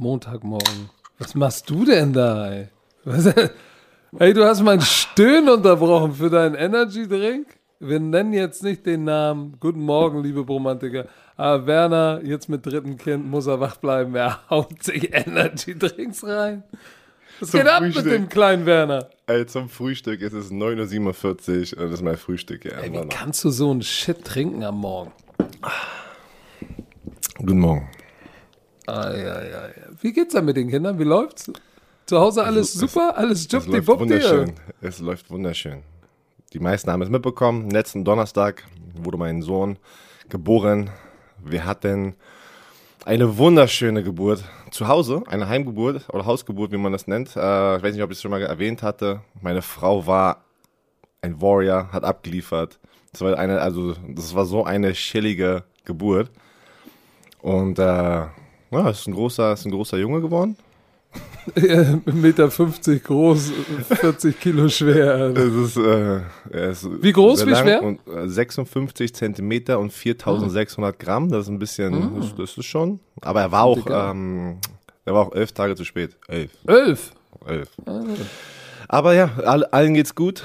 Montagmorgen. Was machst du denn da, ey? Was, ey, du hast mein Stöhnen unterbrochen für deinen Energy Drink? Wir nennen jetzt nicht den Namen. Guten Morgen, liebe Bromantiker. Aber Werner, jetzt mit dritten Kind, muss er wach bleiben. Er haut sich Energy Drinks rein. Was Zum geht ab Frühstück. mit dem kleinen Werner? Ey, zum Frühstück ist es 9.47 Uhr. Das ist mein Frühstück. Ja, Ey, wie Mann. kannst du so einen Shit trinken am Morgen? Guten Morgen. Ah, ja, ja, ja. Wie geht's da mit den Kindern? Wie läuft's? Zu Hause alles es- super? Alles Es läuft jupti-bupti? wunderschön. Es läuft wunderschön. Die meisten haben es mitbekommen. Letzten Donnerstag wurde mein Sohn geboren. Wir hatten eine wunderschöne Geburt zu Hause, eine Heimgeburt oder Hausgeburt, wie man das nennt. Äh, ich weiß nicht, ob ich es schon mal erwähnt hatte. Meine Frau war ein Warrior, hat abgeliefert. Das war eine, also das war so eine chillige Geburt. Und äh, ja, ist ein großer, ist ein großer Junge geworden. 1,50 Meter 50 groß, 40 Kilo schwer. Ist, äh, ist Wie groß, wie schwer? Und, äh, 56 Zentimeter und 4600 Gramm. Das ist ein bisschen, das, das ist schon. Aber er war auch, ähm, er war auch elf Tage zu spät. Elf, Elf. elf. Aber ja, all, allen geht's gut.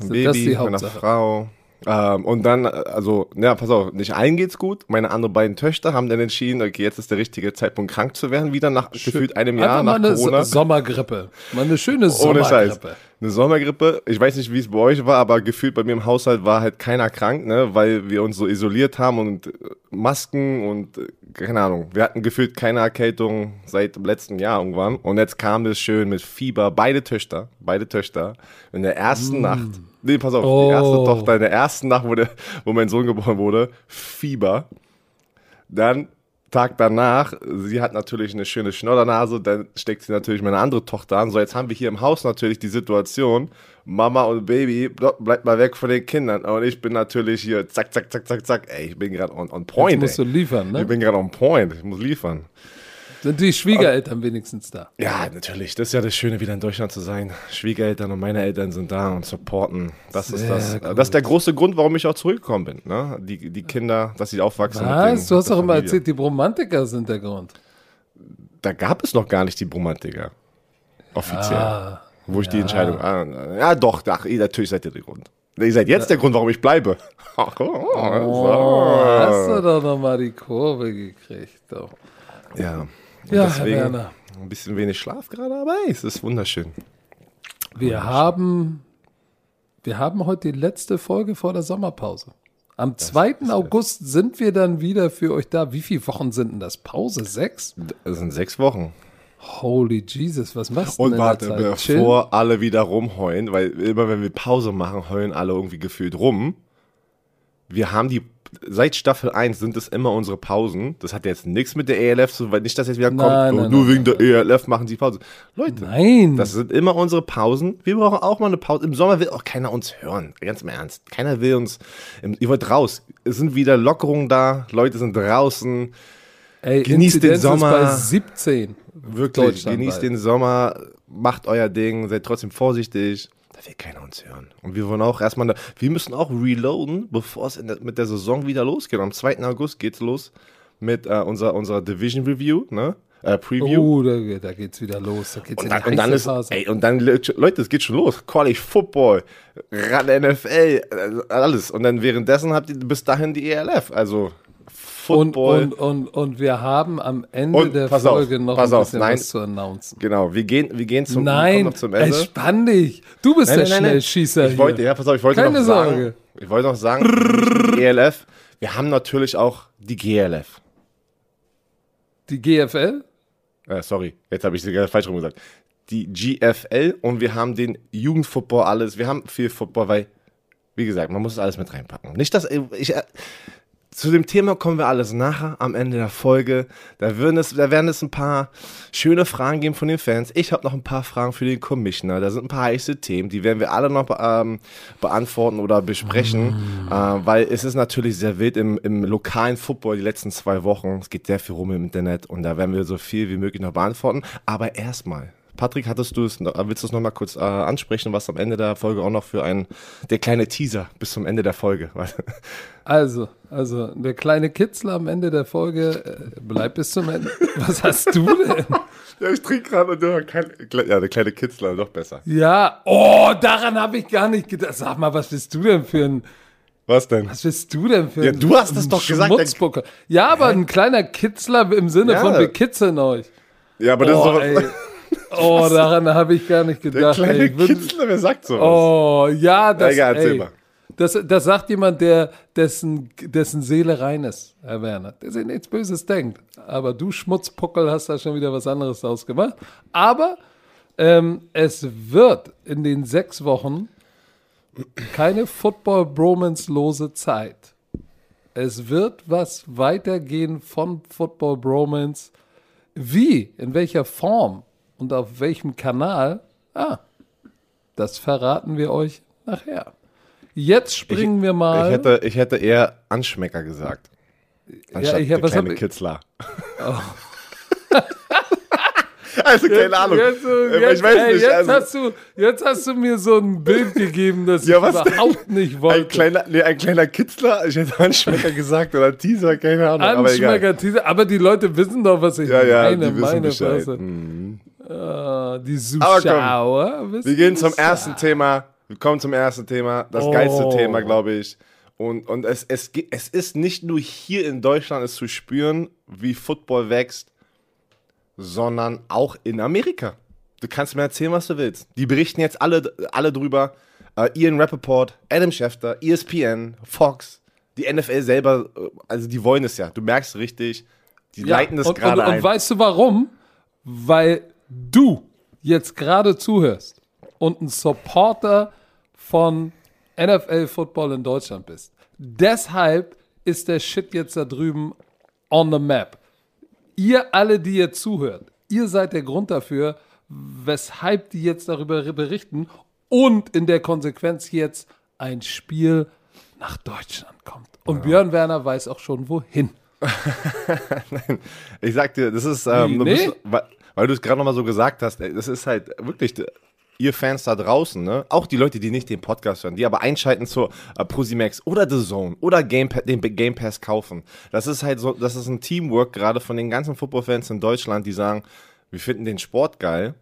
So, Baby, meiner. Frau. Ähm, und dann, also, ja, pass auf, nicht allen geht's gut. Meine anderen beiden Töchter haben dann entschieden, okay, jetzt ist der richtige Zeitpunkt, krank zu werden, wieder nach gefühlt einem Jahr Einfach mal nach eine Corona. So Sommergrippe. Mal eine schöne Ohne Scheiß. Eine Sommergrippe. Ich weiß nicht, wie es bei euch war, aber gefühlt bei mir im Haushalt war halt keiner krank, ne, weil wir uns so isoliert haben und äh, Masken und äh, keine Ahnung. Wir hatten gefühlt keine Erkältung seit dem letzten Jahr irgendwann. Und jetzt kam das schön mit Fieber. Beide Töchter, beide Töchter. In der ersten Nacht. Nee, pass auf, Oh. die erste Tochter in der ersten Nacht, wo, der, wo mein Sohn geboren wurde, Fieber. Dann Tag danach, sie hat natürlich eine schöne Schnoddernase, dann steckt sie natürlich meine andere Tochter an. So, jetzt haben wir hier im Haus natürlich die Situation, Mama und Baby, bleibt mal weg von den Kindern. Und ich bin natürlich hier, zack, zack, zack, zack, zack. Ey, ich bin gerade on, on Jetzt point. musst du Ey. liefern, Ich ne? bin gerade on point, ich muss liefern. Sind die Schwiegereltern wenigstens da? Ja, natürlich. Das ist ja das Schöne, wieder in Deutschland zu sein. Schwiegereltern und meine Eltern sind da und supporten. Das ist Sehr das. gut. Das ist der große Grund, warum ich auch zurückgekommen bin. Ne? Die, die Kinder, dass sie aufwachsen. mit den- Was? Du hast doch immer erzählt, die Romantiker sind der Grund. Da gab es noch gar nicht die Bromantiker. Offiziell. Ah, wo ich die Entscheidung. Ah, ja, doch, ach, natürlich seid ihr der Grund. Ihr seid jetzt der Grund, warum ich bleibe. Ach, oh, oh, hast so. du doch nochmal die Kurve gekriegt. Doch. Ja. Und Ja, Herr deswegen Werner. ein bisschen wenig Schlaf gerade, aber ey, es ist wunderschön. Wir haben, wir haben heute die letzte Folge vor der Sommerpause. Am 2. August sind wir dann wieder für euch da. Wie viele Wochen sind denn das? Pause? Sechs? Das sind sechs Wochen. Holy Jesus, was machst du Und denn warte, in der Zeit? Chill? bevor alle wieder rumheulen, weil immer wenn wir Pause machen, heulen alle irgendwie gefühlt rum. Wir haben die, seit Staffel 1 sind es immer unsere Pausen. Das hat jetzt nichts mit der ELF zu, weil nicht, dass jetzt wieder kommt, Nein, nein, nur nein, wegen der ELF machen sie Pause. Leute, Nein. das sind immer unsere Pausen. Wir brauchen auch mal eine Pause. Im Sommer will auch keiner uns hören. Ganz im Ernst. Keiner will uns, ihr wollt raus. Es sind wieder Lockerungen da. Leute sind draußen. Ey, genießt den Inzidenz Sommer. Ist bei 17. Wirklich, genießt den Sommer, macht euer Ding, seid trotzdem vorsichtig. Will keiner uns hören. Und wir wollen auch erstmal, da- wir müssen auch reloaden, bevor es der, mit der Saison wieder losgeht. Am 2. August geht's los mit äh, unserer, unserer Division Review, ne? Äh, Preview. Oh, da, da geht's wieder los. Da geht's Und in dann, die und dann ist, Phase. ey, und dann, Leute, es geht schon los. College Football, Rad NFL, äh, alles. Und dann währenddessen habt ihr bis dahin die ELF. Also Football. und, und, und wir haben am Ende Und der pass auf, Folge noch ein auf, bisschen nein. was zu announcen. genau, wir gehen, wir gehen zum, Nein, zum Ende. entspann dich. Du bist der Schnellschießer Ich wollte, hier. ja, pass auf, ich wollte Keine noch sagen, Sorge. ich wollte noch sagen, ELF, wir haben natürlich auch die GLF. Die GFL? Äh, sorry, jetzt habe ich es falsch rum gesagt. Die GFL und wir haben den Jugendfootball, alles. Wir haben viel Football, weil, wie gesagt, man muss es alles mit reinpacken. Nicht, dass ich. Zu dem Thema kommen wir alles nachher am Ende der Folge. Da, werden es, da werden es ein paar schöne Fragen geben von den Fans. Ich habe noch ein paar Fragen für den Commissioner. Da sind ein paar heiße Themen, die werden wir alle noch ähm, beantworten oder besprechen, äh, weil es ist natürlich sehr wild im, im lokalen Football die letzten zwei Wochen. Es geht sehr viel rum im Internet und da werden wir so viel wie möglich noch beantworten. Aber erstmal, Patrick, hattest du es, willst du es nochmal kurz äh, ansprechen, was am Ende der Folge auch noch für ein, der kleine Teaser bis zum Ende der Folge. Also, also, der kleine Kitzler am Ende der Folge, äh, bleibt bis zum Ende. Was hast du denn? ja, ich trinke gerade und ja, kein, ja, der kleine Kitzler, noch besser. Ja, oh, daran habe ich gar nicht gedacht. Sag mal, was bist du denn für ein, Was denn? was bist du denn für Ja, ein du hast es doch gesagt, der-? Ja, aber ein kleiner Kitzler im Sinne Ja. von wir kitzeln euch. Ja, aber das Oh, ist doch. oh daran habe ich gar nicht der gedacht. kleine ey. Kitzler, wer sagt sowas? Oh, ja, das, Egal, erzähl ey, mal. das, das sagt jemand, der, dessen, dessen Seele rein ist, Herr Werner, der sich nichts Böses denkt. Aber du Schmutzpuckel hast da schon wieder was anderes ausgemacht. Aber ähm, es wird in den sechs Wochen keine Football-Bromance-lose Zeit. Es wird was weitergehen von Football Bromance. Wie, in welcher Form und auf welchem Kanal? Ah, das verraten wir euch nachher. Jetzt springen wir mal. Ich hätte, ich hätte eher Anschmecker gesagt. Anstatt ich- der was hab kleine ich- Kitzler. also, keine Ahnung. Jetzt, so, Äh, jetzt, ich weiß ey, nicht. jetzt, also, hast du, jetzt hast du mir so ein Bild gegeben, das Ja, ich was denn? überhaupt nicht wollte. ein, kleiner, nee, ein kleiner Kitzler, ich hätte Anschmecker gesagt oder Teaser, keine Ahnung. aber egal. Anschmecker, Teaser, aber die Leute wissen doch, was ich Ja, ja, meine. die wissen meine Bescheid. Fresse. Mhm. Ah, die Zuschauer Wir gehen zum ersten Thema. Wir kommen zum ersten Thema. Das Oh. geilste Thema, glaube ich. Und, und es, es, es ist nicht nur hier in Deutschland es zu spüren, wie Football wächst, sondern auch in Amerika. Du kannst mir erzählen, was du willst. Die berichten jetzt alle, alle drüber. Äh, Ian Rappaport, Adam Schefter, ESPN, Fox, die NFL selber, äh, also die wollen es ja. Du merkst richtig, die Ja, leiten das gerade ein. und weißt du warum? Weil du jetzt gerade zuhörst und ein Supporter von NFL Football in Deutschland bist. Deshalb ist der Shit jetzt da drüben on the map. Ihr alle, die ihr zuhört, ihr seid der Grund dafür, weshalb die jetzt darüber berichten und in der Konsequenz jetzt ein Spiel nach Deutschland kommt. Und Björn Werner weiß auch schon wohin. Ich sag dir, das ist, ähm, du nee? bist, weil, du es gerade nochmal so gesagt hast, das ist halt wirklich, ihr Fans da draußen, ne? auch die Leute, die nicht den Podcast hören, die aber einschalten zur äh, Prosimax oder The Zone oder Game Pa- den Game Pass kaufen. Das ist halt so, das ist ein Teamwork gerade von den ganzen Football-Fans in Deutschland, die sagen, wir finden den Sport geil,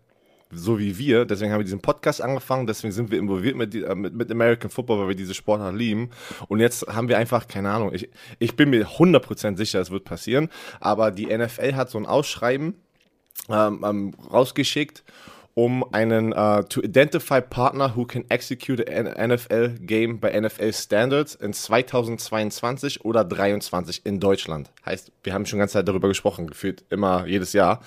so wie wir. Deswegen haben wir diesen Podcast angefangen, deswegen sind wir involviert mit, äh, mit, mit American Football, weil wir diese Sportart lieben. Und jetzt haben wir einfach, keine Ahnung, ich, ich bin mir 100% sicher, es wird passieren, aber die NFL hat so ein Ausschreiben ähm, ähm, rausgeschickt, um einen äh, to identify partner who can execute an NFL game by NFL Standards in 2022 oder 23 in Deutschland. Heißt, wir haben schon ganz Zeit darüber gesprochen, gefühlt immer jedes Jahr.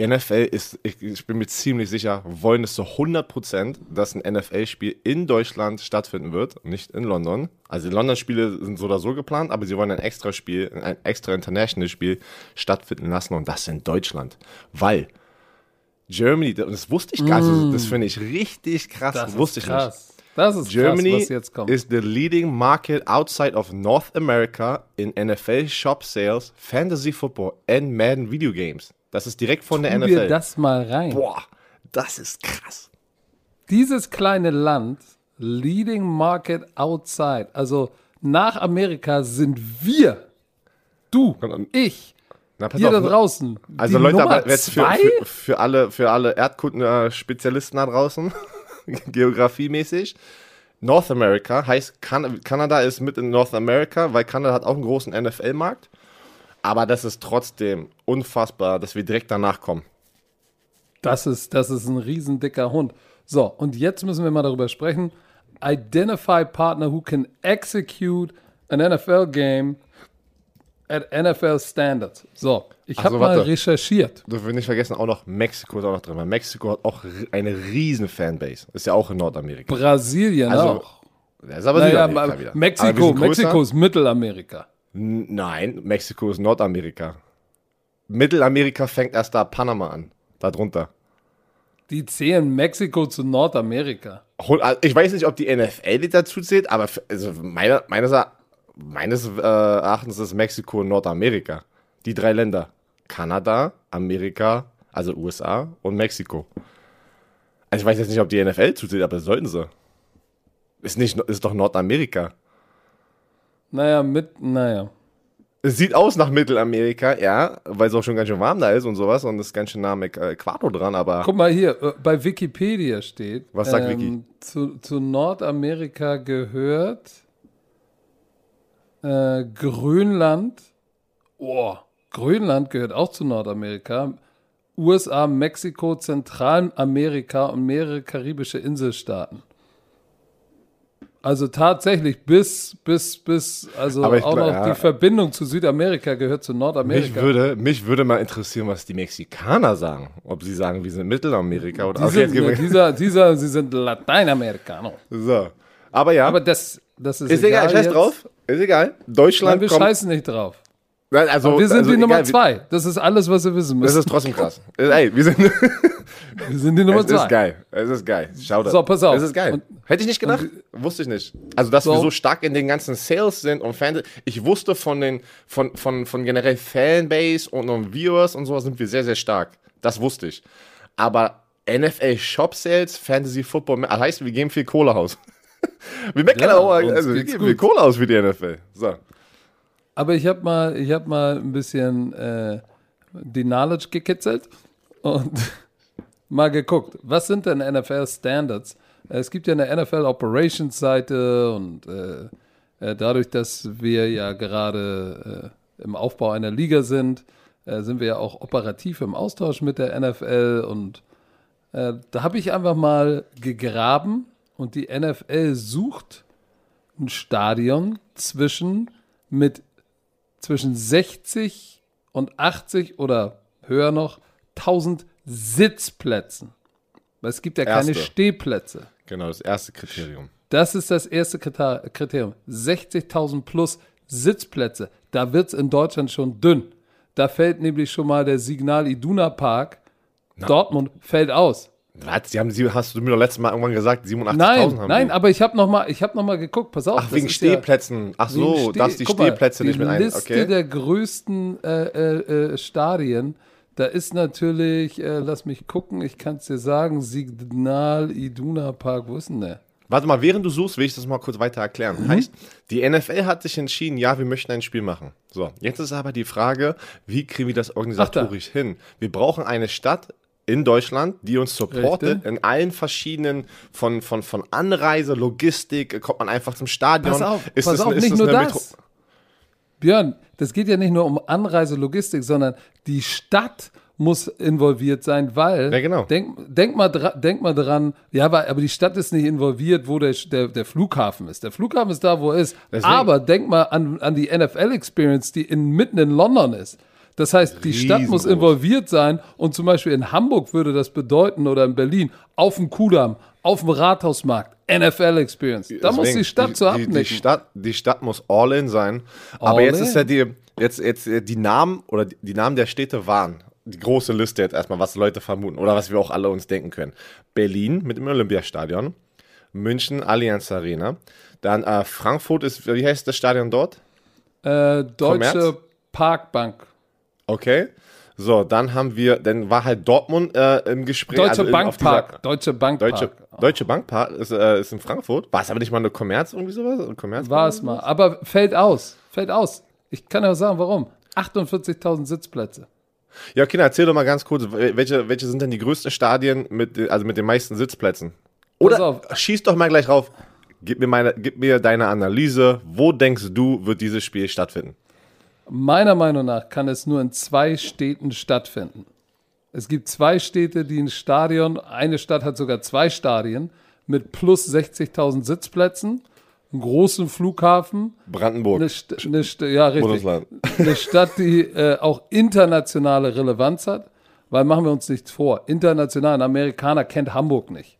Die NFL ist, ich, ich bin mir ziemlich sicher, wollen es zu 100%, dass ein NFL-Spiel in Deutschland stattfinden wird, nicht in London. Also die London-Spiele sind so oder so geplant, aber sie wollen ein extra Spiel, ein extra International-Spiel stattfinden lassen und das in Deutschland. Weil Germany, das wusste ich gar nicht, das finde ich richtig krass, Das wusste ist ich nicht. krass. Das ist Germany krass, was jetzt kommt. is the leading market outside of North America in NFL shop sales, Fantasy Football and Madden Video Games. Das ist direkt von der Tu NFL. dir das mal rein. Boah, das ist krass. Dieses kleine Land, leading market outside, also nach Amerika sind wir, du, ich, Na, pass ihr da auf, ne? draußen, Also Leute, Nummer aber jetzt für, für, für alle, für alle Erdkunden-Spezialisten da draußen, geografiemäßig, North America heißt, kan Kanada ist mit in North America, weil Kanada hat auch einen großen NFL-Markt. Aber das ist trotzdem unfassbar, dass wir direkt danach kommen. Das ist, das ist ein riesendicker Hund. So, und jetzt müssen wir mal darüber sprechen. Identify partner who can execute an NFL game at NFL standards. So, ich Ach habe so, mal recherchiert. Du wir nicht vergessen, auch noch Mexiko ist auch noch drin, weil Mexiko hat auch eine riesen Fanbase. Ist ja auch in Nordamerika. Brasilien Also, auch. Das ist aber Naja, Südamerika wieder. Mexiko. Mexiko ist Mittelamerika. Nein, Mexiko ist Nordamerika. Mittelamerika fängt erst da Panama an. Da drunter. Die zählen Mexiko zu Nordamerika. Also Ich weiß nicht, ob die NFL die dazu zählt, aber also meiner, meines, meines äh, Erachtens ist Mexiko Nordamerika. Die drei Länder. Kanada, Amerika, Also USA und Mexiko. Also ich weiß jetzt nicht, ob die NFL zuzählt, aber sollten sie. Ist, nicht, ist doch Nordamerika. Naja, mit, naja. Es sieht aus nach Mittelamerika, ja, weil es auch schon ganz schön warm da ist und sowas und es ist ganz schön nah am Äqu- Äquator dran, aber Guck mal hier, äh, bei Wikipedia steht. Was sagt Wiki? Zu, zu Nordamerika gehört äh, Grönland. Oh, Grönland gehört auch zu Nordamerika. USA, Mexiko, Zentralamerika und mehrere karibische Inselstaaten. Also tatsächlich bis, bis, bis, also auch glaub, noch ja. die Verbindung zu Südamerika gehört zu mich Nordamerika. würde, mich würde mal interessieren, was die Mexikaner sagen. Ob sie sagen, wir sind Mittelamerika oder Die Okay, sind, dieser, dieser, sie sind Lateinamerikaner. So. Aber ja, Aber das, das ist, ist egal, scheiß jetzt. drauf. Ist egal. Nein, Deutschland wir kommt. scheißen nicht drauf. Also, Wir sind also die Nummer egal, zwei. Das ist alles, was wir wissen Das müssen. ist trotzdem krass. Ey, wir sind. Wir sind die Nummer es zwei. ist geil. Es ist geil. Schau da. So, pass auf. Es ist geil. Und- Hätte ich nicht gedacht. Wusste ich nicht. Also, dass So. wir so stark in den ganzen Sales sind und Fans. Ich wusste von den, von, von, von generell Fanbase und, und Viewers und so sind wir sehr, sehr stark. Das wusste ich. Aber NFL Shop Sales, Fantasy Football, also heißt, wir geben viel Kohle aus. wir meckern Ja, auch, also wir geben viel. Kohle aus für die NFL. So. Aber ich habe mal, habe mal ein bisschen äh, die Knowledge gekitzelt und mal geguckt, was sind denn NFL Standards? Äh, Es gibt ja eine NFL Operations Seite und äh, äh, dadurch, dass wir ja gerade äh, im Aufbau einer Liga sind, äh, sind wir ja auch operativ im Austausch mit der NFL und äh, da habe ich einfach mal gegraben und die NFL sucht ein Stadion zwischen mit zwischen 60 und 80 oder höher noch 1000 Sitzplätzen. Weil es gibt ja keine Erste. Stehplätze. Genau, das erste Kriterium. Das ist das erste Kriter- Kriterium. 60.000 plus Sitzplätze. Da wird es in Deutschland schon dünn. Da fällt nämlich schon mal der Signal Iduna Park. Dortmund fällt aus. Was? Die haben, sie, hast du mir doch letztes Mal irgendwann gesagt, 87.000 Nein, haben nein, die. aber ich habe noch mal, ich habe noch mal geguckt. Pass auf. Ach, wegen ist ja- Stehplätzen. Ach so, Steh- darfst die mal, Stehplätze nicht die mit ein. Liste Okay. der größten äh, äh, äh, Stadien, da ist natürlich, äh, lass mich gucken, ich kann es dir sagen, Signal Iduna Park, wo ist denn der? Warte mal, während du suchst, will ich das mal kurz weiter erklären. Mhm. Heißt, die NFL hat sich entschieden, ja, wir möchten ein Spiel machen. So, jetzt ist aber die Frage, wie kriegen wir das organisatorisch hin? Wir brauchen eine Stadt in Deutschland, die uns supportet Richtig. in allen verschiedenen von, von, von Anreise, Logistik, kommt man einfach zum Stadion. Pass auf, ist pass es- auf, ist nicht es nur das. Metro- Björn, das geht ja nicht nur um Anreise, Logistik, sondern die Stadt muss involviert sein, weil Ja, genau. denk, denk, mal denk mal dran, ja, aber, aber die Stadt ist nicht involviert, wo der, der, der Flughafen ist. Der Flughafen ist da, wo er ist. Deswegen- Aber denk mal an, an die NFL-Experience, die in, mitten in London ist. Das heißt, die Stadt muss involviert sein und zum Beispiel in Hamburg würde das bedeuten oder in Berlin auf dem Kudamm, auf dem Rathausmarkt, NFL-Experience. Da muss Deswegen, die Stadt die, abnicken. die, Stadt, die Stadt muss all in sein. Aber All jetzt in? ist ja die, jetzt, jetzt äh, die Namen oder die, die Namen der Städte waren die große Liste jetzt erstmal, was Leute vermuten oder was wir auch alle uns denken können. Berlin mit dem Olympiastadion, München Allianz Arena, dann äh, Frankfurt ist, wie heißt das Stadion dort? äh, Deutsche? Parkbank. Okay. So, dann haben wir, dann war halt Dortmund äh, im Gespräch. Deutsche also auf dieser- Bankpark. Deutsche Bankpark. Deutsche, Deutsche Bankpark ist, äh, ist in Frankfurt. War es aber nicht mal eine Kommerz irgendwie sowas? Eine Kommerz War es mal. Aber fällt aus. Fällt aus. Ich kann ja sagen, warum. 48.000 Sitzplätze. Ja, Kinder, erzähl doch mal ganz kurz, welche, welche sind denn die größten Stadien mit, also mit den meisten Sitzplätzen? Oder schieß doch mal gleich rauf. Gib mir, meine, gib mir deine Analyse. Wo denkst du, wird dieses Spiel stattfinden? Meiner Meinung nach kann es nur in zwei Städten stattfinden. Es gibt zwei Städte, die ein Stadion, eine Stadt hat sogar zwei Stadien mit plus 60.000 Sitzplätzen, einen großen Flughafen, Brandenburg. eine, St eine St ja, richtig. Bundesland. eine Stadt, die äh, auch internationale Relevanz hat, weil machen wir uns nichts vor. International, ein Amerikaner kennt Hamburg nicht.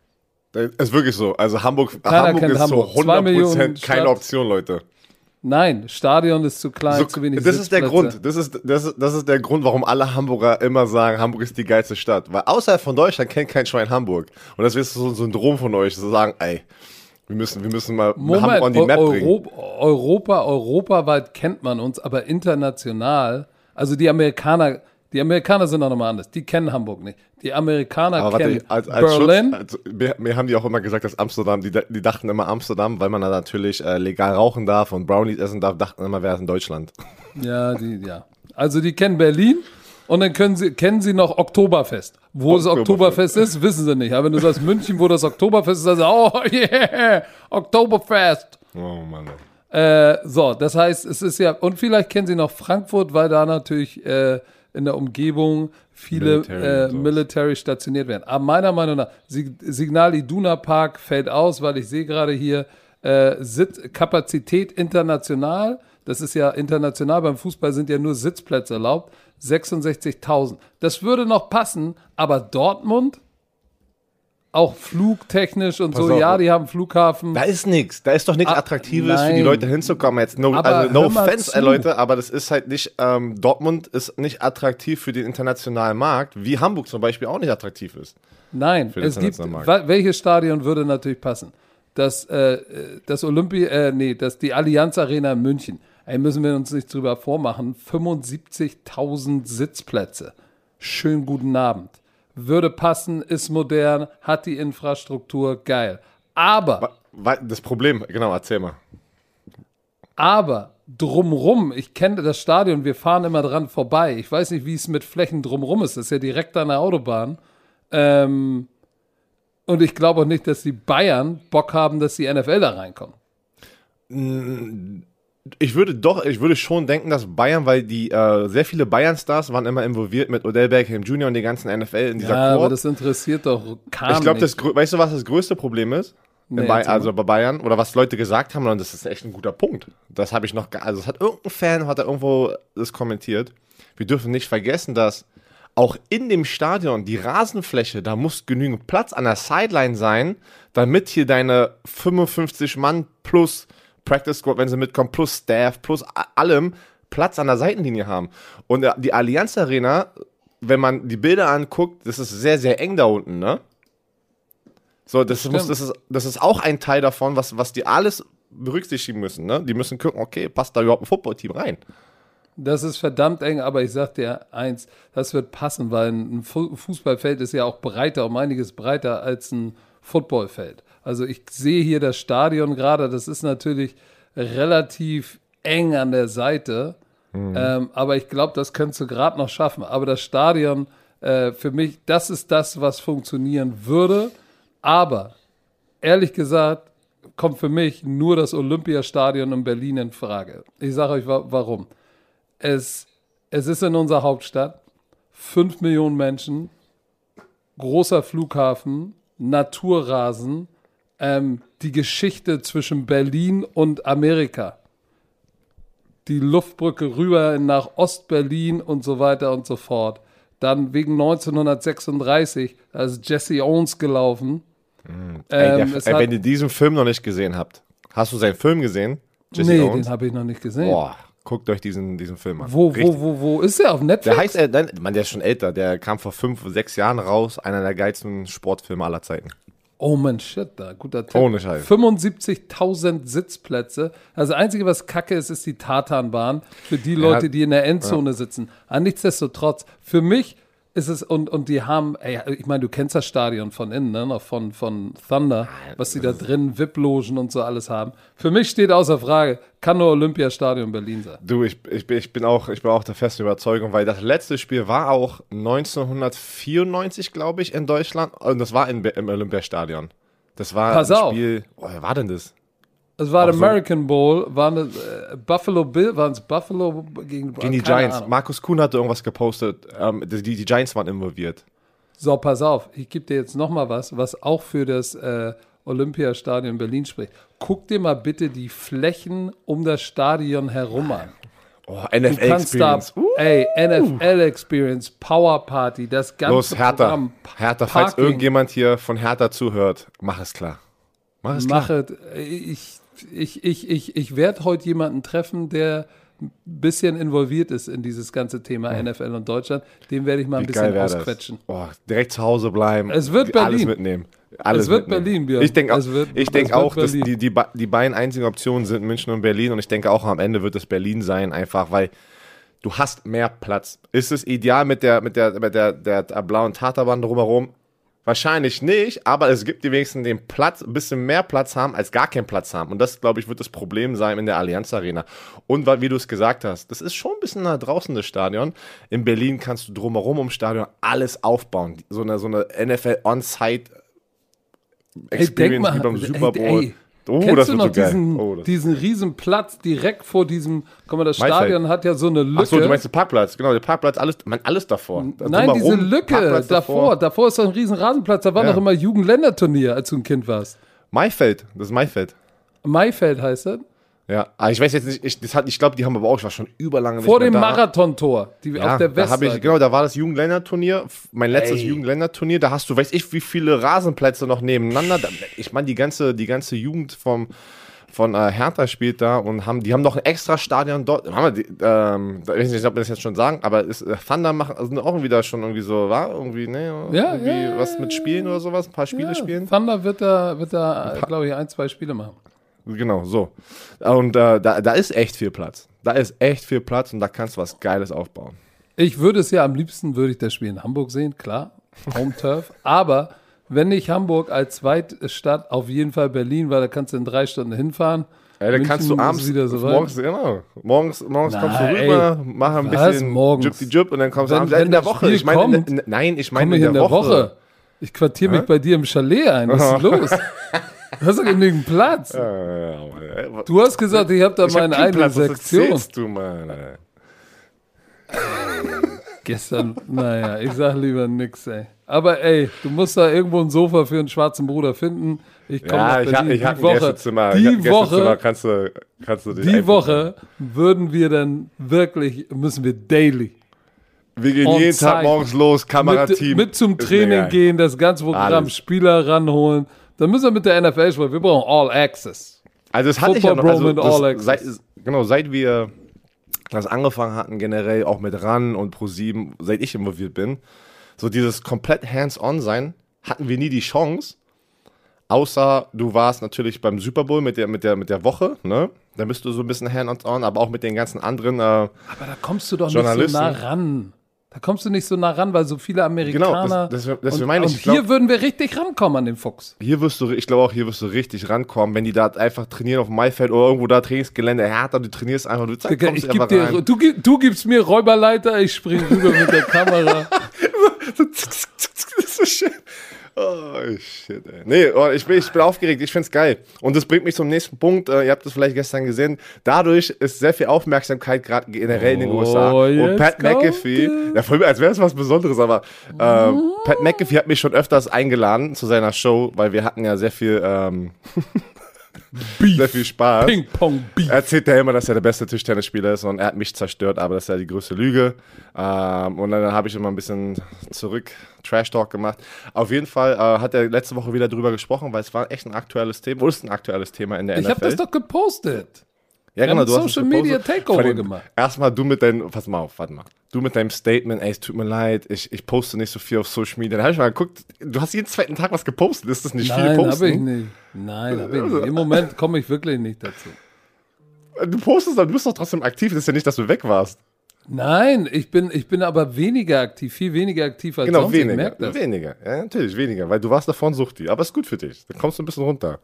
Das ist wirklich so. Also Hamburg, Keiner Hamburg kennt ist Hamburg. so Zwei 100% Millionen keine Stadt. Option, Leute. Nein, Stadion ist zu klein, So, zu wenig das ist der Sitzplätze. Grund. Das ist, das, ist, das ist der Grund, warum alle Hamburger immer sagen, Hamburg ist die geilste Stadt. Weil außerhalb von Deutschland kennt kein Schwein Hamburg. Und das ist so ein Syndrom von euch, zu sagen, ey, wir müssen, wir müssen mal Moment, Hamburg on die Map bringen. Europa, Europa, europaweit kennt man uns, aber international, also die Amerikaner, Die Amerikaner sind auch nochmal anders. Die kennen Hamburg nicht. Die Amerikaner Aber kennen warte, als, als Berlin. Schutz, also, mir, mir haben die auch immer gesagt, dass Amsterdam, die, die dachten immer Amsterdam, weil man da natürlich äh, legal rauchen darf und Brownies essen darf, dachten immer, wäre es in Deutschland. Ja, die, ja. Also die kennen Berlin und dann können sie, kennen sie noch Oktoberfest. Wo das Oktoberfest. Oktoberfest ist, wissen sie nicht. Aber wenn du sagst München, wo das Oktoberfest ist, dann sagen sie, oh yeah, Oktoberfest. Oh Mann. Äh, so, das heißt, es ist ja, und vielleicht kennen Sie noch Frankfurt, weil da natürlich äh, in der Umgebung viele Military äh. Military stationiert werden. Aber meiner Meinung nach, Sig Signal Iduna Park fällt aus, weil ich sehe gerade hier äh, Sit Kapazität international. Das ist ja international, beim Fußball sind ja nur Sitzplätze erlaubt. 66.000. Das würde noch passen, aber Dortmund, auch flugtechnisch und Pass so, auf. ja, die haben Flughafen. Da ist nichts. Da ist doch nichts Ah, Attraktives für die nein. Leute hinzukommen. Jetzt no, Aber also no offense, zu. äh, Leute, aber das ist halt nicht, ähm, Dortmund ist nicht attraktiv für den internationalen Markt, wie Hamburg zum Beispiel auch nicht attraktiv ist. Nein, Für den es gibt, internationalen wa- welches Stadion würde natürlich passen? Das, äh, äh, das Olympi, äh, nee, das, die Allianz Arena in München. Ey, müssen wir uns nicht drüber vormachen. 75.000 Sitzplätze. Schönen guten Abend. Würde passen, ist modern, hat die Infrastruktur, geil. Aber, Das Problem, genau, erzähl mal. aber drumrum, ich kenne das Stadion, wir fahren immer dran vorbei. Ich weiß nicht, wie es mit Flächen drumrum ist. Das ist ja direkt an der Autobahn. Ähm, und ich glaube auch nicht, dass die Bayern Bock haben, dass die NFL da reinkommen. Ich würde doch, ich würde schon denken, dass Bayern, weil die äh, sehr viele Bayern-Stars waren immer involviert mit Odell Beckham Jr. und den ganzen NFL in dieser Ja, aber Quad. das interessiert doch keinen. Ich glaube, das, weißt du, was das größte Problem ist? Nee, mal. also bei Bayern, oder was Leute gesagt haben, und das ist echt ein guter Punkt. Das habe ich noch, also es hat irgendein Fan, hat da irgendwo das kommentiert. Wir dürfen nicht vergessen, dass auch in dem Stadion die Rasenfläche, da muss genügend Platz an der Sideline sein, damit hier deine 55 Mann plus Practice Squad, wenn sie mitkommen, plus Staff, plus allem Platz an der Seitenlinie haben. Und äh, die Allianz Arena, wenn man die Bilder anguckt, das ist sehr, sehr eng da unten, ne? So, das, muss, stimmt. das, ist, das ist auch ein Teil davon, was, was die alles berücksichtigen müssen. Ne? Die müssen gucken, okay, passt da überhaupt ein Footballteam rein? Das ist verdammt eng, aber ich sag dir eins, das wird passen, weil ein Fu- Fußballfeld ist ja auch breiter, um einiges breiter als ein Footballfeld. Also ich sehe hier das Stadion gerade, das ist natürlich relativ eng an der Seite, ähm, aber ich glaube, das könntest du gerade noch schaffen. Aber das Stadion, äh, für mich, das ist das, was funktionieren würde. Aber ehrlich gesagt, kommt für mich nur das Olympiastadion in Berlin in Frage. Ich sage euch wa warum. Es, es ist in unserer Hauptstadt, 5 Millionen Menschen, großer Flughafen, Naturrasen, ähm, die Geschichte zwischen Berlin und Amerika. Die Luftbrücke rüber nach Ostberlin und so weiter und so fort. Dann wegen 1936, da ist Jesse Owens gelaufen. ey, Ähm, der, ey, wenn ihr diesen Film noch nicht gesehen habt, hast du seinen Film gesehen? Jesse nee, Owens? den habe ich noch nicht gesehen. Boah, guckt euch diesen, diesen Film an. Wo, Richtig. wo, wo, wo ist der? Auf Netflix? Der heißt, äh, nein, Mann, der ist schon älter. Der kam vor fünf, sechs Jahren raus. Einer der geilsten Sportfilme aller Zeiten. Oh man, shit, da, guter Tipp. Ohne Scheiß. 75.000 Sitzplätze. Also das Einzige, was kacke ist, ist die Tatanbahn für die Leute, die in der Endzone sitzen. Aber nichtsdestotrotz, für mich ist es, und, und die haben, ey, ich meine, du kennst das Stadion von innen, ne, noch von, von Thunder, was die da drin, VIP-Logen und so alles haben. Für mich steht außer Frage, kann nur Olympiastadion Berlin sein. Du, ich, ich, bin- ich, bin auch, ich bin auch der festen Überzeugung, weil das letzte Spiel war auch 1994, glaube ich, in Deutschland. Und das war in, im Olympiastadion. Das war Pass ein auf. Spiel. Oh, wer war denn das? Es war der Auch so- American Bowl, waren es äh, Buffalo Bill, waren es Buffalo gegen, Gegen die Giants. Ahnung. Markus Kuhn hatte irgendwas gepostet. Ähm, die, die Giants waren involviert. So, pass auf, ich gebe dir jetzt noch mal was, was auch für das äh, Olympiastadion Berlin spricht. Guck dir mal bitte die Flächen um das Stadion herum an. Oh, NFL kannst da, Experience. Uh, ey, NFL Experience, Power Party, das ganze los, Hertha. Programm. Hertha, falls irgendjemand hier von Hertha zuhört, mach es klar. Mach es klar. Mache, ich, ich, ich, ich, ich werde heute jemanden treffen, der ein bisschen involviert ist in dieses ganze Thema NFL und Deutschland. Den werde ich mal ein Wie bisschen ausquetschen. Oh, direkt zu Hause bleiben. Es wird Alles Berlin. mitnehmen. Alles Es wird mitnehmen. Berlin, Björn. Ich denke auch, wird- ich denk auch dass die, die, die beiden einzigen Optionen sind München und Berlin. Und ich denke auch am Ende wird es Berlin sein, einfach weil du hast mehr Platz. Ist es ideal mit der, mit der, mit der, der, der blauen Taterbahn drumherum? Wahrscheinlich nicht, aber es gibt die wenigsten den Platz, ein bisschen mehr Platz haben, als gar keinen Platz haben. Und das, glaube ich, wird das Problem sein in der Allianz Arena. Und wie du es gesagt hast, das ist schon ein bisschen nach draußen das Stadion. In Berlin kannst du drumherum um Stadion alles aufbauen. So eine, so eine NFL On-Site Experience wie beim Super Bowl. Ey, ey. Oh, Kennst das du noch diesen, oh, diesen riesen Platz direkt vor diesem, guck mal, das Stadion hat ja so eine Lücke. Achso, du meinst den Parkplatz, genau, der Parkplatz, alles, man, alles davor. Da Nein, diese rum, Lücke davor. davor, davor ist doch ein riesen Rasenplatz, da war ja. noch immer Jugendländerturnier, als du ein Kind warst. Maifeld, das ist Maifeld. Maifeld heißt das? Ja, aber ich weiß jetzt nicht, ich, ich glaube, die haben aber auch ich war schon überlange Vor dem Marathontor, die ja, auf der Westseite. Da ich, genau, da war das Jugendländerturnier, mein letztes Ey. Jugendländerturnier, da hast du, weiß ich, wie viele Rasenplätze noch nebeneinander. Ich meine, die ganze, die ganze Jugend vom, von äh, Hertha spielt da und haben, die haben noch ein extra Stadion dort. Haben wir die, ähm, ich weiß nicht, ob wir das jetzt schon sagen, aber ist, äh, Thunder machen, sind auch irgendwie da schon irgendwie so, war irgendwie, ne? Ja, irgendwie ja, was mit Spielen oder sowas, ein paar Spiele ja, spielen. Thunder wird da, wird da, glaube ich, ein, zwei Spiele machen. Genau, so. Und äh, da, da ist echt viel Platz. Da ist echt viel Platz und da kannst du was Geiles aufbauen. Ich würde es ja am liebsten, würde ich das Spiel in Hamburg sehen, klar, Home Turf. aber wenn nicht Hamburg als Zweitstadt, auf jeden Fall Berlin, weil da kannst du in drei Stunden hinfahren. Ja, dann kannst du abends wieder so morgens, genau. Morgens, morgens Na, kommst du rüber, ey, mach ein bisschen morgens? Jup, Jup und dann kommst du abends wenn in der Woche. Ich meine, in, in, nein, ich meine in, in, der Woche. Woche. Ich quartiere mich bei dir im Chalet ein. Was ist los? Du hast doch genügend Platz. du hast gesagt, ich habe da ich meine hab eigene Platz, Sektion. Was du, Mann? Gestern, naja, ich sag lieber nix, ey. Aber ey, du musst da irgendwo ein Sofa für einen schwarzen Bruder finden. Ich komme ja, nach Berlin. Ich, ich die Woche, die Woche, kannst du, kannst du die Woche würden wir dann wirklich, müssen wir daily wir gehen jeden Tag morgens los, Kamerateam. Mit, mit zum Training gehen, das ganze Programm, Alles. Spieler ranholen. Dann müssen wir mit der NFL sprechen. Wir brauchen All Access. Also das hatte Football ich ja noch. Also das, seit, genau, seit wir das angefangen hatten, generell auch mit RAN und Pro7, seit ich involviert bin, so dieses komplett hands-on sein, hatten wir nie die Chance. Außer du warst natürlich beim Super Bowl mit der, mit der, mit der Woche, ne? Dann bist du so ein bisschen hands-on, aber auch mit den ganzen anderen. Äh, aber da kommst du doch nicht so nah ran. Da kommst du nicht so nah ran, weil so viele Amerikaner. Genau, das, das, das und, meine ich. Und hier glaub, würden wir richtig rankommen an den Fuchs. Hier wirst du, ich glaube auch, hier wirst du richtig rankommen, wenn die da einfach trainieren auf dem Maifeld oder irgendwo da Trainingsgelände härter, du trainierst einfach, du zack, kommst ich einfach dir, rein. Du, du gibst mir Räuberleiter, ich springe rüber mit der Kamera. das ist so schön. Oh, shit, ey. Nee, oh, ich, bin, ich bin aufgeregt, ich find's geil. Und das bringt mich zum nächsten Punkt. Äh, ihr habt das vielleicht gestern gesehen. Dadurch ist sehr viel Aufmerksamkeit gerade generell oh, in den oh, USA. Und Pat McAfee, ja, voll, als wäre es was Besonderes, aber äh, oh. Pat McAfee hat mich schon öfters eingeladen zu seiner Show, weil wir hatten ja sehr viel ähm, Beef. Sehr viel Spaß. Ping-Pong Beef. Er erzählt ja immer, dass er der beste Tischtennisspieler ist und er hat mich zerstört, aber das ist ja die größte Lüge. Ähm, und dann habe ich immer ein bisschen zurück Trash Talk gemacht. Auf jeden Fall äh, hat er letzte Woche wieder drüber gesprochen, weil es war echt ein aktuelles Thema. Wo ist ein aktuelles Thema in der ich NFL? Ich habe das doch gepostet. Ja, genau, du Social hast Media Takeover den, gemacht. Erstmal du mit deinem, pass mal auf, warte mal. Du mit deinem Statement, ey, es tut mir leid, ich, ich poste nicht so viel auf Social Media. Dann habe ich mal geguckt, du hast jeden zweiten Tag was gepostet, ist das nicht Nein, viel posten? Nein, habe ich nicht. Nein, habe ich nicht. Im Moment komme ich wirklich nicht dazu. Du postest, aber du bist doch trotzdem aktiv, das ist ja nicht, dass du weg warst. Nein, ich bin, ich bin aber weniger aktiv, viel weniger aktiv als genau, sonst. Genau, weniger. Das. Weniger, ja, natürlich, weniger, weil du warst davon Suchti. Aber ist gut für dich. Dann kommst du ein bisschen runter.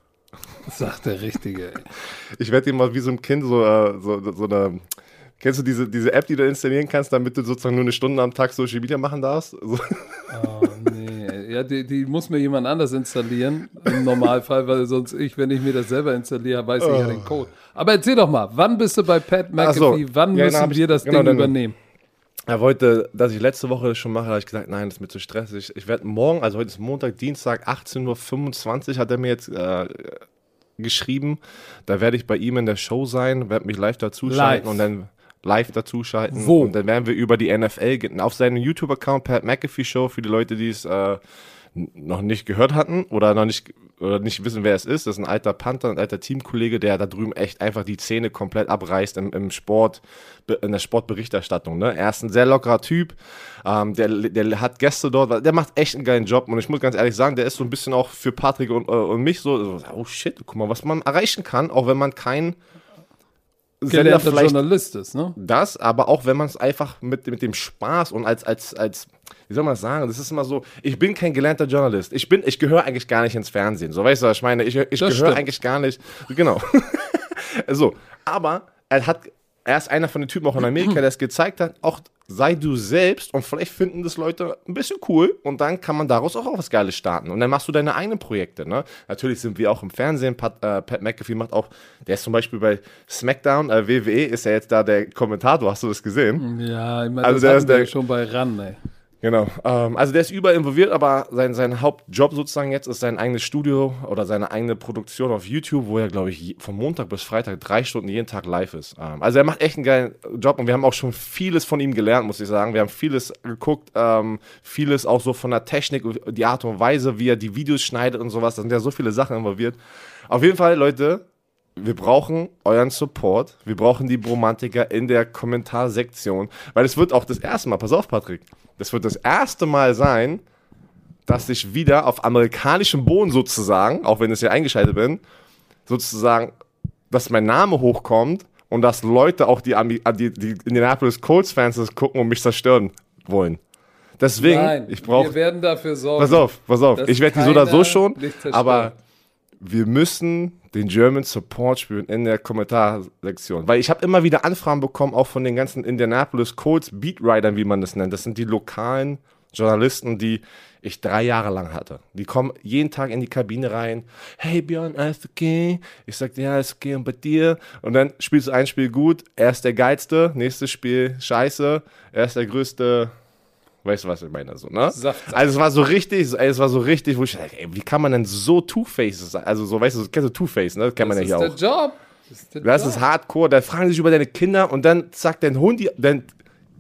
Sagt der Richtige. Ey. Ich werde dir mal wie so ein Kind so, äh, so, so eine. Kennst du diese, diese App, die du installieren kannst, damit du sozusagen nur eine Stunde am Tag Social Media machen darfst? So. Oh, nee. Ja, die, die, muss mir jemand anders installieren, im Normalfall, weil sonst ich, wenn ich mir das selber installiere, weiß ich oh. ja den Code. Aber erzähl doch mal, wann bist du bei Pat McAfee? So. Wann ja, müssen wir das genau, Ding übernehmen? Er wollte, dass ich letzte Woche schon mache, habe ich gesagt, nein, das ist mir zu stressig. Ich werde morgen, also heute ist Montag, Dienstag, 18.25 Uhr, hat er mir jetzt äh, geschrieben. Da werde ich bei ihm in der Show sein, werde mich live dazuschalten live. und dann live dazuschalten. Wo? Und dann werden wir über die NFL gehen. Auf seinem YouTube-Account Pat McAfee Show, für die Leute, die es äh, noch nicht gehört hatten oder noch nicht oder nicht wissen, wer es ist. Das ist ein alter Panther, ein alter Teamkollege, der da drüben echt einfach die Zähne komplett abreißt im, im Sport, in der Sportberichterstattung. Ne? Er ist ein sehr lockerer Typ, ähm, der, der hat Gäste dort, der macht echt einen geilen Job und ich muss ganz ehrlich sagen, der ist so ein bisschen auch für Patrick und, äh, und mich so, oh shit, guck mal, was man erreichen kann, auch wenn man kein Sender gelernter vielleicht Journalist ist, ne? das, aber auch wenn man es einfach mit, mit dem Spaß und als, als, als, wie soll man das sagen, das ist immer so, ich bin kein gelernter Journalist. Ich bin, ich gehöre eigentlich gar nicht ins Fernsehen. So, weißt du, was ich meine? Ich, ich gehöre eigentlich gar nicht, genau. so, aber er hat, er ist einer von den Typen auch in Amerika, der es gezeigt hat, auch sei du selbst und vielleicht finden das Leute ein bisschen cool und dann kann man daraus auch was Geiles starten und dann machst du deine eigenen Projekte, ne? Natürlich sind wir auch im Fernsehen, Pat, äh, Pat McAfee macht auch, der ist zum Beispiel bei SmackDown, äh, WWE ist er jetzt da der Kommentator, hast du das gesehen? Ja, ich meine, Also das der ist der- schon bei RAN, ey. Genau. Ähm, also der ist überall involviert, aber sein, sein Hauptjob sozusagen jetzt ist sein eigenes Studio oder seine eigene Produktion auf YouTube, wo er, glaube ich, von Montag bis Freitag drei Stunden jeden Tag live ist. Ähm, also er macht echt einen geilen Job und wir haben auch schon vieles von ihm gelernt, muss ich sagen. Wir haben vieles geguckt, ähm, vieles auch so von der Technik, die Art und Weise, wie er die Videos schneidet und sowas. Da sind ja so viele Sachen involviert. Auf jeden Fall, Leute, wir brauchen euren Support. Wir brauchen die Bromantiker in der Kommentarsektion. Weil es wird auch das erste Mal, pass auf, Patrick, das wird das erste Mal sein, dass ich wieder auf amerikanischem Boden sozusagen, auch wenn ich hier eingeschaltet bin, sozusagen, dass mein Name hochkommt und dass Leute auch die, die, die Indianapolis Colts-Fans das gucken und mich zerstören wollen. Deswegen, Nein, ich brauche wir werden dafür sorgen. Pass auf, pass auf. Ich werde die so oder so schon, aber wir müssen den German Support spüren in der Kommentarsektion. Weil ich habe immer wieder Anfragen bekommen, auch von den ganzen Indianapolis Colts Beatwritern, wie man das nennt. Das sind die lokalen Journalisten, die ich drei Jahre lang hatte. Die kommen jeden Tag in die Kabine rein. Hey Björn, alles okay? Ich sag, ja, ist okay. Und bei dir? Und dann spielst du ein Spiel gut. Er ist der Geilste. Nächstes Spiel scheiße. Er ist der größte Weißt du, was ich meine? So, ne? Saft- Also es war so richtig, ey, es war so richtig, wo ich dachte, ey, wie kann man denn so Two-Face sein? Also so, weißt du, kennst du Two-Face, ne? Das kennt man das ja ist hier der auch. Job. Das ist der Das Job. ist Hardcore, da fragen sie sich über deine Kinder und dann sagt dein Hund, dann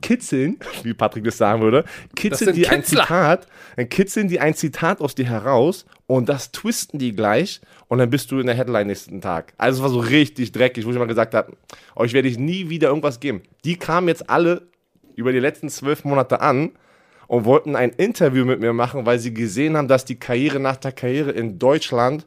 kitzeln, wie Patrick das sagen würde, kitzeln die ein Kitzler. Zitat, dann kitzeln die ein Zitat aus dir heraus und das twisten die gleich und dann bist du in der Headline nächsten Tag. Also es war so richtig dreckig, wo ich mal gesagt habe, euch werde ich nie wieder irgendwas geben. Die kamen jetzt alle über die letzten zwölf Monate an und wollten ein Interview mit mir machen, weil sie gesehen haben, dass die Karriere nach der Karriere in Deutschland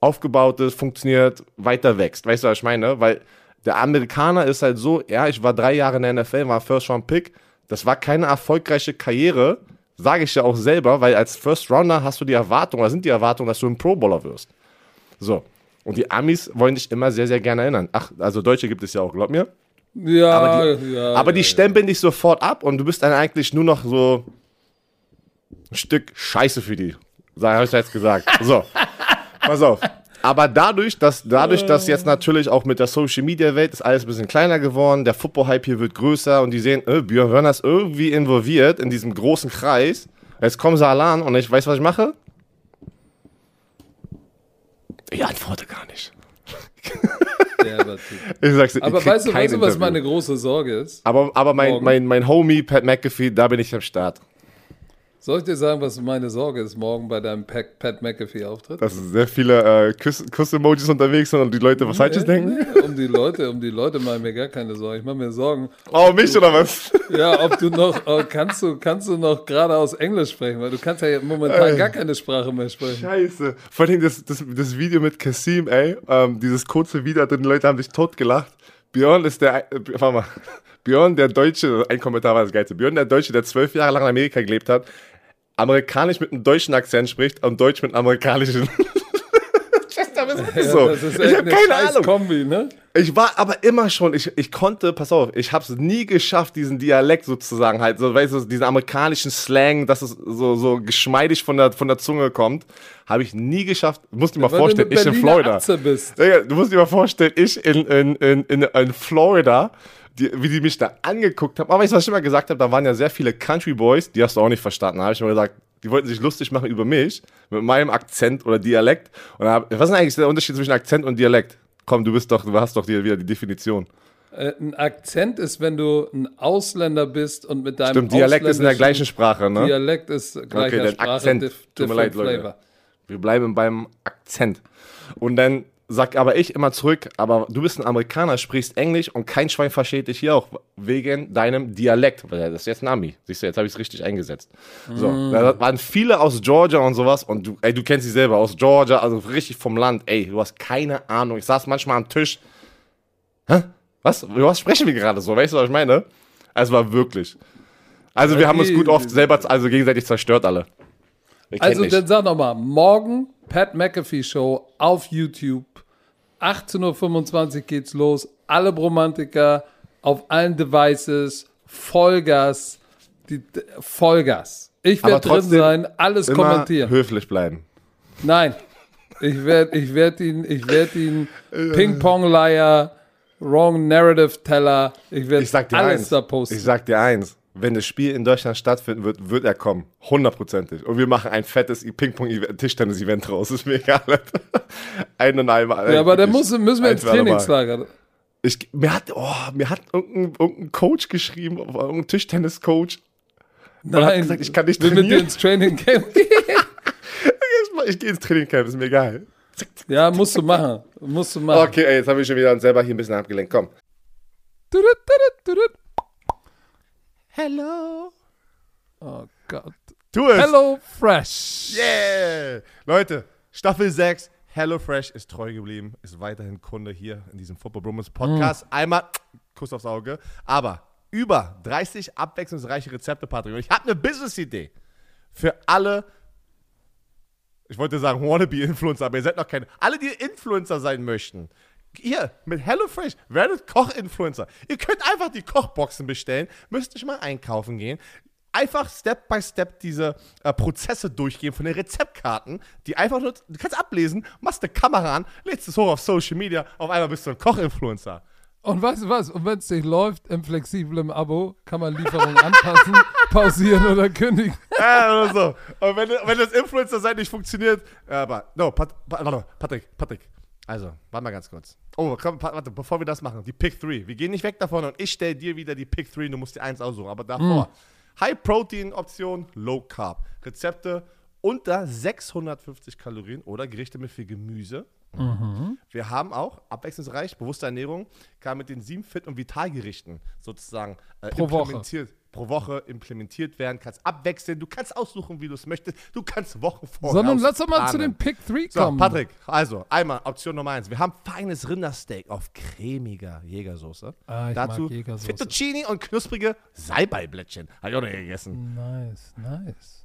aufgebaut ist, funktioniert, weiter wächst. Weißt du, was ich meine? Weil der Amerikaner ist halt so, ja, ich war drei Jahre in der NFL, war First Round Pick. Das war keine erfolgreiche Karriere, sage ich ja auch selber, weil als First Rounder hast du die Erwartung, oder sind die Erwartungen, dass du ein Pro Bowler wirst. So. Und die Amis wollen dich immer sehr, sehr gerne erinnern. Ach, also Deutsche gibt es ja auch, glaub mir. Ja, Aber die, ja, aber die stempeln dich sofort ab und du bist dann eigentlich nur noch so ein Stück Scheiße für die. Habe ich jetzt gesagt. So, pass auf. Aber dadurch, dass, dadurch, dass jetzt natürlich auch mit der Social Media Welt ist alles ein bisschen kleiner geworden, der Football-Hype hier wird größer und die sehen, äh, Björn Werner ist irgendwie involviert in diesem großen Kreis. Jetzt kommen sie alle an und ich weiß, was ich mache? Ich antworte gar nicht. Ich sag's dir, Aber weißt du, weißt du, was meine große Sorge ist? Aber, aber mein, Morgen. mein, mein Homie Pat McAfee, da bin ich am Start. Soll ich dir sagen, was meine Sorge ist morgen bei deinem Pat, Pat McAfee-Auftritt? Dass sehr viele äh, Kuss- Kuss-Emojis unterwegs sind und die Leute was Falsches denken. Um die Leute, um die Leute mache ich mir gar keine Sorgen. Ich mache mir Sorgen, Oh, mich oder was? ja, ob du noch, oh, kannst du, kannst du noch geradeaus Englisch sprechen, weil du kannst ja momentan gar keine Sprache mehr sprechen. Scheiße. Vor allem das, das, das Video mit Kasim, ey. Ähm, dieses kurze Video, die Leute haben sich totgelacht. Björn ist der, äh, warte mal. Björn, der Deutsche, ein Kommentar war das Geilste. Björn, der Deutsche, der zwölf Jahre lang in Amerika gelebt hat, amerikanisch mit einem deutschen Akzent spricht und deutsch mit einem amerikanischen. so. ist ich habe eine keine Ahnung. Kombi, ne? Ich war aber immer schon, ich, ich konnte, pass auf, ich habe es nie geschafft, diesen Dialekt sozusagen halt, so, weißt du, diesen amerikanischen Slang, dass es so, so geschmeidig von der, von der Zunge kommt, habe ich nie geschafft. Du musst dir mal Weil vorstellen, ich in Florida. Bist. Du musst dir mal vorstellen, ich in, in, in, in, in Florida, die, wie die mich da angeguckt haben. Aber du, was ich immer gesagt habe? Da waren ja sehr viele Country Boys, die hast du auch nicht verstanden. Da habe ich immer gesagt, die wollten sich lustig machen über mich, mit meinem Akzent oder Dialekt. Und da hab, was ist denn eigentlich der Unterschied zwischen Akzent und Dialekt? Komm, du bist doch, du hast doch die, wieder die Definition. Äh, ein Akzent ist, wenn du ein Ausländer bist und mit deinem Stimmt, Dialekt ist in der gleichen Sprache, ne? Dialekt ist gleicher Okay, Sprache, Akzent. dif- Tut mir leid, Leute. flavor. Wir bleiben beim Akzent. Und dann sag aber ich immer zurück, aber du bist ein Amerikaner, sprichst Englisch und kein Schwein versteht dich hier auch wegen deinem Dialekt. Weil das ist jetzt ein Ami. Siehst du, jetzt habe ich es richtig eingesetzt. So, Mm. da waren viele aus Georgia und sowas und du, ey, du kennst sie selber aus Georgia, also richtig vom Land. Ey, du hast keine Ahnung. Ich saß manchmal am Tisch. Hä? Was? Über was sprechen wir gerade so? Weißt du, was ich meine? Also war wirklich. Also wir haben uns gut oft selber, also gegenseitig zerstört alle. Also nicht. dann sag nochmal, morgen Pat McAfee Show auf YouTube. 18.25 Uhr geht's los. Alle Bromantiker auf allen Devices. Vollgas. Die, Vollgas. Ich werde drin sein, alles kommentieren. höflich bleiben. Nein. Ich werde ich werd ihn, ich werde ihn Ping-Pong-Leier, Wrong Narrative Teller. Ich werde alles eins. da posten. Ich sag dir eins. Wenn das Spiel in Deutschland stattfinden wird, wird er kommen. Hundertprozentig. Und wir machen ein fettes Ping-Pong-Tischtennis-Event draus. Ist mir egal. ein und einmal. ja, aber dann muss, müssen wir ins. Trainingslager. Ich, mir hat, oh, mir hat irgendein, irgendein Coach geschrieben, irgendein Tischtennis-Coach. Nein, hat gesagt, ich kann nicht will mit dir trainieren. ins Training gehen. Ich gehe ins Trainingcamp, ist mir egal. ja, musst du machen. Musst du machen. Okay, ey, jetzt habe ich schon wieder uns selber hier ein bisschen abgelenkt. Komm. Hello. Oh Gott. Tu es. Hello Fresh. Yeah! Leute, Staffel 6, HelloFresh ist treu geblieben, ist weiterhin Kunde hier in diesem Football Bromance Podcast. Einmal Kuss aufs Auge, aber über 30 abwechslungsreiche Rezepte, Patrick. Und ich habe eine Business-Idee für alle, ich wollte sagen Wannabe-Influencer, aber ihr seid noch keine, alle, die Influencer sein möchten. Ihr mit HelloFresh werdet Koch-Influencer. Ihr könnt einfach die Kochboxen bestellen, müsst nicht mal einkaufen gehen. Einfach Step by Step diese äh, Prozesse durchgehen von den Rezeptkarten, die einfach nur, du kannst ablesen, machst eine Kamera an, lädst es hoch auf Social Media, auf einmal bist du ein Koch-Influencer. Und weißt du was? Und wenn es nicht läuft, im flexiblen Abo kann man Lieferungen anpassen, pausieren oder kündigen. Ja, oder so. Und wenn, wenn das Influencer sein nicht funktioniert, äh, aber, no, Pat, Pat, Patrick, Patrick. Also, warte mal ganz kurz. Oh, komm, warte, bevor wir das machen, die Pick 3. Wir gehen nicht weg davon und ich stelle dir wieder die Pick 3 und du musst dir eins aussuchen. Aber davor, High-Protein-Option, Low-Carb. Rezepte unter 650 Kalorien oder Gerichte mit viel Gemüse. Wir haben auch abwechslungsreich, bewusste Ernährung, kann mit den sieben Fit- und Vitalgerichten sozusagen äh, Pro Woche. Pro Woche implementiert werden, kannst abwechseln, du kannst aussuchen, wie du es möchtest, du kannst Wochen vor. Sondern lass doch mal zu den Pick 3 So, kommen. Patrick, also einmal Option Nummer eins. Wir haben feines Rindersteak auf cremiger Jägersoße. Ah, Dazu Jägersoße. Fettuccini und knusprige Salbeiblättchen. Habe ich auch noch gegessen. Nice, nice.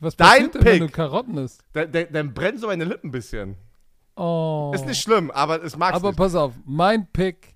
Was Dein passiert denn, wenn du Pick. Karotten isst? Dann, dann, dann brennen so meine Lippen ein bisschen. Oh. Ist nicht schlimm, aber es mag's Aber nicht. pass auf, mein Pick: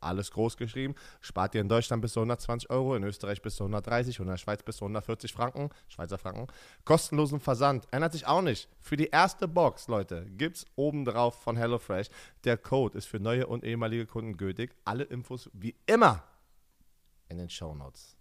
Alles groß geschrieben. Spart ihr in Deutschland bis zu 120 Euro, in Österreich bis zu 130 und in der Schweiz bis zu 140 Franken. Schweizer Franken. Kostenlosen Versand. Ändert sich auch nicht. Für die erste Box, Leute, gibt's oben drauf von HelloFresh. Der Code ist für neue und ehemalige Kunden gültig. Alle Infos wie immer in den Show Notes.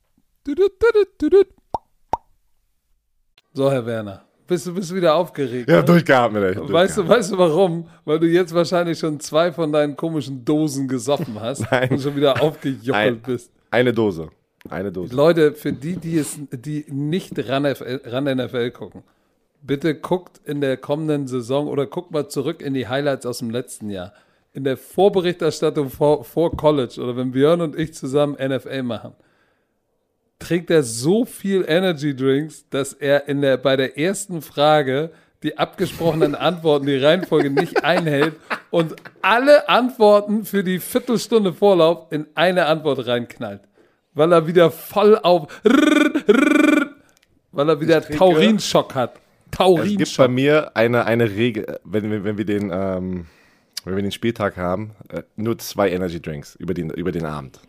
So, Herr Werner, bist du bist wieder aufgeregt? Ja, ne? durchgeatmet, ey. Weißt du, weißt du warum? Weil du jetzt wahrscheinlich schon zwei von deinen komischen Dosen gesoffen hast Nein. und schon wieder aufgejockelt Ein- bist. Eine Dose. Eine Dose. Leute, für die, die es, die nicht ran, ran NFL gucken, bitte guckt in der kommenden Saison oder guckt mal zurück in die Highlights aus dem letzten Jahr. In der Vorberichterstattung vor, vor College oder wenn Björn und ich zusammen NFL machen, trinkt er so viel Energy Drinks, dass er in der, bei der ersten Frage die abgesprochenen Antworten, die Reihenfolge nicht einhält und alle Antworten für die Viertelstunde Vorlauf in eine Antwort reinknallt. Weil er wieder voll auf, weil er wieder Taurinschock hat. Es gibt bei Taurinschock. mir eine, eine Regel, wenn, wir- wenn wir den, ähm, wenn wir den Spieltag haben, äh, nur zwei Energy Drinks über den, über den Abend.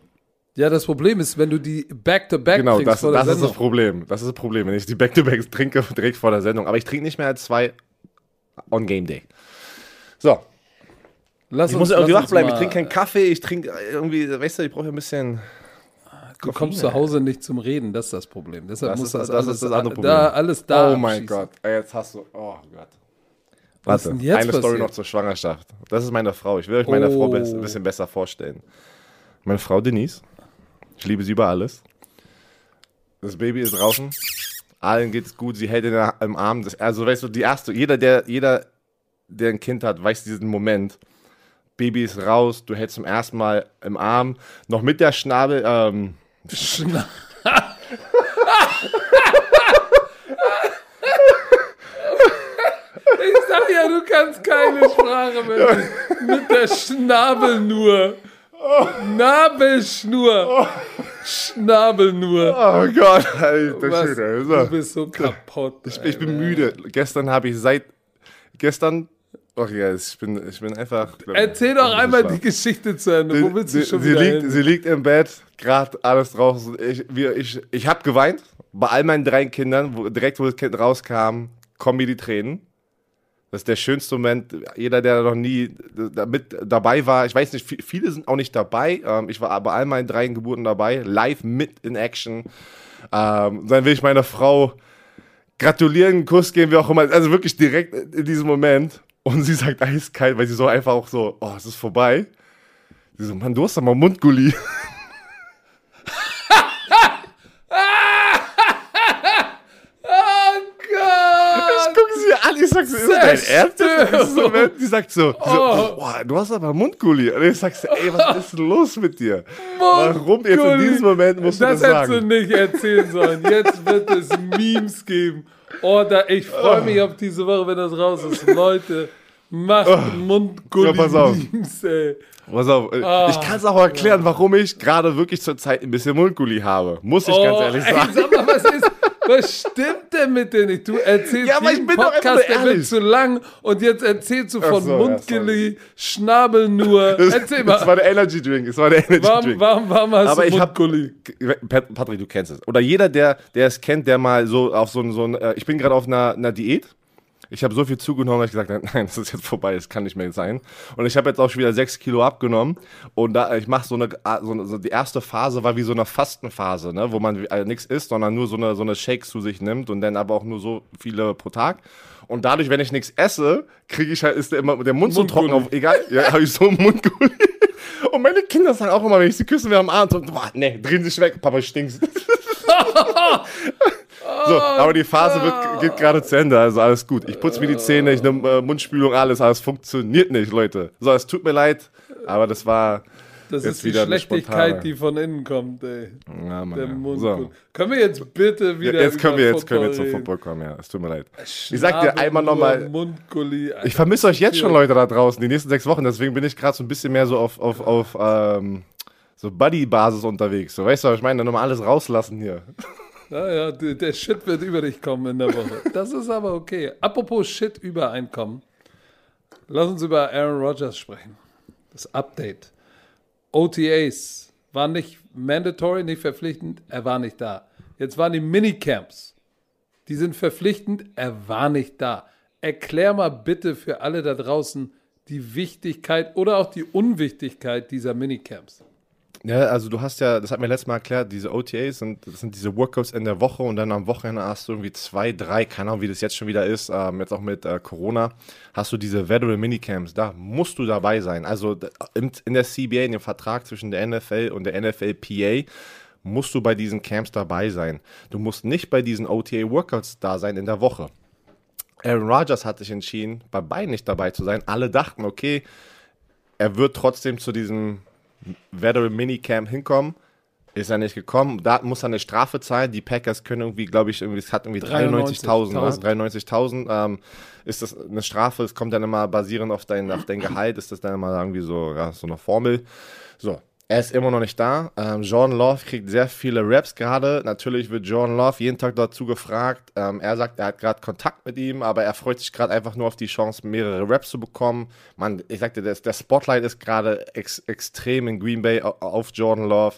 Ja, das Problem ist, wenn du die Back-to-Back Genau, trinkst das, vor der das ist das Problem. Das ist das Problem, wenn ich die Back-to-Backs trinke direkt vor der Sendung. Aber ich trinke nicht mehr als zwei on Game Day. So, Lass ich uns, muss irgendwie wach bleiben. Ich trinke keinen Kaffee, ich trinke irgendwie, weißt du, ich brauche ein bisschen. Du kommst zu Hause nicht zum Reden, das ist das Problem. Deshalb Das muss ist- das, das alles, ist das andere Problem. Da, alles da oh mein. Gott, jetzt hast du. Oh Gott. Was Warte, eine Story passiert? noch zur Schwangerschaft. Das ist meine Frau. Ich will euch meine Oh. Frau ein bisschen besser vorstellen. Meine Frau Denise. Ich liebe sie über alles. Das Baby ist draußen. Allen geht's gut. Sie hält ihn im Arm. Das, also, weißt du, die erste, jeder, der, jeder, der ein Kind hat, weiß diesen Moment. Baby ist raus, du hältst zum ersten Mal im Arm, noch mit der Schnabel, ähm, Schna ich sag ja, du kannst keine Sprache mehr. Mit der Schnabel nur. Nabelschnur. Schnabel nur. oh Gott, Alter, Was? Schöne, Du bist so kaputt. Ich, ich bin müde. Gestern habe ich seit, gestern, ach ja, ich bin, ich bin einfach. Erzähl doch einmal die Geschichte zu Ende. Wo willst du sie, schon sie, wieder liegt, hin? sie liegt im Bett, gerade alles draußen. Ich, wir, ich, ich habe geweint. Bei all meinen drei Kindern, wo, direkt wo das Kind rauskam, kommen mir die Tränen. Das ist der schönste Moment. Jeder, der noch nie da- mit dabei war, ich weiß nicht, vi- viele sind auch nicht dabei. Ähm, ich war bei all meinen drei Geburten dabei, live mit in Action. Ähm, dann will ich meiner Frau gratulieren, einen Kuss geben, wie auch immer. Also wirklich direkt in diesem Moment. Und sie sagt eiskalt, weil sie so einfach auch so, oh, es ist vorbei. Sie so, Mann, du hast doch mal Mundgulli. Oh Gott! Ich gucke sie an, ich sag so, ist das dein Ernst? Das ist so, Zerstörung. Die sagt so, die so boah, du hast aber Mundgulli. Und ich sag so, ey, was ist denn los mit dir? Warum jetzt in diesem Moment musst du das, Das hättest du sagen? nicht erzählen sollen. Jetzt wird es Memes geben. Oh, da, ich freue mich auf diese Woche, wenn das raus ist. Leute, macht Ja, auf. Mundgulli-Memes, ey. Pass auf, Ah, ich kann es auch erklären, warum ich gerade wirklich zur Zeit ein bisschen Mundgulli habe. Muss ich ganz ehrlich Oh, ey, sagen. sag mal, was ist, was stimmt denn mit dir nicht? Du erzählst Ja, aber ich bin doch einfach Podcast, nur der wird zu lang und jetzt erzählst du von so, ja, Mundgulli, Schnabel nur. Erzähl Das mal, war der Energy Drink. Das war der Energy warum, Drink. warum, warum hast Aber du ich hab, Mundgulli? Pat- Patrick, du kennst es. Oder jeder, der, der es kennt, der mal so auf so ein, so ein äh, ich bin gerade auf einer, einer Diät. Ich habe so viel zugenommen, dass ich gesagt habe, nein, das ist jetzt vorbei, das kann nicht mehr sein. Und ich habe jetzt auch schon wieder sechs Kilo abgenommen. Und da, ich mache so eine, so eine, so die erste Phase war wie so eine Fastenphase, ne, wo man äh, nichts isst, sondern nur so eine, so eine Shakes zu sich nimmt und dann aber auch nur so viele pro Tag. Und dadurch, wenn ich nichts esse, kriege ich halt, ist der immer der Mund so trocken, auf, egal, ja, habe ich so einen Mundgulli. Und meine Kinder sagen auch immer, wenn ich sie küssen will am Abend, so, boah, nee, drehen sich weg, Papa stinkst. so, aber die Phase wird, geht gerade zu Ende, also alles gut. Ich putze mir die Zähne, ich nehme äh, Mundspülung, alles, aber es funktioniert nicht, Leute. So, es tut mir leid, aber das war Das jetzt ist die wieder Schlechtigkeit, die von innen kommt, ey. Ja, Mann, Der ja. Mund. So. Können wir jetzt bitte wieder Jetzt können wir, jetzt können wir zum? Football kommen, ja. Es tut mir leid. Ich sag dir einmal nochmal, ich vermisse euch jetzt schon, Leute, da draußen, die nächsten sechs Wochen. Deswegen bin ich gerade so ein bisschen mehr so auf, auf, auf ähm, so Buddy-Basis unterwegs. So, weißt du, was ich meine? Nochmal alles rauslassen hier. Ja, ja, der, Shit wird über dich kommen in der Woche. Das ist aber okay. Apropos Shit übereinkommen. Lass uns über Aaron Rodgers sprechen. Das Update. OTAs war nicht mandatory, nicht verpflichtend, er war nicht da. Jetzt waren die Minicamps. Die sind verpflichtend, er war nicht da. Erklär mal bitte für alle da draußen die Wichtigkeit oder auch die Unwichtigkeit dieser Minicamps. Ja, also du hast ja, das hat mir letztes Mal erklärt, diese OTAs sind, das sind diese Workouts in der Woche und dann am Wochenende hast du irgendwie zwei, drei, keine Ahnung, wie das jetzt schon wieder ist, ähm, jetzt auch mit äh, Corona, hast du diese Veteran Minicamps, da musst du dabei sein. Also in, in der CBA, in dem Vertrag zwischen der NFL und der NFLPA, musst du bei diesen Camps dabei sein. Du musst nicht bei diesen OTA-Workouts da sein in der Woche. Aaron Rodgers hat sich entschieden, bei beiden nicht dabei zu sein. Alle dachten, okay, er wird trotzdem zu diesem Veteran Minicamp hinkommen. Ist er nicht gekommen. Da muss er eine Strafe zahlen. Die Packers können irgendwie, glaube ich, irgendwie, es hat irgendwie 93.000, ne? 93.000 ähm, ist das eine Strafe. Es kommt dann immer basierend auf dein, auf dein Gehalt, ist das dann immer irgendwie so, ja, so eine Formel. So, er ist immer noch nicht da. Ähm, Jordan Love kriegt sehr viele Raps gerade. Natürlich wird Jordan Love jeden Tag dazu gefragt. Ähm, er sagt, er hat gerade Kontakt mit ihm, aber er freut sich gerade einfach nur auf die Chance, mehrere Raps zu bekommen. Man, ich sagte, der, der Spotlight ist gerade ex, extrem in Green Bay au- auf Jordan Love.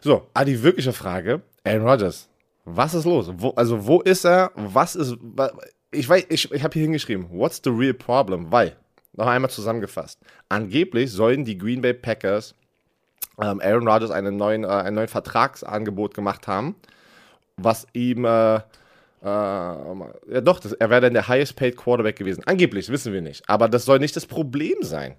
So, aber die wirkliche Frage, Aaron Rodgers, was ist los? Wo, also wo ist er? Was ist, ich weiß, ich, ich habe hier hingeschrieben, what's the real problem? Weil, noch einmal zusammengefasst, angeblich sollen die Green Bay Packers ähm, Aaron Rodgers einen neuen, äh, ein neuen Vertragsangebot gemacht haben, was ihm, äh, äh, ja doch, das, er wäre dann der highest paid Quarterback gewesen. Angeblich, wissen wir nicht. Aber das soll nicht das Problem sein.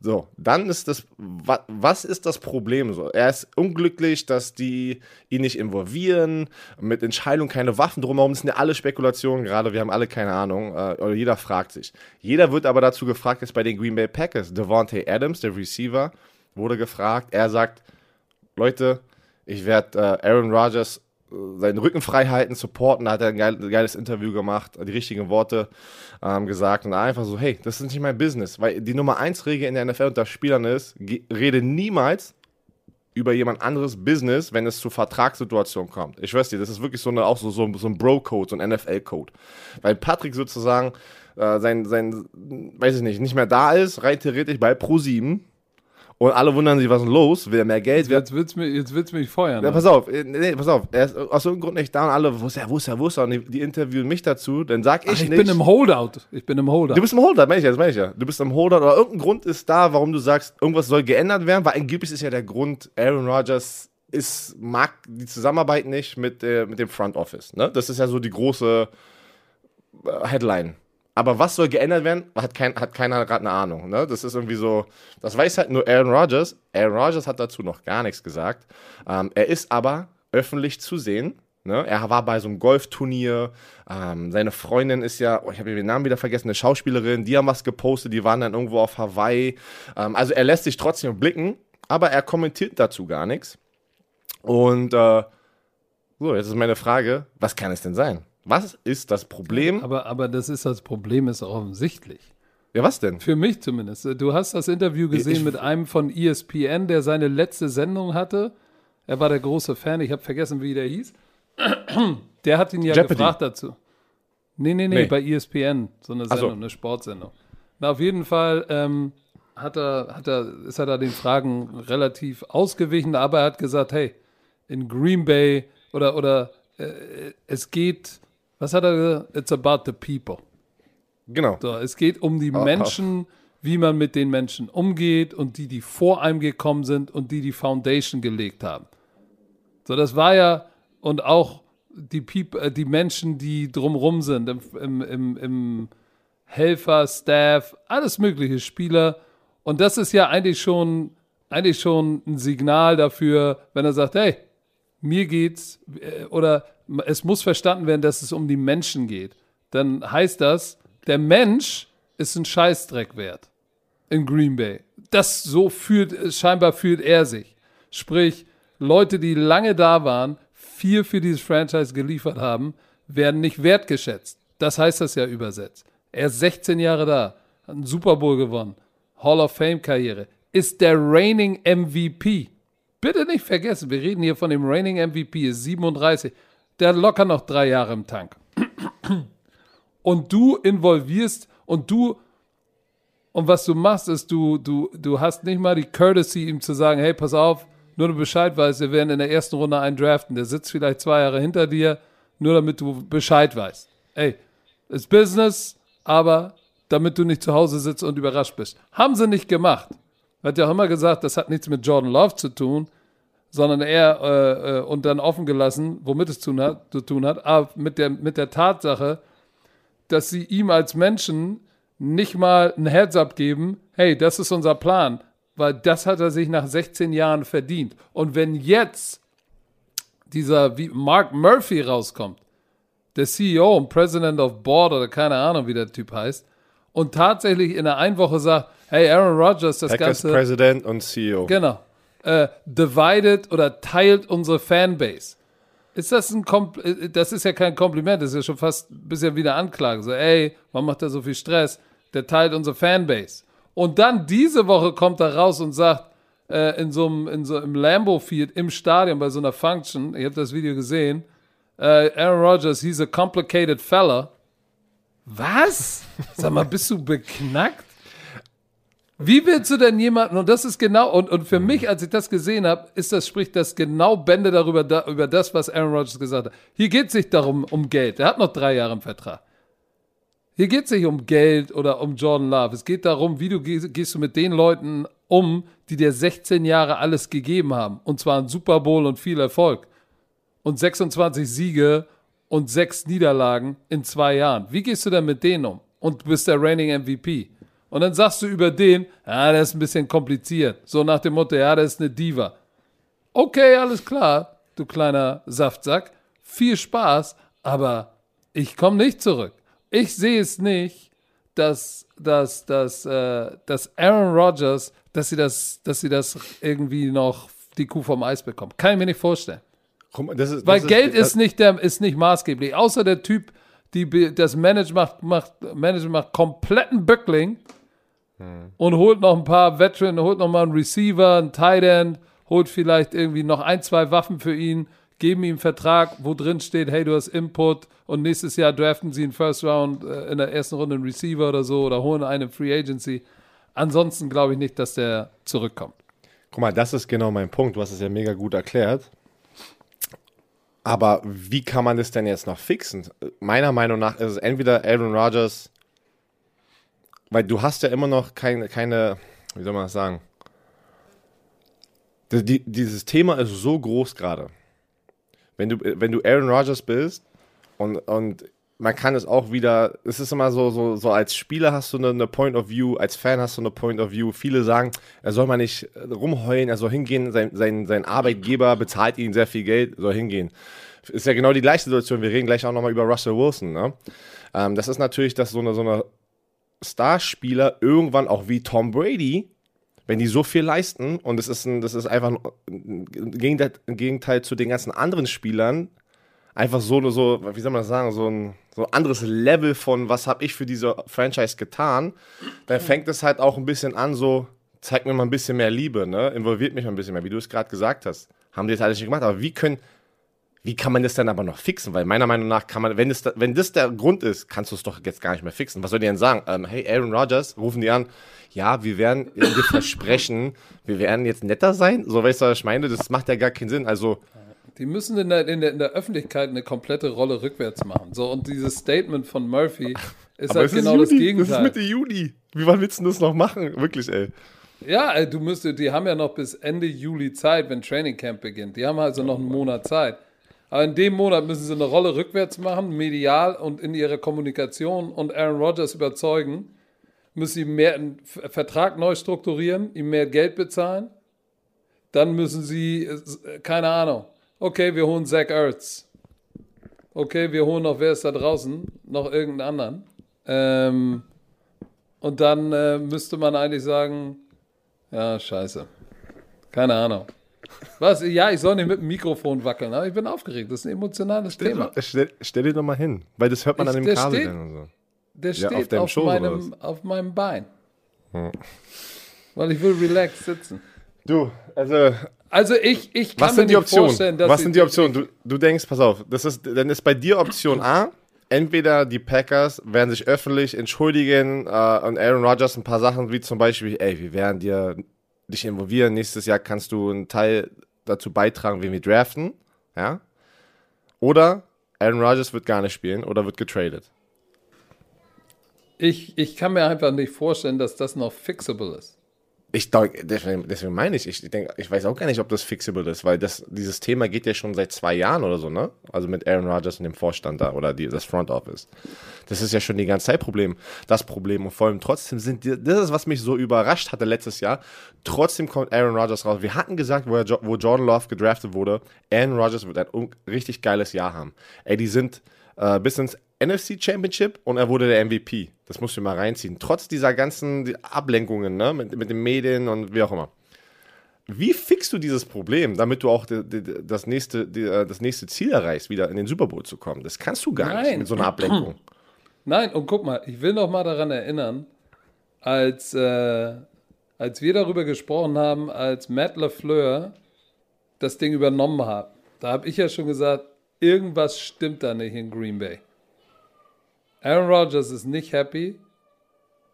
So, dann ist das, wa, was ist das Problem so? Er ist unglücklich, dass die ihn nicht involvieren, mit Entscheidungen keine Waffen drumherum, das sind ja alle Spekulationen gerade, wir haben alle keine Ahnung, äh, oder jeder fragt sich. Jeder wird aber dazu gefragt, jetzt bei den Green Bay Packers, Devontae Adams, der Receiver, wurde gefragt, er sagt, Leute, ich werde äh, Aaron Rodgers äh, seinen Rücken frei halten, supporten. Da hat er ein, geil, geiles Interview gemacht, die richtigen Worte ähm, gesagt und einfach so, hey, das ist nicht mein Business. Weil die Nummer 1 Regel in der NFL unter Spielern ist, rede niemals über jemand anderes Business, wenn es zu Vertragssituationen kommt. Ich weiß dir, das ist wirklich so eine, auch so, so, so ein Bro-Code, so ein NFL-Code. Weil Patrick sozusagen äh, sein, sein, weiß ich nicht, nicht mehr da ist, rein theoretisch bei Pro7 und alle wundern sich, was ist los? Will er mehr Geld? Jetzt willst du mich, jetzt willst mich feuern. ja, ne? pass auf, äh, nee, pass auf. Er ist aus irgendeinem Grund nicht da und alle, wo ist er, wo ist er, wo ist er? Und die, die interviewen mich dazu, dann sag ich, Ach, ich nicht. bin im Holdout. Ich bin im Holdout. du bist im Holder, meine ich ja, das meine ich ja. Du bist im Holder oder irgendein Grund ist da, warum du sagst, irgendwas soll geändert werden, weil angeblich ist ja der Grund, Aaron Rodgers ist, mag die Zusammenarbeit nicht mit, äh, mit dem Front Office. Ne? Das ist ja so die große äh, Headline. Aber was soll geändert werden, hat, kein, hat keiner gerade eine Ahnung. Ne? Das ist irgendwie so, das weiß halt nur Aaron Rodgers. Aaron Rodgers hat dazu noch gar nichts gesagt. Ähm, er ist aber öffentlich zu sehen. Ne? Er war bei so einem Golfturnier. Ähm, seine Freundin ist ja, oh, ich habe den Namen wieder vergessen, eine Schauspielerin. Die haben was gepostet, die waren dann irgendwo auf Hawaii. Ähm, also er lässt sich trotzdem blicken, aber er kommentiert dazu gar nichts. Und äh, so, jetzt ist meine Frage, was kann es denn sein? Was ist das Problem? aber, aber das ist das Problem, ist auch offensichtlich. Ja, was denn? Für mich zumindest. Du hast das Interview gesehen Ich- mit einem von ESPN, der seine letzte Sendung hatte. Er war der große Fan, ich habe vergessen, wie der hieß. Der hat ihn ja Jeopardy. gefragt dazu. Nee, nee, nee, Nee. bei ESPN, so eine Ach so. Sendung, eine Sportsendung. Na, auf jeden Fall ähm, hat er, hat er, ist er da den Fragen relativ ausgewichen, aber er hat gesagt, hey, in Green Bay oder, oder äh, es geht, was hat er gesagt? It's about the people. Genau. So, es geht um die Ah, Menschen, wie man mit den Menschen umgeht und die, die vor einem gekommen sind und die die Foundation gelegt haben. So, das war ja, und auch die, Peop äh, die Menschen, die drumrum sind, im, im, im, im Helfer, Staff, alles mögliche, Spieler. Und das ist ja eigentlich schon, eigentlich schon ein Signal dafür, wenn er sagt, hey, mir geht's, äh, oder es muss verstanden werden, dass es um die Menschen geht. Dann heißt das, der Mensch ist ein Scheißdreck wert in Green Bay. Das so fühlt, scheinbar fühlt er sich. Sprich, Leute, die lange da waren, viel für dieses Franchise geliefert haben, werden nicht wertgeschätzt. Das heißt das ja übersetzt. Er ist 16 Jahre da, hat einen Super Bowl gewonnen, Hall of Fame Karriere, ist der reigning MVP. Bitte nicht vergessen, wir reden hier von dem reigning MVP, ist 37. Der hat locker noch drei Jahre im Tank. Und du involvierst und du und was du machst, ist, du, du, du hast nicht mal die Courtesy, ihm zu sagen, hey, pass auf, nur du Bescheid weißt, wir werden in der ersten Runde einen draften. Der sitzt vielleicht zwei Jahre hinter dir, nur damit du Bescheid weißt. Ey, ist Business, aber damit du nicht zu Hause sitzt und überrascht bist. Haben sie nicht gemacht. Hat ja auch immer gesagt, das hat nichts mit Jordan Love zu tun, sondern eher äh, äh, und dann offen gelassen, womit es tun hat, zu tun hat, aber mit der, mit der Tatsache, dass sie ihm als Menschen nicht mal ein Heads-up geben, hey, das ist unser Plan, weil das hat er sich nach 16 Jahren verdient. Und wenn jetzt dieser wie Mark Murphy rauskommt, der CEO und President of Board oder keine Ahnung, wie der Typ heißt, und tatsächlich in der einen Woche sagt, hey, Aaron Rodgers, das Packers Ganze... President und CEO. Genau. Äh, divided oder teilt unsere Fanbase. Ist das ein Kom äh, das ist ja kein Kompliment, das ist ja schon fast ein bisschen wieder Anklage. So, ey, warum macht er so viel Stress? Der teilt unsere Fanbase. Und dann diese Woche kommt er raus und sagt, äh, in so einem, in so im Lambo Field im Stadion bei so einer Function, ich habe das Video gesehen, äh, Aaron Rodgers, he's a complicated fella. Was? Sag mal, bist du beknackt? Wie willst du denn jemanden, und das ist genau, und, und für mich, als ich das gesehen habe, ist das, spricht das genau Bände darüber, da, über das, was Aaron Rodgers gesagt hat. Hier geht es nicht darum, um Geld. Er hat noch drei Jahre im Vertrag. Hier geht es nicht um Geld oder um Jordan Love. Es geht darum, wie du gehst, gehst du mit den Leuten um, die dir 16 Jahre alles gegeben haben. Und zwar ein Super Bowl und viel Erfolg. Und 26 Siege und sechs Niederlagen in zwei Jahren. Wie gehst du denn mit denen um? Und du bist der reigning MVP. Und dann sagst du über den, ja, der ist ein bisschen kompliziert. So nach dem Motto, ja, der ist eine Diva. Okay, alles klar, du kleiner Saftsack. Viel Spaß, aber ich komme nicht zurück. Ich sehe es nicht, dass, dass, dass, äh, dass Aaron Rodgers, dass sie das, dass sie das irgendwie noch die Kuh vom Eis bekommt. Kann ich mir nicht vorstellen. Das ist, das Weil ist, Geld das, ist nicht, der, ist nicht maßgeblich. Außer der Typ, die das Management macht, macht, Management macht kompletten Böckling und holt noch ein paar Veteran, holt noch mal einen Receiver, einen Tight End, holt vielleicht irgendwie noch ein, zwei Waffen für ihn, geben ihm einen Vertrag, wo drin steht, hey, du hast Input und nächstes Jahr draften sie einen First Round äh, in der ersten Runde einen Receiver oder so oder holen einen Free Agency. Ansonsten glaube ich nicht, dass der zurückkommt. Guck mal, das ist genau mein Punkt. Du hast es ja mega gut erklärt. Aber wie kann man das denn jetzt noch fixen? Meiner Meinung nach ist es entweder Aaron Rodgers, weil du hast ja immer noch keine, keine wie soll man das sagen? Die, die, dieses Thema ist so groß gerade. Wenn du, wenn du Aaron Rodgers bist und, und man kann es auch wieder, es ist immer so, so, so als Spieler hast du eine, eine Point of View, als Fan hast du eine Point of View. Viele sagen, er soll mal nicht rumheulen, er soll hingehen, sein, sein, sein Arbeitgeber bezahlt ihn sehr viel Geld, soll hingehen. Ist ja genau die gleiche Situation. Wir reden gleich auch nochmal über Russell Wilson. Ne? Ähm, das ist natürlich, dass so eine, so eine Starspieler irgendwann auch wie Tom Brady, wenn die so viel leisten und es ist, ein, das ist einfach ein Gegenteil, ein Gegenteil zu den ganzen anderen Spielern, einfach so, so wie soll man das sagen, so ein, so ein anderes Level von, was habe ich für diese Franchise getan, dann fängt es halt auch ein bisschen an, so, zeig mir mal ein bisschen mehr Liebe, ne? involviert mich mal ein bisschen mehr, wie du es gerade gesagt hast. Haben die jetzt alles nicht gemacht, aber wie können, wie kann man das dann aber noch fixen? Weil meiner Meinung nach kann man, wenn das, wenn das der Grund ist, kannst du es doch jetzt gar nicht mehr fixen. Was soll die denn sagen? Ähm, hey, Aaron Rodgers, rufen die an, ja, wir werden dir versprechen, wir werden jetzt netter sein. So weißt du, was ich meine? Das macht ja gar keinen Sinn. Also, Die müssen in der, in, der, in der Öffentlichkeit eine komplette Rolle rückwärts machen. So, und dieses Statement von Murphy ist aber halt es genau ist das Juni, Gegenteil. Das ist Mitte Juli. Wie wann willst du das noch machen? Wirklich, ey. Ja, ey, du müsstest, die haben ja noch bis Ende Juli Zeit, wenn Training Camp beginnt. Die haben also noch einen Monat Zeit. Aber in dem Monat müssen sie eine Rolle rückwärts machen, medial und in ihrer Kommunikation und Aaron Rodgers überzeugen. Müssen sie mehr einen Vertrag neu strukturieren, ihm mehr Geld bezahlen. Dann müssen sie, äh, keine Ahnung, okay, wir holen Zach Ertz. Okay, wir holen noch, wer ist da draußen? Noch irgendeinen anderen. Ähm, und dann äh, müsste man eigentlich sagen, ja, scheiße. Keine Ahnung. Was? Ja, ich soll nicht mit dem Mikrofon wackeln, aber ich bin aufgeregt. Das ist ein emotionales Thema. Stell, stell dir doch mal hin, weil das hört man Ich- an dem Kabel steht- dann und so. Der Ja, auf steht deinem auf, Schoß oder meinem, auf meinem Bein. Weil ich will relaxed sitzen. Du, also Also ich, ich kann Was mir sind die nicht Optionen? vorstellen, dass Was sind die Optionen? Du, du denkst, pass auf, das ist, dann ist bei dir Option A, entweder die Packers werden sich öffentlich entschuldigen äh, und Aaron Rodgers ein paar Sachen wie zum Beispiel, ey, wir werden dir dich involvieren, nächstes Jahr kannst du einen Teil dazu beitragen, wen wir draften, ja? Oder Aaron Rodgers wird gar nicht spielen oder wird getradet. Ich, ich kann mir einfach nicht vorstellen, dass das noch fixable ist. Ich deswegen, deswegen meine ich, ich denke, ich weiß auch gar nicht, ob das fixable ist, weil das, dieses Thema geht ja schon seit zwei Jahren oder so, ne? Also mit Aaron Rodgers und dem Vorstand da oder die, das Front Office. Das ist ja schon die ganze Zeit Problem, das Problem. Und vor allem trotzdem sind die, das ist, was mich so überrascht hatte letztes Jahr. Trotzdem kommt Aaron Rodgers raus. Wir hatten gesagt, wo, er, wo Jordan Love gedraftet wurde, Aaron Rodgers wird ein richtig geiles Jahr haben. Ey, die sind äh, bis ins NFC Championship und er wurde der MVP. Das musst du mal reinziehen. Trotz dieser ganzen Ablenkungen, ne, mit, mit den Medien und wie auch immer. Wie fixst du dieses Problem, damit du auch das, nächste, äh, das nächste Ziel erreichst, wieder in den Super Bowl zu kommen? Das kannst du gar nicht Nein. mit so einer Ablenkung. Nein, und guck mal, ich will noch mal daran erinnern, als, äh, als wir darüber gesprochen haben, als Matt LaFleur das Ding übernommen hat, da habe ich ja schon gesagt, irgendwas stimmt da nicht in Green Bay. Aaron Rodgers ist nicht happy.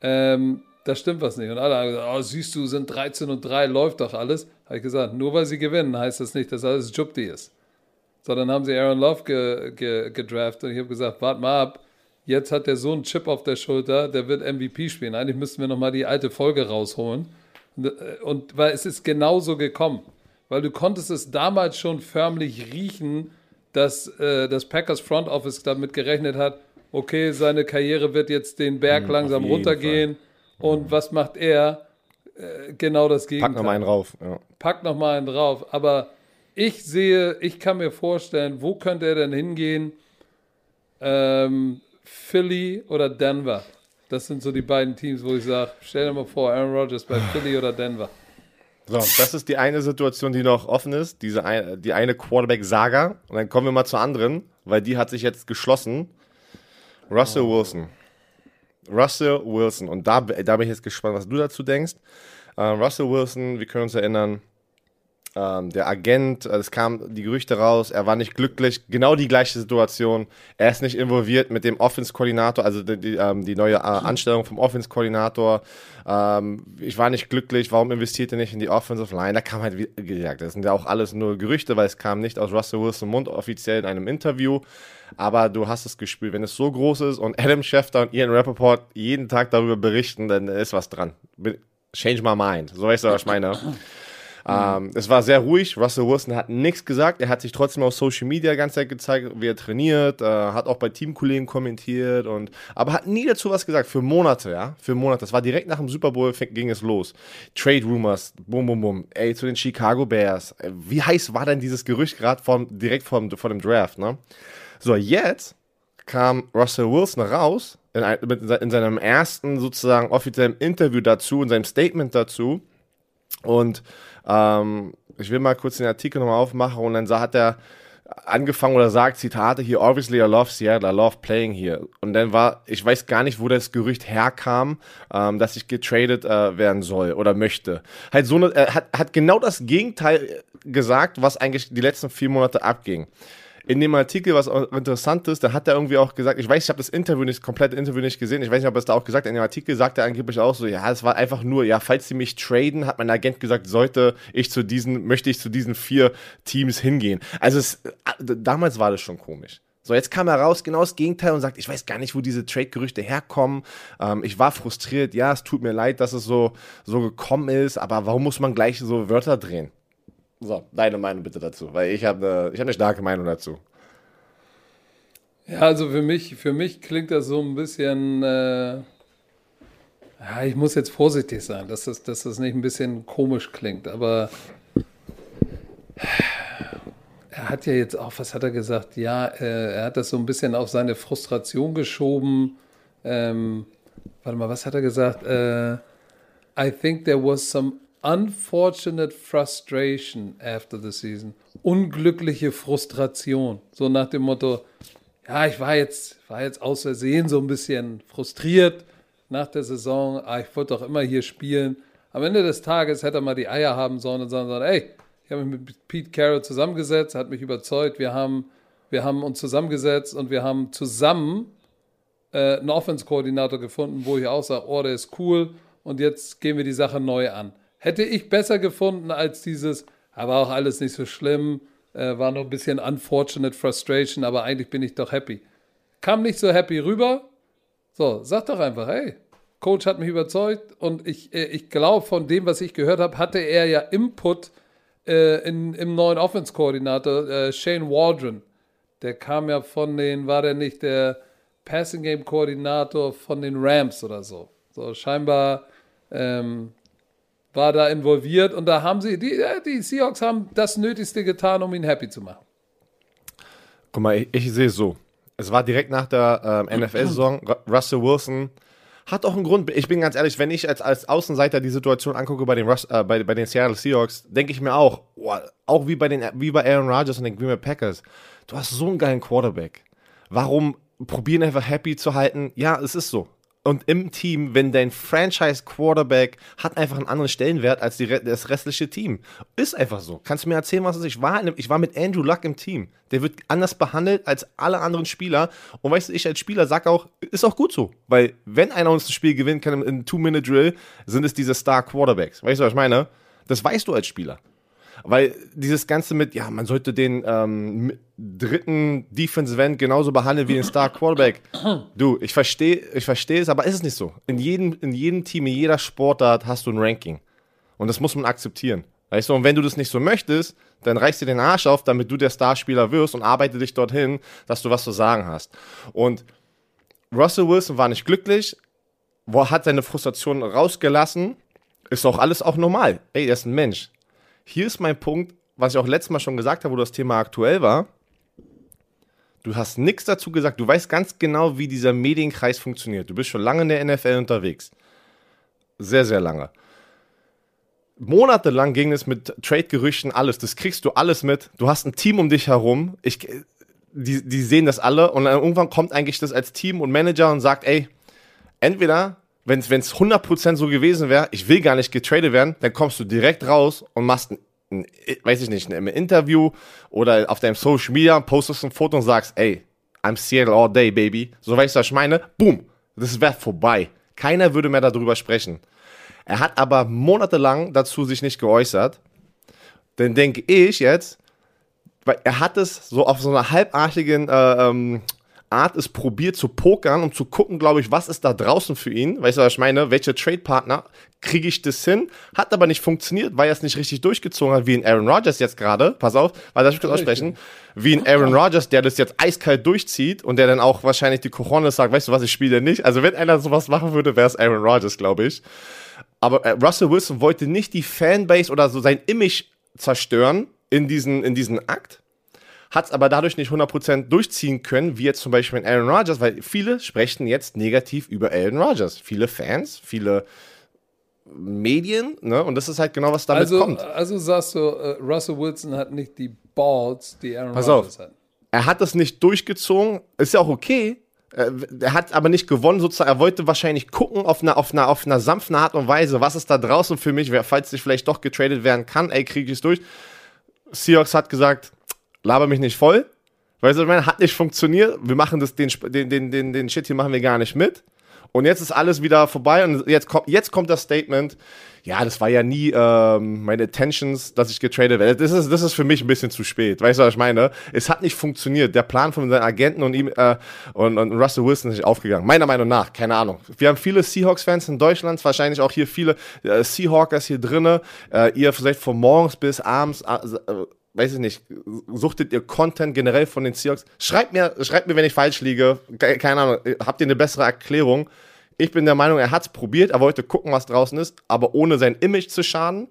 Ähm, da stimmt was nicht. Und alle haben gesagt, oh, siehst du, sind 13 und 3, läuft doch alles. Habe ich gesagt, nur weil sie gewinnen, heißt das nicht, dass alles Jupti ist. So, dann haben sie Aaron Love ge, ge, gedraftet und ich habe gesagt, warte mal ab, jetzt hat der so einen Chip auf der Schulter, der wird MVP spielen. Eigentlich müssten wir nochmal die alte Folge rausholen. Und, äh, und weil es ist genauso gekommen. Weil du konntest es damals schon förmlich riechen, dass äh, das Packers Front Office damit gerechnet hat, okay, seine Karriere wird jetzt den Berg mhm, langsam runtergehen. Fall. Und was macht er? Äh, genau das Gegenteil. Pack nochmal einen drauf. Ja. Pack nochmal einen drauf. Aber ich sehe, ich kann mir vorstellen, wo könnte er denn hingehen? Ähm, Philly oder Denver. Das sind so die beiden Teams, wo ich sage, stell dir mal vor, Aaron Rodgers bei Philly oder Denver. So, das ist die eine Situation, die noch offen ist, diese ein, die eine Quarterback-Saga. Und dann kommen wir mal zur anderen, weil die hat sich jetzt geschlossen. Russell oh. Wilson. Russell Wilson. Und da, da bin ich jetzt gespannt, was du dazu denkst. Uh, Russell Wilson, wir können uns erinnern, ähm, der Agent, äh, es kam die Gerüchte raus, er war nicht glücklich, genau die gleiche Situation. Er ist nicht involviert mit dem Offense-Koordinator, also die, die, ähm, die neue äh, Anstellung vom Offense-Koordinator. Ähm, ich war nicht glücklich, warum investiert er nicht in die Offensive Line? Da kam halt, wie gesagt, das sind ja auch alles nur Gerüchte, weil es kam nicht aus Russell Wilson Mund offiziell in einem Interview. Aber du hast es gespürt, wenn es so groß ist und Adam Schefter und Ian Rappaport jeden Tag darüber berichten, dann ist was dran. Change my mind. So weißt du, was ich meine. Ähm, es war sehr ruhig. Russell Wilson hat nichts gesagt. Er hat sich trotzdem auf Social Media die ganze Zeit gezeigt, wie er trainiert, äh, hat auch bei Teamkollegen kommentiert und aber hat nie dazu was gesagt. Für Monate, ja. Für Monate. Das war direkt nach dem Super Bowl ging es los. Trade Rumors, bum, bum, bum. Ey, zu den Chicago Bears. Wie heiß war denn dieses Gerücht gerade direkt vor, vor dem Draft, ne? So, jetzt kam Russell Wilson raus in, in, seinem ersten sozusagen offiziellen Interview dazu, in seinem Statement dazu und ähm, ich will mal kurz den Artikel nochmal aufmachen und dann hat er angefangen oder sagt, Zitate hier, obviously I love Seattle, I love playing here. Und dann war, ich weiß gar nicht, wo das Gerücht herkam, ähm, dass ich getradet äh, werden soll oder möchte. Halt so eine, er hat, hat genau das Gegenteil gesagt, was eigentlich die letzten vier Monate abging in dem Artikel, was interessant ist, da hat er irgendwie auch gesagt, ich weiß, ich habe das Interview nicht, komplette Interview nicht gesehen, ich weiß nicht, ob er es da auch gesagt hat, in dem Artikel sagt er angeblich auch so, ja, es war einfach nur, ja, falls sie mich traden, hat mein Agent gesagt, sollte ich zu diesen, möchte ich zu diesen vier Teams hingehen. Also es, äh, damals war das schon komisch. So, jetzt kam er raus, genau das Gegenteil und sagt, ich weiß gar nicht, wo diese Trade-Gerüchte herkommen. Ähm, ich war frustriert, ja, es tut mir leid, dass es so, so gekommen ist, aber warum muss man gleich so Wörter drehen? So, deine Meinung bitte dazu, weil ich habe eine, hab eine starke Meinung dazu. Ja, also für mich, für mich klingt das so ein bisschen. Äh, ja, ich muss jetzt vorsichtig sein, dass das, dass das nicht ein bisschen komisch klingt, aber er hat ja jetzt auch, was hat er gesagt? Ja, äh, er hat das so ein bisschen auf seine Frustration geschoben. Ähm, warte mal, was hat er gesagt? Äh, I think there was some unfortunate frustration after the season. Unglückliche Frustration. So nach dem Motto, ja, ich war jetzt, war jetzt Versehen so ein bisschen frustriert nach der Saison. Ah, ich wollte doch immer hier spielen. Am Ende des Tages hätte er mal die Eier haben sollen und sagen sollen, ey, ich habe mich mit Pete Carroll zusammengesetzt, hat mich überzeugt, wir haben, wir haben uns zusammengesetzt und wir haben zusammen äh, einen Offense-Koordinator gefunden, wo ich auch sage, oh, der ist cool und jetzt gehen wir die Sache neu an. Hätte ich besser gefunden als dieses, aber auch alles nicht so schlimm, äh, war noch ein bisschen unfortunate frustration, aber eigentlich bin ich doch happy. Kam nicht so happy rüber. So, sag doch einfach, hey, Coach hat mich überzeugt und ich, äh, ich glaube, von dem, was ich gehört habe, hatte er ja Input äh, in, im neuen Offense-Koordinator, äh, Shane Waldron. Der kam ja von den, war der nicht der Passing Game Koordinator von den Rams oder so. So, scheinbar ähm, war da involviert und da haben sie, die, die Seahawks haben das Nötigste getan, um ihn happy zu machen. Guck mal, ich, ich sehe es so. Es war direkt nach der ähm, NFL-Saison. Russell Wilson hat auch einen Grund. Ich bin ganz ehrlich, wenn ich als, als Außenseiter die Situation angucke bei den, Russ, äh, bei, bei den Seattle Seahawks, denke ich mir auch, oh, auch wie bei, den, wie bei Aaron Rodgers und den Green Bay Packers, du hast so einen geilen Quarterback. Warum probieren einfach happy zu halten? Ja, es ist so und im Team, wenn dein Franchise-Quarterback hat einfach einen anderen Stellenwert als die, das restliche Team. Ist einfach so. Kannst du mir erzählen, was es ist? Ich war, ich war mit Andrew Luck im Team. Der wird anders behandelt als alle anderen Spieler. Und weißt du, ich als Spieler sag auch, ist auch gut so. Weil wenn einer uns ein Spiel gewinnen kann im Two-Minute-Drill, sind es diese Star-Quarterbacks. Weißt du, was ich meine? Das weißt du als Spieler. Weil dieses Ganze mit, ja, man sollte den ähm, dritten Defensive End genauso behandeln wie den Star Quarterback. Du, ich verstehe ich verstehe es, aber ist es nicht so. In jedem, in jedem Team, in jeder Sportart hast du ein Ranking. Und das muss man akzeptieren. Weißt du, und wenn du das nicht so möchtest, dann reichst dir den Arsch auf, damit du der Starspieler wirst und arbeite dich dorthin, dass du was zu sagen hast. Und Russell Wilson war nicht glücklich, hat seine Frustration rausgelassen. Ist auch alles auch normal. Ey, er ist ein Mensch hier ist mein Punkt, was ich auch letztes Mal schon gesagt habe, wo das Thema aktuell war. Du hast nichts dazu gesagt. Du weißt ganz genau, wie dieser Medienkreis funktioniert. Du bist schon lange in der NFL unterwegs. Sehr, sehr lange. Monatelang ging es mit Trade-Gerüchten, alles. Das kriegst du alles mit. Du hast ein Team um dich herum. Ich, die, die sehen das alle. Und irgendwann kommt eigentlich das als Team und Manager und sagt, ey, entweder wenn es 100% so gewesen wäre, ich will gar nicht getradet werden, dann kommst du direkt raus und machst ein, ein weiß ich nicht, ein Interview oder auf deinem Social Media postest ein Foto und sagst, ey, I'm Seattle all day, baby. So weißt du, was ich meine? Boom, das wäre vorbei. Keiner würde mehr darüber sprechen. Er hat aber monatelang dazu sich nicht geäußert. Dann denke ich jetzt, weil er hat es so auf so einer halbartigen äh, ähm, Art ist probiert zu pokern, um zu gucken, glaube ich, was ist da draußen für ihn. Weißt du, was ich meine? Welche Trade-Partner kriege ich das hin? Hat aber nicht funktioniert, weil er es nicht richtig durchgezogen hat, wie in Aaron Rodgers jetzt gerade. Pass auf, weil das ich kurz aussprechen. Wie in Aaron Rodgers, der das jetzt eiskalt durchzieht und der dann auch wahrscheinlich die Coronas sagt, weißt du was, ich spiele nicht. Also wenn einer sowas machen würde, wäre es Aaron Rodgers, glaube ich. Aber äh, Russell Wilson wollte nicht die Fanbase oder so sein Image zerstören in diesen, in diesen Akt hat es aber dadurch nicht 100% durchziehen können, wie jetzt zum Beispiel in Aaron Rodgers, weil viele sprechen jetzt negativ über Aaron Rodgers. Viele Fans, viele Medien, ne? Und das ist halt genau, was damit also, kommt. Also sagst du, uh, Russell Wilson hat nicht die Balls, die Aaron Pass Rodgers auf. hat. Er hat das nicht durchgezogen, ist ja auch okay. Er hat aber nicht gewonnen, sozusagen. Er wollte wahrscheinlich gucken auf einer, auf einer, auf einer sanften Art und Weise, was ist da draußen für mich, falls ich vielleicht doch getradet werden kann. Ey, kriege ich es durch. Seahawks hat gesagt, laber mich nicht voll. Weißt du, ich meine, hat nicht funktioniert. Wir machen das, den, den, den, den Shit hier machen wir gar nicht mit. Und jetzt ist alles wieder vorbei und jetzt kommt, jetzt kommt das Statement. Ja, das war ja nie ähm, meine Attentions, dass ich getradet werde. Das ist, das ist für mich ein bisschen zu spät. Weißt du, was ich meine? Es hat nicht funktioniert. Der Plan von seinen Agenten und ihm äh, und, und Russell Wilson ist nicht aufgegangen. Meiner Meinung nach, keine Ahnung. Wir haben viele Seahawks-Fans in Deutschland, wahrscheinlich auch hier viele äh, Seahawkers hier drinnen. Äh, ihr vielleicht von morgens bis abends äh, weiß ich nicht, suchtet ihr Content generell von den Seahawks? Schreibt mir, schreibt mir, wenn ich falsch liege. Keine Ahnung, habt ihr eine bessere Erklärung? Ich bin der Meinung, er hat es probiert, er wollte gucken, was draußen ist, aber ohne sein Image zu schaden.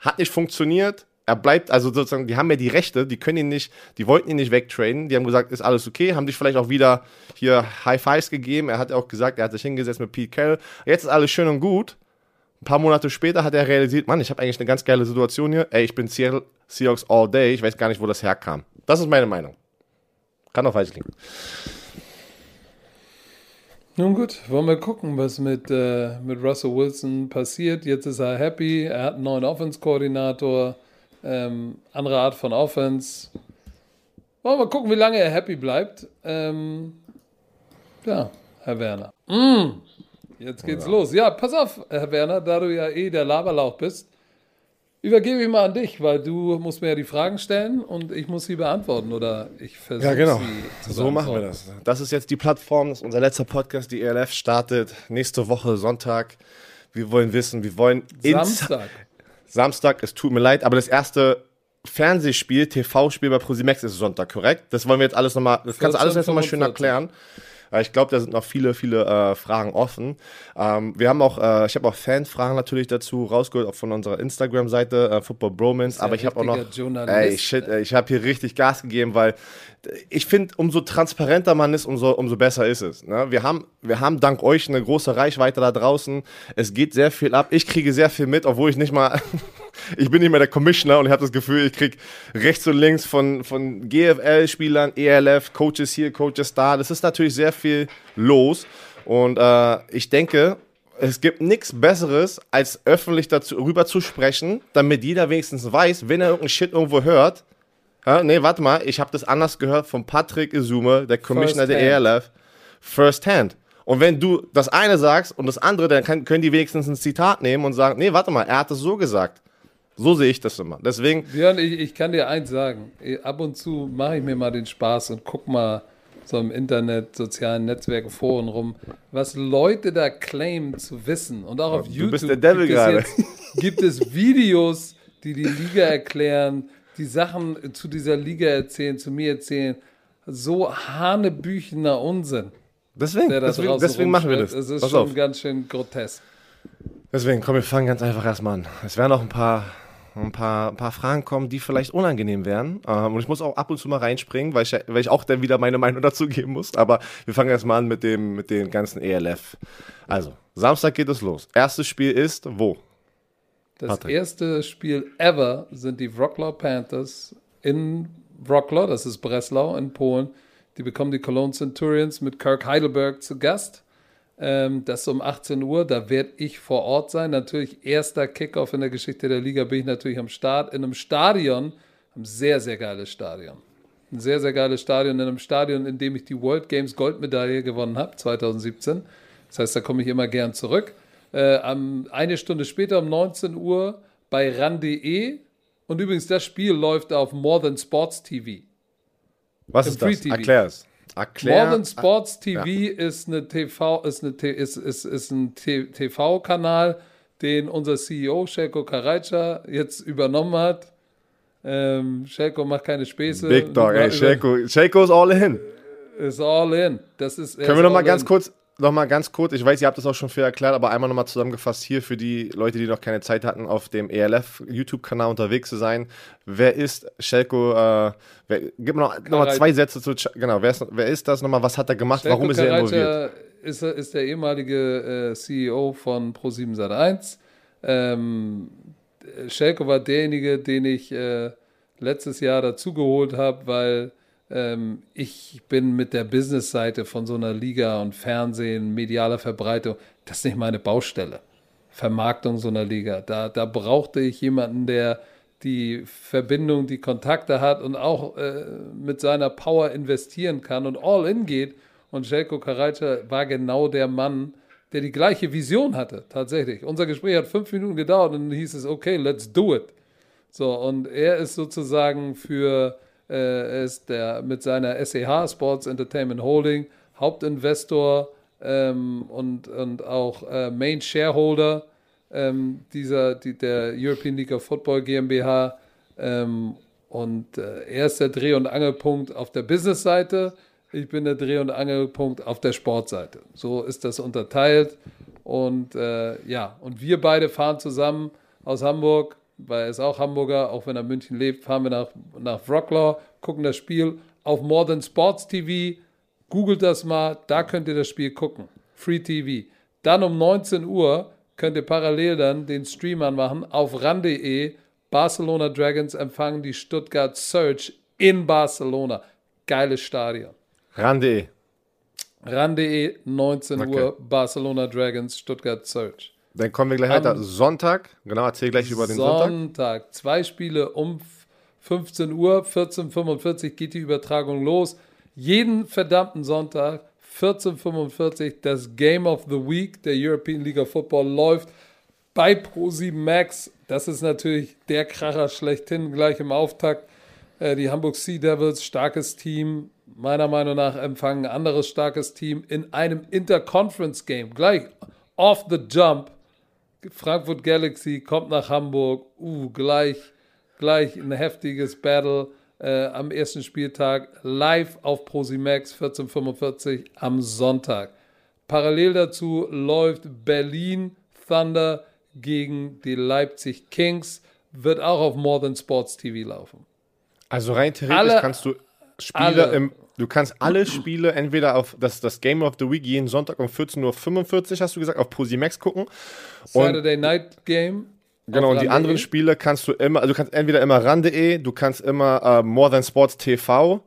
Hat nicht funktioniert. Er bleibt, also sozusagen, die haben ja die Rechte, die können ihn nicht, die wollten ihn nicht wegtraden. Die haben gesagt, ist alles okay, haben sich vielleicht auch wieder hier High Fives gegeben. Er hat auch gesagt, er hat sich hingesetzt mit Pete Carroll. Jetzt ist alles schön und gut. Ein paar Monate später hat er realisiert, Mann, ich habe eigentlich eine ganz geile Situation hier. Ey, ich bin Seattle Seahawks all day. Ich weiß gar nicht, wo das herkam. Das ist meine Meinung. Kann auch falsch liegen. Nun gut, wollen wir gucken, was mit, äh, mit Russell Wilson passiert. Jetzt ist er happy, er hat einen neuen Offense-Koordinator, ähm, andere Art von Offense. Wollen wir gucken, wie lange er happy bleibt. Ähm, ja, Herr Werner. Mm, jetzt geht's ja. los. Ja, pass auf, Herr Werner, da du ja eh der Laberlauch bist, übergebe ich mal an dich, weil du musst mir ja die Fragen stellen und ich muss sie beantworten oder ich versuche Ja, genau. so machen wir das. Das ist jetzt die Plattform, das ist unser letzter Podcast. Die ELF startet nächste Woche Sonntag. Wir wollen wissen, wir wollen Samstag. Samstag, es tut mir leid, aber das erste Fernsehspiel, TV-Spiel bei ProSimax ist Sonntag, korrekt? Das wollen wir jetzt alles nochmal, das kannst du alles jetzt nochmal schön erklären. Ich glaube, da sind noch viele, viele äh, Fragen offen. Ähm, wir haben auch, äh, ich habe auch Fanfragen natürlich dazu rausgeholt, auch von unserer Instagram-Seite, äh, Football Bromance. Aber ich habe auch noch, ey, shit, ey, ich habe hier richtig Gas gegeben, weil ich finde, umso transparenter man ist, umso, umso besser ist es. Ne? Wir, haben, wir haben dank euch eine große Reichweite da draußen. Es geht sehr viel ab. Ich kriege sehr viel mit, obwohl ich nicht mal, ich bin nicht mehr der Commissioner und ich habe das Gefühl, ich kriege rechts und links von, von GFL-Spielern, ELF, Coaches hier, Coaches da. Das ist natürlich sehr viel los. Und äh, ich denke, es gibt nichts Besseres, als öffentlich darüber zu sprechen, damit jeder wenigstens weiß, wenn er irgendeinen Shit irgendwo hört. Ja, nee, warte mal, ich habe das anders gehört von Patrick Isume, der Commissioner der ELF, first hand. Und wenn du das eine sagst und das andere, dann kann, können die wenigstens ein Zitat nehmen und sagen, nee, warte mal, er hat es so gesagt. So sehe ich das immer. Deswegen. Björn, ich, ich kann dir eins sagen. Ab und zu mache ich mir mal den Spaß und guck mal so im Internet, sozialen Netzwerken, Foren rum, was Leute da claimen zu wissen. Und auch auf du YouTube bist der Devil gibt, es jetzt, gibt es Videos, die die Liga erklären, die Sachen zu dieser Liga erzählen, zu mir erzählen. So hanebüchener Unsinn. Deswegen, deswegen, deswegen machen wir das. Es ist Pass schon auf. ganz schön grotesk. Deswegen, komm, wir fangen ganz einfach erstmal an. Es werden noch ein paar, ein paar, ein paar Fragen kommen, die vielleicht unangenehm wären. Ähm, und ich muss auch ab und zu mal reinspringen, weil ich, weil ich auch dann wieder meine Meinung dazu geben muss. Aber wir fangen erstmal an mit dem, mit den ganzen ELF. Also, Samstag geht es los. Erstes Spiel ist wo? Das Patrick. erste Spiel ever sind die Wroclaw Panthers in Wroclaw, das ist Breslau in Polen. Die bekommen die Cologne Centurions mit Kirk Heidelberg zu Gast. Ähm, das ist um 18 Uhr, da werde ich vor Ort sein. Natürlich erster Kickoff in der Geschichte der Liga bin ich natürlich am Start in einem Stadion, ein sehr, sehr geiles Stadion. Ein sehr, sehr geiles Stadion, in einem Stadion, in dem ich die World Games Goldmedaille gewonnen habe, 2017. Das heißt, da komme ich immer gern zurück. Äh, am, eine Stunde später um 19 Uhr bei RAN.de. Und übrigens, das Spiel läuft auf More Than Sports TV. Was Im ist das? Free TV. Erklär es. Erklär. More Than Sports TV ist, eine TV, ist, eine, ist, ist, ist ein T- TV-Kanal, den unser CEO Shelko Karajca jetzt übernommen hat. Ähm, Shelko macht keine Späße. Big Dog, ey, Shelko, Shelko ist all in. Ist all in. Das ist, Können wir noch mal all ganz in. kurz, noch mal ganz kurz, ich weiß, ihr habt das auch schon viel erklärt, aber einmal noch mal zusammengefasst hier für die Leute, die noch keine Zeit hatten, auf dem ELF YouTube-Kanal unterwegs zu sein. Wer ist Shelko, äh, wer, gib mir noch, noch mal zwei Sätze zu, genau, wer ist, wer ist das nochmal, was hat er gemacht, Shelko warum ist er involviert? Karajca Ist, er- ist der ehemalige äh, CEO von Pro7 Sat1. Ähm, Schelko war derjenige, den ich äh, letztes Jahr dazugeholt habe, weil ähm, ich bin mit der Business-Seite von so einer Liga und Fernsehen, medialer Verbreitung, das ist nicht meine Baustelle. Vermarktung so einer Liga. Da, da brauchte ich jemanden, der die Verbindung, die Kontakte hat und auch äh, mit seiner Power investieren kann und all in geht. Und Jelko Karajca war genau der Mann, der die gleiche Vision hatte, tatsächlich. Unser Gespräch hat fünf Minuten gedauert und dann hieß es, okay, let's do it. So, und er ist sozusagen für, äh, ist der mit seiner SEH Sports Entertainment Holding Hauptinvestor ähm, und, und auch äh, Main Shareholder ähm, dieser, die, der European League of Football GmbH. Ähm, und äh, er ist der Dreh- und Angelpunkt auf der Business-Seite. Ich bin der Dreh- und Angelpunkt auf der Sportseite. So ist das unterteilt. Und äh, ja, und wir beide fahren zusammen aus Hamburg, weil er ist auch Hamburger, auch wenn er in München lebt, fahren wir nach, nach Wroclaw, gucken das Spiel auf More Than Sports TV. Googelt das mal, da könnt ihr das Spiel gucken. Free TV. Dann um 19 Uhr könnt ihr parallel dann den Stream anmachen auf ran.de. Barcelona Dragons empfangen die Stuttgart Surge in Barcelona. Geiles Stadion. Rande. ran.de, 19 Okay. Uhr, Barcelona Dragons, Stuttgart Surge. Dann kommen wir gleich Am weiter. Sonntag, genau, erzähl gleich über den Sonntag. Sonntag. Zwei Spiele um 15 Uhr, 14.45 Uhr geht die Übertragung los. Jeden verdammten Sonntag, 14.45 Uhr, das Game of the Week der European League of Football läuft bei Pro7 Max. Das ist natürlich der Kracher schlechthin, gleich im Auftakt. Äh, die Hamburg Sea Devils, starkes Team, meiner Meinung nach empfangen ein anderes starkes Team in einem Interconference-Game. Gleich off the jump Frankfurt Galaxy kommt nach Hamburg. Uh, gleich, gleich ein heftiges Battle äh, am ersten Spieltag. Live auf Prosimax 1445 am Sonntag. Parallel dazu läuft Berlin Thunder gegen die Leipzig Kings. Wird auch auf More Than Sports TV laufen. Also rein theoretisch Alle- kannst du Spiele alle. im, du kannst alle Spiele entweder auf das, das Game of the Week jeden Sonntag um 14.45 Uhr, hast du gesagt, auf Posimax gucken. Saturday Night Game. genau, und die RAN.de. anderen Spiele kannst du immer, also du kannst entweder immer ran.de, du kannst immer äh, More Than Sports TV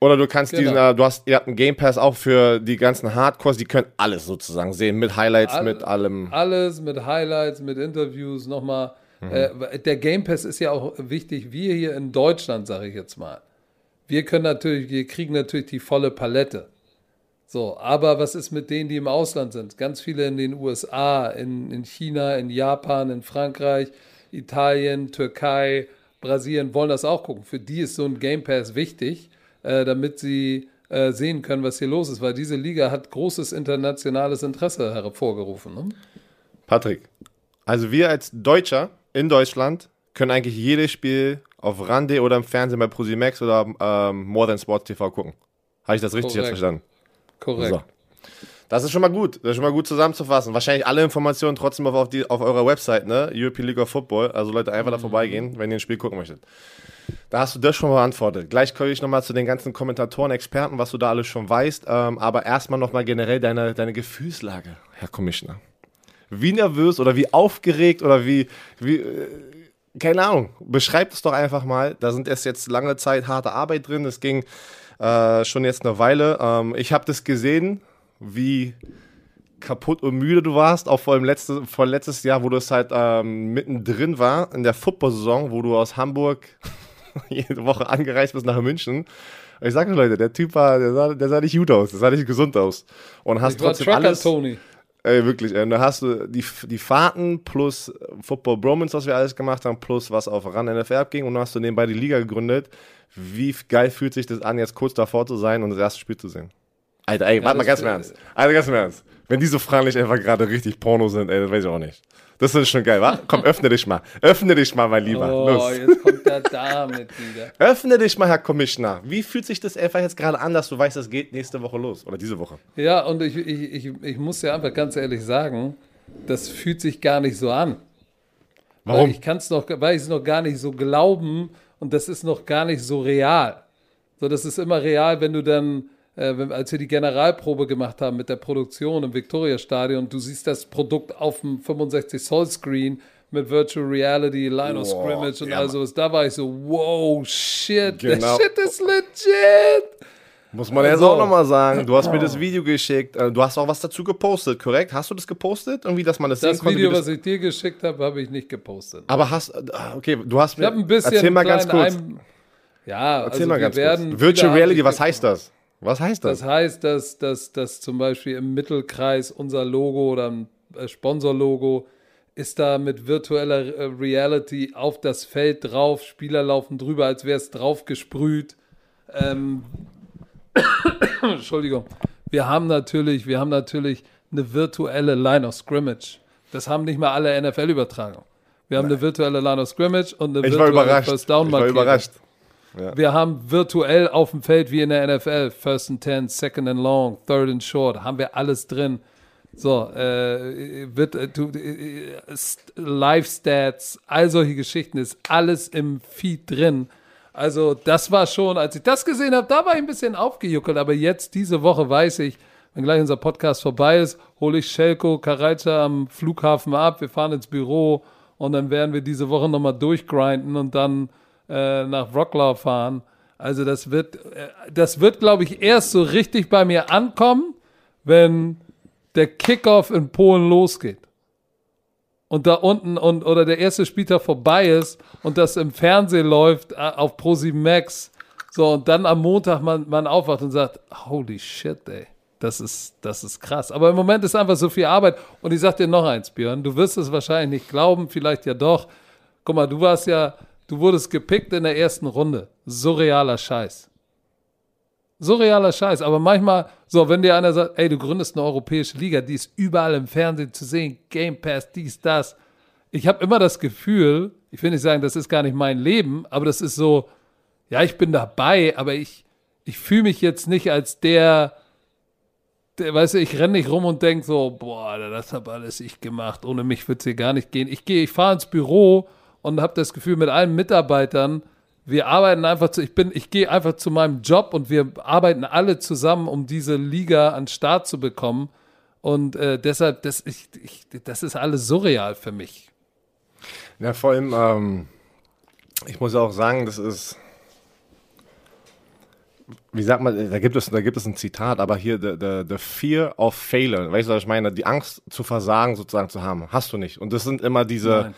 Oder du kannst Genau. diesen, äh, du hast, ihr habt einen Game Pass auch für die ganzen Hardcores, die können alles sozusagen sehen, mit Highlights, All- mit allem. Alles mit Highlights, mit Interviews, nochmal. Mhm. Äh, der Game Pass ist ja auch wichtig. Wir hier in Deutschland, sage ich jetzt mal, wir können natürlich, wir kriegen natürlich die volle Palette. So, aber was ist mit denen, die im Ausland sind? Ganz viele in den USA, in, in China, in Japan, in Frankreich, Italien, Türkei, Brasilien wollen das auch gucken. Für die ist so ein Game Pass wichtig, äh, damit sie äh, sehen können, was hier los ist, weil diese Liga hat großes internationales Interesse hervorgerufen. Ne? Patrick, also wir als Deutscher in Deutschland können eigentlich jedes Spiel auf Rande oder im Fernsehen bei Prosimax oder ähm, More Than Sports TV gucken. Habe ich das richtig jetzt Korrekt. verstanden? Korrekt. So. Das ist schon mal gut. Das ist schon mal gut zusammenzufassen. Wahrscheinlich alle Informationen trotzdem auf, die, auf eurer Website, ne? European League of Football. Also Leute, einfach da vorbeigehen, wenn ihr ein Spiel gucken möchtet. Da hast du das schon mal beantwortet. Gleich komme ich nochmal zu den ganzen Kommentatoren, Experten, was du da alles schon weißt. Ähm, aber erstmal nochmal generell deine, deine Gefühlslage, Herr Commissioner. Wie nervös oder wie aufgeregt oder wie, wie äh, keine Ahnung, beschreibt es doch einfach mal. Da sind erst jetzt lange Zeit harte Arbeit drin. Es ging äh, schon jetzt eine Weile. Ähm, ich habe das gesehen, wie kaputt und müde du warst, auch vor allem letzte, vor letztes Jahr, wo du es halt ähm, mittendrin war, in der Football-Saison, wo du aus Hamburg jede Woche angereist bist nach München. Und ich sage Leute, der Typ war, der sah, der sah nicht gut aus, der sah nicht gesund aus. Und hast Ich war trotzdem Trucker alles. Tony. Ey, wirklich, ey, da hast du die, die Fahrten plus Football Bromance, was wir alles gemacht haben, plus was auf Run NFL abging und dann hast du nebenbei die Liga gegründet. Wie geil fühlt sich das an, jetzt kurz davor zu sein und das erste Spiel zu sehen? Alter, ey, warte mal ganz im Ernst. Alter, ganz im Ernst. Wenn diese Fragen nicht einfach gerade richtig Porno sind, ey, das weiß ich auch nicht. Das ist schon geil, wa? Komm, öffne dich mal. Öffne dich mal, mein Lieber. Oh, Los. jetzt kommt er damit wieder. Öffne dich mal, Herr Commissioner. Wie fühlt sich das einfach jetzt gerade an, dass du weißt, das geht nächste Woche los? Oder diese Woche? Ja, und ich, ich, ich, ich muss ja einfach ganz ehrlich sagen, das fühlt sich gar nicht so an. Weil Warum? ich kann es noch, weil ich es noch gar nicht so glauben und das ist noch gar nicht so real. So, das ist immer real, wenn du dann, äh, wenn, als wir die Generalprobe gemacht haben mit der Produktion im Victoria-Stadion, du siehst das Produkt auf dem 65-Zoll-Screen mit Virtual Reality, Line of Wow, Scrimmage und ja, all sowas. Da war ich so, wow, shit, Genau. der Shit ist legit. Muss man jetzt Also- auch nochmal sagen, du hast mir das Video geschickt, äh, du hast auch was dazu gepostet, korrekt? Hast du das gepostet? Irgendwie, dass man das, Das sehen konnte? Video, das, was ich dir geschickt habe, habe ich nicht gepostet. aber hast, äh, okay, du hast mir, Ich ein bisschen. erzähl mal ganz kurz, Ein ja, erzähl also mal wir ganz werden. kurz. Virtual Reality, was heißt das? Was heißt das? Das heißt, dass, dass, dass zum Beispiel im Mittelkreis unser Logo oder ein äh, Sponsorlogo ist da mit virtueller äh, Reality auf das Feld drauf, Spieler laufen drüber, als wäre es drauf gesprüht. Ähm, Entschuldigung. Wir haben natürlich, wir haben natürlich eine virtuelle Line of Scrimmage. Das haben nicht mal alle NFL-Übertragungen. Wir haben eine virtuelle Line of Scrimmage und eine ich virtuelle überrascht. First Down Ich war Markierung. Überrascht. Wir haben virtuell auf dem Feld wie in der NFL, First and Ten, Second and Long, Third and Short, haben wir alles drin. So, äh, wird, äh, du, äh, St- Live-Stats, all solche Geschichten, ist alles im Feed drin. Also, das war schon, als ich das gesehen habe, da war ich ein bisschen aufgejuckelt, aber jetzt, diese Woche, weiß ich, wenn gleich unser Podcast vorbei ist, hole ich Shelko Karajca am Flughafen ab, wir fahren ins Büro und dann werden wir diese Woche nochmal durchgrinden und dann äh, nach Wroclaw fahren. Also das wird, äh, das wird, glaube ich, erst so richtig bei mir ankommen, wenn der Kickoff in Polen losgeht. Und da unten und oder der erste Spieltag vorbei ist und das im Fernsehen läuft äh, auf Pro7 Max. So, und dann am Montag man, man aufwacht und sagt, holy shit, ey. Das ist, das ist krass. Aber im Moment ist einfach so viel Arbeit. Und ich sag dir noch eins, Björn. Du wirst es wahrscheinlich nicht glauben, vielleicht ja doch. Guck mal, du warst ja, du wurdest gepickt in der ersten Runde. Surrealer Scheiß. Surrealer Scheiß. Aber manchmal, so, wenn dir einer sagt, ey, du gründest eine europäische Liga, die ist überall im Fernsehen zu sehen, Game Pass, dies, das. Ich habe immer das Gefühl, ich will nicht sagen, das ist gar nicht mein Leben, aber das ist so, ja, ich bin dabei, aber ich, ich fühle mich jetzt nicht als der, der, weißt du, ich renne nicht rum und denke so, boah, das habe alles ich gemacht, ohne mich wird es hier gar nicht gehen. Ich gehe, ich fahre ins Büro und habe das Gefühl mit allen Mitarbeitern, wir arbeiten einfach zu, ich bin, ich gehe einfach zu meinem Job und wir arbeiten alle zusammen, um diese Liga an den Start zu bekommen. Und äh, deshalb, das, ich, ich, das ist alles surreal für mich. Ja, vor allem, ähm, ich muss auch sagen, das ist, wie sagt man, da gibt es, da gibt es ein Zitat, aber hier, the, the, the fear of failure, weißt du, was ich meine? Die Angst zu versagen sozusagen zu haben, hast du nicht. Und das sind immer diese,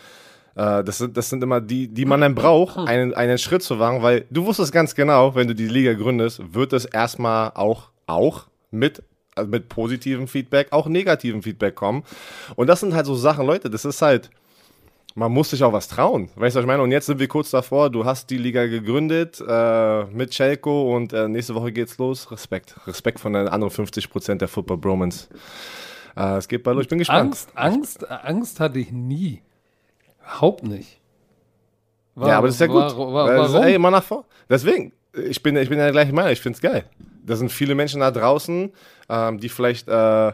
äh, das sind, das sind immer die, die man dann braucht, einen, einen Schritt zu wagen, weil du wusstest ganz genau, wenn du die Liga gründest, wird es erstmal auch, auch mit also mit positivem Feedback, auch negativem Feedback kommen. Und das sind halt so Sachen, Leute, das ist halt, man muss sich auch was trauen. Weißt du, was ich meine? Und jetzt sind wir kurz davor. Du hast die Liga gegründet äh, mit Chelko und äh, nächste Woche geht's los. Respekt. Respekt von den anderen 50 Prozent der Football Bromans. Äh, es geht bald los. Ich bin gespannt. Angst, Angst, Angst hatte ich nie. Überhaupt nicht. War, ja, aber das ist ja gut. War, war, warum? Ey, immer nach vor. Deswegen, ich bin, ich bin der gleichen Meinung. Ich finde es geil. Da sind viele Menschen da draußen, ähm, die vielleicht äh,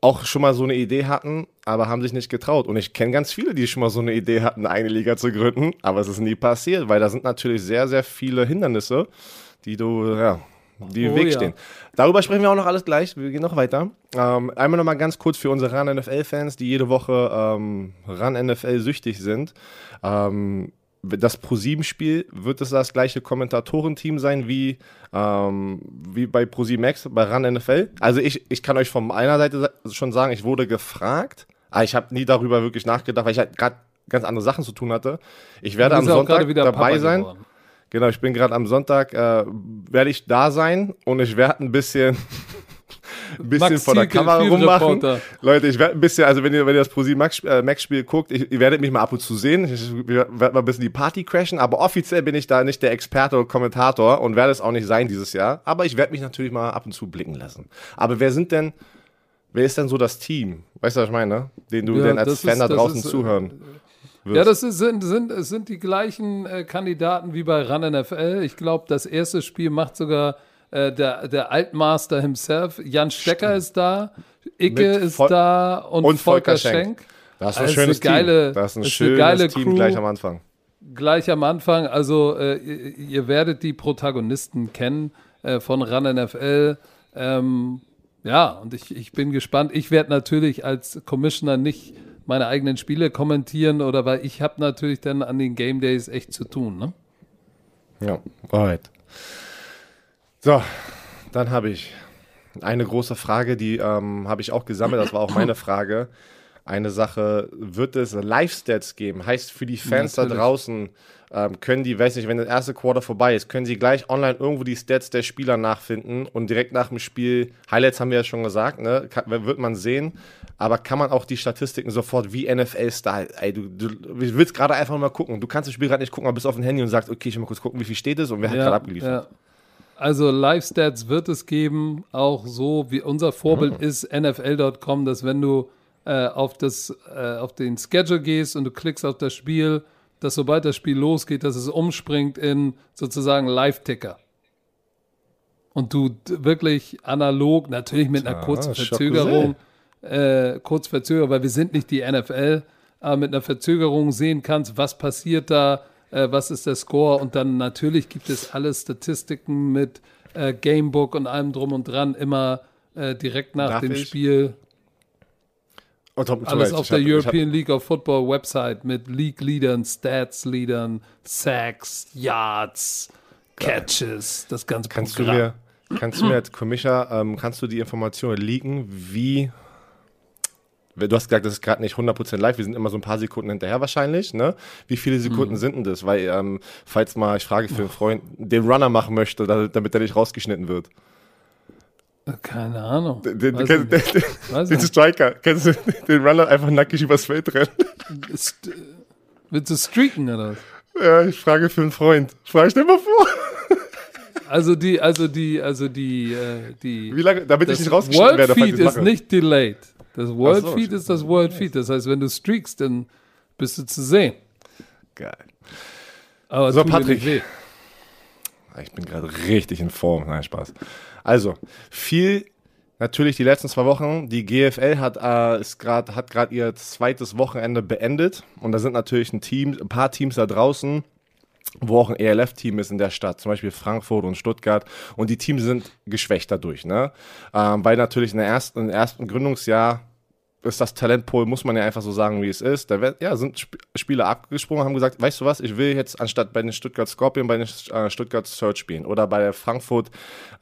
auch schon mal so eine Idee hatten, aber haben sich nicht getraut. Und ich kenne ganz viele, die schon mal so eine Idee hatten, eine Liga zu gründen, aber es ist nie passiert, weil da sind natürlich sehr, sehr viele Hindernisse, die du, ja, die im oh, Weg ja. stehen. Darüber sprechen wir auch noch alles gleich. Wir gehen noch weiter. Ähm, einmal noch mal ganz kurz für unsere RAN NFL-Fans, die jede Woche ähm, RAN NFL süchtig sind. Ähm, das Pro7-Spiel wird es das gleiche Kommentatorenteam sein wie, ähm, wie bei Pro7 Max, bei RAN NFL. Also ich, ich kann euch von meiner Seite schon sagen, ich wurde gefragt, aber ich habe nie darüber wirklich nachgedacht, weil ich halt gerade ganz andere Sachen zu tun hatte. Ich werde am Sonntag dabei Papa sein. Geworden. Genau, ich bin gerade am Sonntag, äh, werde ich da sein und ich werde ein bisschen ein bisschen Max vor der Kamera rummachen. Leute, ich werde ein bisschen, also wenn ihr, wenn ihr das ProSieben Max, äh, Max Spiel guckt, ich, ihr werdet mich mal ab und zu sehen. Ich werde mal ein bisschen die Party crashen, aber offiziell bin ich da nicht der Experte oder Kommentator und werde es auch nicht sein dieses Jahr. Aber ich werde mich natürlich mal ab und zu blicken lassen. Aber wer sind denn, wer ist denn so das Team? Weißt du, was ich meine? Den du ja, denn als Fan da draußen ist, äh, zuhören wirst. Ja, das ist, sind, sind, sind die gleichen äh, Kandidaten wie bei Run NFL. Ich glaube, das erste Spiel macht sogar äh, der, der Altmaster himself, Jan Stecker Stimmt. ist da, Icke ist da und, und Volker, Volker Schenk. Schenk. Das ist ein also schönes geile, Team. Das ist ein schönes geile Team Crew, gleich am Anfang. Gleich am Anfang. Also äh, ihr, ihr, werdet die Protagonisten kennen äh, von Run NFL. Ähm, ja, und ich, ich bin gespannt. Ich werde natürlich als Commissioner nicht meine eigenen Spiele kommentieren oder weil ich habe natürlich dann an den Game Days echt zu tun. Ne? Ja, alright. So, dann habe ich eine große Frage, die ähm, habe ich auch gesammelt, das war auch meine Frage. Eine Sache, wird es Live-Stats geben? Heißt für die Fans Natürlich. da draußen, ähm, können die, weiß nicht, wenn das erste Quarter vorbei ist, können sie gleich online irgendwo die Stats der Spieler nachfinden und direkt nach dem Spiel, Highlights haben wir ja schon gesagt, ne, kann, wird man sehen, aber kann man auch die Statistiken sofort wie NFL-Style, ey, du, du willst gerade einfach mal gucken, du kannst das Spiel gerade nicht gucken, aber bist auf dem Handy und sagst, okay, ich will mal kurz gucken, wie viel steht es und wer hat gerade abgeliefert. Ja. Also Live-Stats wird es geben, auch so wie unser Vorbild mhm. ist NFL.com, dass wenn du äh, auf, das, äh, auf den Schedule gehst und du klickst auf das Spiel, dass sobald das Spiel losgeht, dass es umspringt in sozusagen Live-Ticker. Und du wirklich analog, natürlich mit einer kurzen Verzögerung, äh, kurz Verzögerung, weil wir sind nicht die NFL, aber mit einer Verzögerung sehen kannst, was passiert da, äh, was ist der Score und dann natürlich gibt es alle Statistiken mit äh, Gamebook und allem drum und dran immer äh, direkt nach Darf dem ich? Spiel. Oh, top, Alles auf der hab, European League of Football Website mit League-Leadern, Stats-Leadern, Sacks, Yards, Catches, das ganze kannst Programm. Du mir, kannst du mir als Commissioner, ähm, kannst du die Informationen leaken, wie Du hast gesagt, das ist gerade nicht 100% live, wir sind immer so ein paar Sekunden hinterher wahrscheinlich. Ne? Wie viele Sekunden mhm. sind denn das? Weil, ähm, falls mal, ich frage für einen Freund, den Runner machen möchte, damit er nicht rausgeschnitten wird. Keine Ahnung. Den, den, den, den, den Striker, kennst du den Runner einfach nackig übers Feld rennen? Ist, willst du streaken oder was? Ja, ich frage für einen Freund. Frage ich dir mal vor. Also die, also die, also die, äh, die. Wie lange, damit ich nicht rausgeschnitten werde, Feed ist nicht delayed. Das World so, Feed ist das World Feed. Das heißt, wenn du streakst, dann bist du zu sehen. Geil. Aber so, Patrick. Ich bin gerade richtig in Form. Nein, Spaß. Also, viel natürlich die letzten zwei Wochen. Die GFL hat, äh, ist grad, hat gerade ihr zweites Wochenende beendet. Und da sind natürlich ein, Team, ein paar Teams da draußen, wo auch ein ELF-Team ist in der Stadt, zum Beispiel Frankfurt und Stuttgart. Und die Teams sind geschwächt dadurch, ne? Ähm, weil natürlich in der ersten, im ersten Gründungsjahr ist das Talentpool, muss man ja einfach so sagen, wie es ist. Da ja, sind Sp Spieler abgesprungen, haben gesagt, weißt du was, ich will jetzt anstatt bei den Stuttgart Scorpion bei den äh, Stuttgart Search spielen oder bei der Frankfurt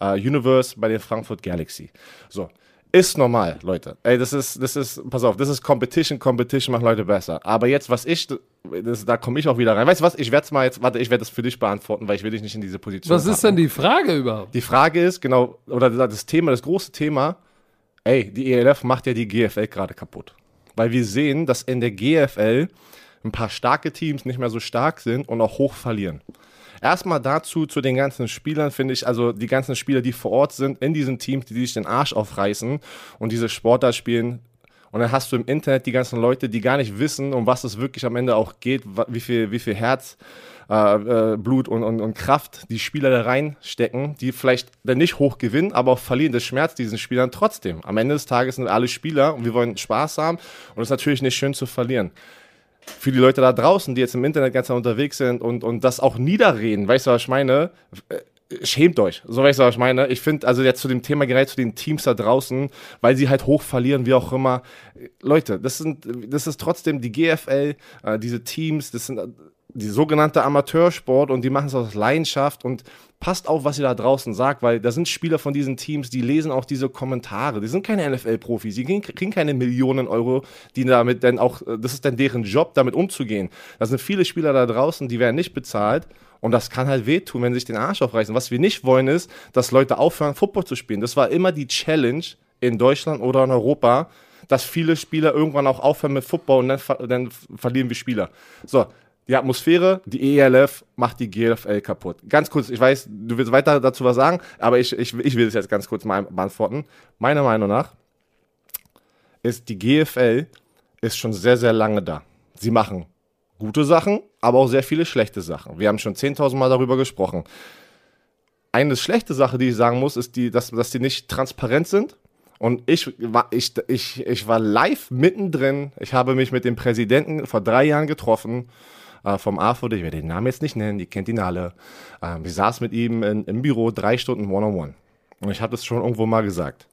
äh, Universe, bei den Frankfurt Galaxy. So. Ist normal, Leute. Ey, das ist, das ist, pass auf, das ist Competition, Competition macht Leute besser. Aber jetzt, was ich, das, da komme ich auch wieder rein. Weißt du was, ich werde es mal jetzt, warte, ich werde das für dich beantworten, weil ich will dich nicht in diese Position Was ist denn die Frage überhaupt? Die Frage ist, genau, oder das Thema, das große Thema, ey, die ELF macht ja die GFL gerade kaputt. Weil wir sehen, dass in der GFL ein paar starke Teams nicht mehr so stark sind und auch hoch verlieren. Erstmal dazu zu den ganzen Spielern, finde ich, also die ganzen Spieler, die vor Ort sind, in diesen Teams, die sich den Arsch aufreißen und diese Sportler spielen. Und dann hast du im Internet die ganzen Leute, die gar nicht wissen, um was es wirklich am Ende auch geht, wie viel, wie viel Herz, äh, äh, Blut und, und, und Kraft die Spieler da reinstecken, die vielleicht dann nicht hoch gewinnen, aber auch verlieren. Das schmerzt diesen Spielern trotzdem. Am Ende des Tages sind alle Spieler und wir wollen Spaß haben und es ist natürlich nicht schön zu verlieren für die Leute da draußen, die jetzt im Internet ganz unterwegs sind und, und das auch niederreden, weißt du, was ich meine? Äh, schämt euch. So weißt du, was ich meine? Ich finde, also jetzt zu dem Thema gerät zu den Teams da draußen, weil sie halt hoch verlieren, wie auch immer. Leute, das sind, das ist trotzdem die GFL, äh, diese Teams, das sind die sogenannte Amateursport und die machen es aus Leidenschaft und passt auf, was ihr da draußen sagt, weil da sind Spieler von diesen Teams, die lesen auch diese Kommentare. Die sind keine NFL-Profis, die kriegen keine Millionen Euro, die damit dann auch, das ist dann deren Job, damit umzugehen. Da sind viele Spieler da draußen, die werden nicht bezahlt und das kann halt wehtun, wenn sie sich den Arsch aufreißen. Was wir nicht wollen, ist, dass Leute aufhören, Football zu spielen. Das war immer die Challenge in Deutschland oder in Europa, dass viele Spieler irgendwann auch aufhören mit Football und dann, dann verlieren wir Spieler. So, die Atmosphäre, die ELF macht die GFL kaputt. Ganz kurz, ich weiß, du willst weiter dazu was sagen, aber ich, ich, ich will es jetzt ganz kurz mal beantworten. Meiner Meinung nach ist die GFL ist schon sehr, sehr lange da. Sie machen gute Sachen, aber auch sehr viele schlechte Sachen. Wir haben schon 10.000 Mal darüber gesprochen. Eine schlechte Sache, die ich sagen muss, ist, die, dass, dass die nicht transparent sind. Und ich war, ich, ich, ich war live mittendrin. Ich habe mich mit dem Präsidenten vor drei Jahren getroffen äh, vom AFOD, ich werde den Namen jetzt nicht nennen, die kennt ihn alle. Ähm, ich saß mit ihm in, im Büro drei Stunden One-on-One. Und ich habe es schon irgendwo mal gesagt.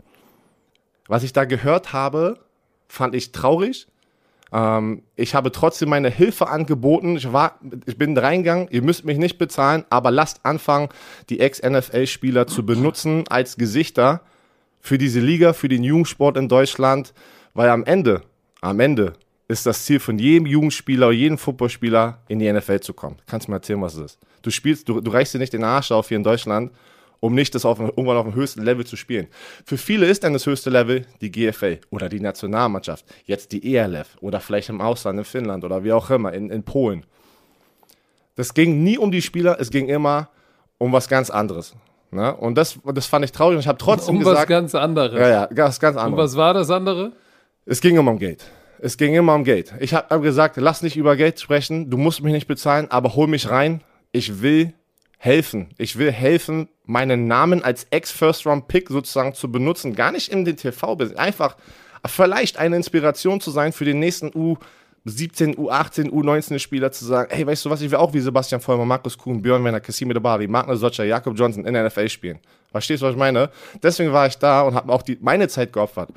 Was ich da gehört habe, fand ich traurig. Ähm, ich habe trotzdem meine Hilfe angeboten. Ich, war, ich bin reingegangen, ihr müsst mich nicht bezahlen, aber lasst anfangen, die Ex-NFL-Spieler zu benutzen als Gesichter für diese Liga, für den Jugendsport in Deutschland, weil am Ende, am Ende ist das Ziel von jedem Jugendspieler, jedem Footballspieler in die NFL zu kommen. Kannst du mir erzählen, was es ist? Du spielst, du, du reichst dir nicht den Arsch auf hier in Deutschland, um nicht das auf, irgendwann auf dem höchsten Level zu spielen. Für viele ist dann das höchste Level die GFL oder die Nationalmannschaft, jetzt die ELF oder vielleicht im Ausland in Finnland oder wie auch immer, in, in Polen. Das ging nie um die Spieler, es ging immer um was ganz anderes. Ne? Und das, das fand ich traurig und ich habe trotzdem um gesagt. Um was ganz anderes. Ja, ja, was ganz anderes. Und was war das andere? Es ging immer um Geld. Es ging immer um Geld. Ich habe gesagt, lass nicht über Geld sprechen, du musst mich nicht bezahlen, aber hol mich rein. Ich will helfen. Ich will helfen, meinen Namen als Ex-First-Round-Pick sozusagen zu benutzen. Gar nicht in den TV-Business. Einfach vielleicht eine Inspiration zu sein für den nächsten U17, U18, U19 Spieler zu sagen, hey, weißt du was, ich will auch wie Sebastian Vollmer, Markus Kuhn, Björn Werner, Cassime de Bari, Magna Socha, Jakob Johnson in der NFL spielen. Verstehst du, was ich meine? Deswegen war ich da und habe auch die, meine Zeit geopfert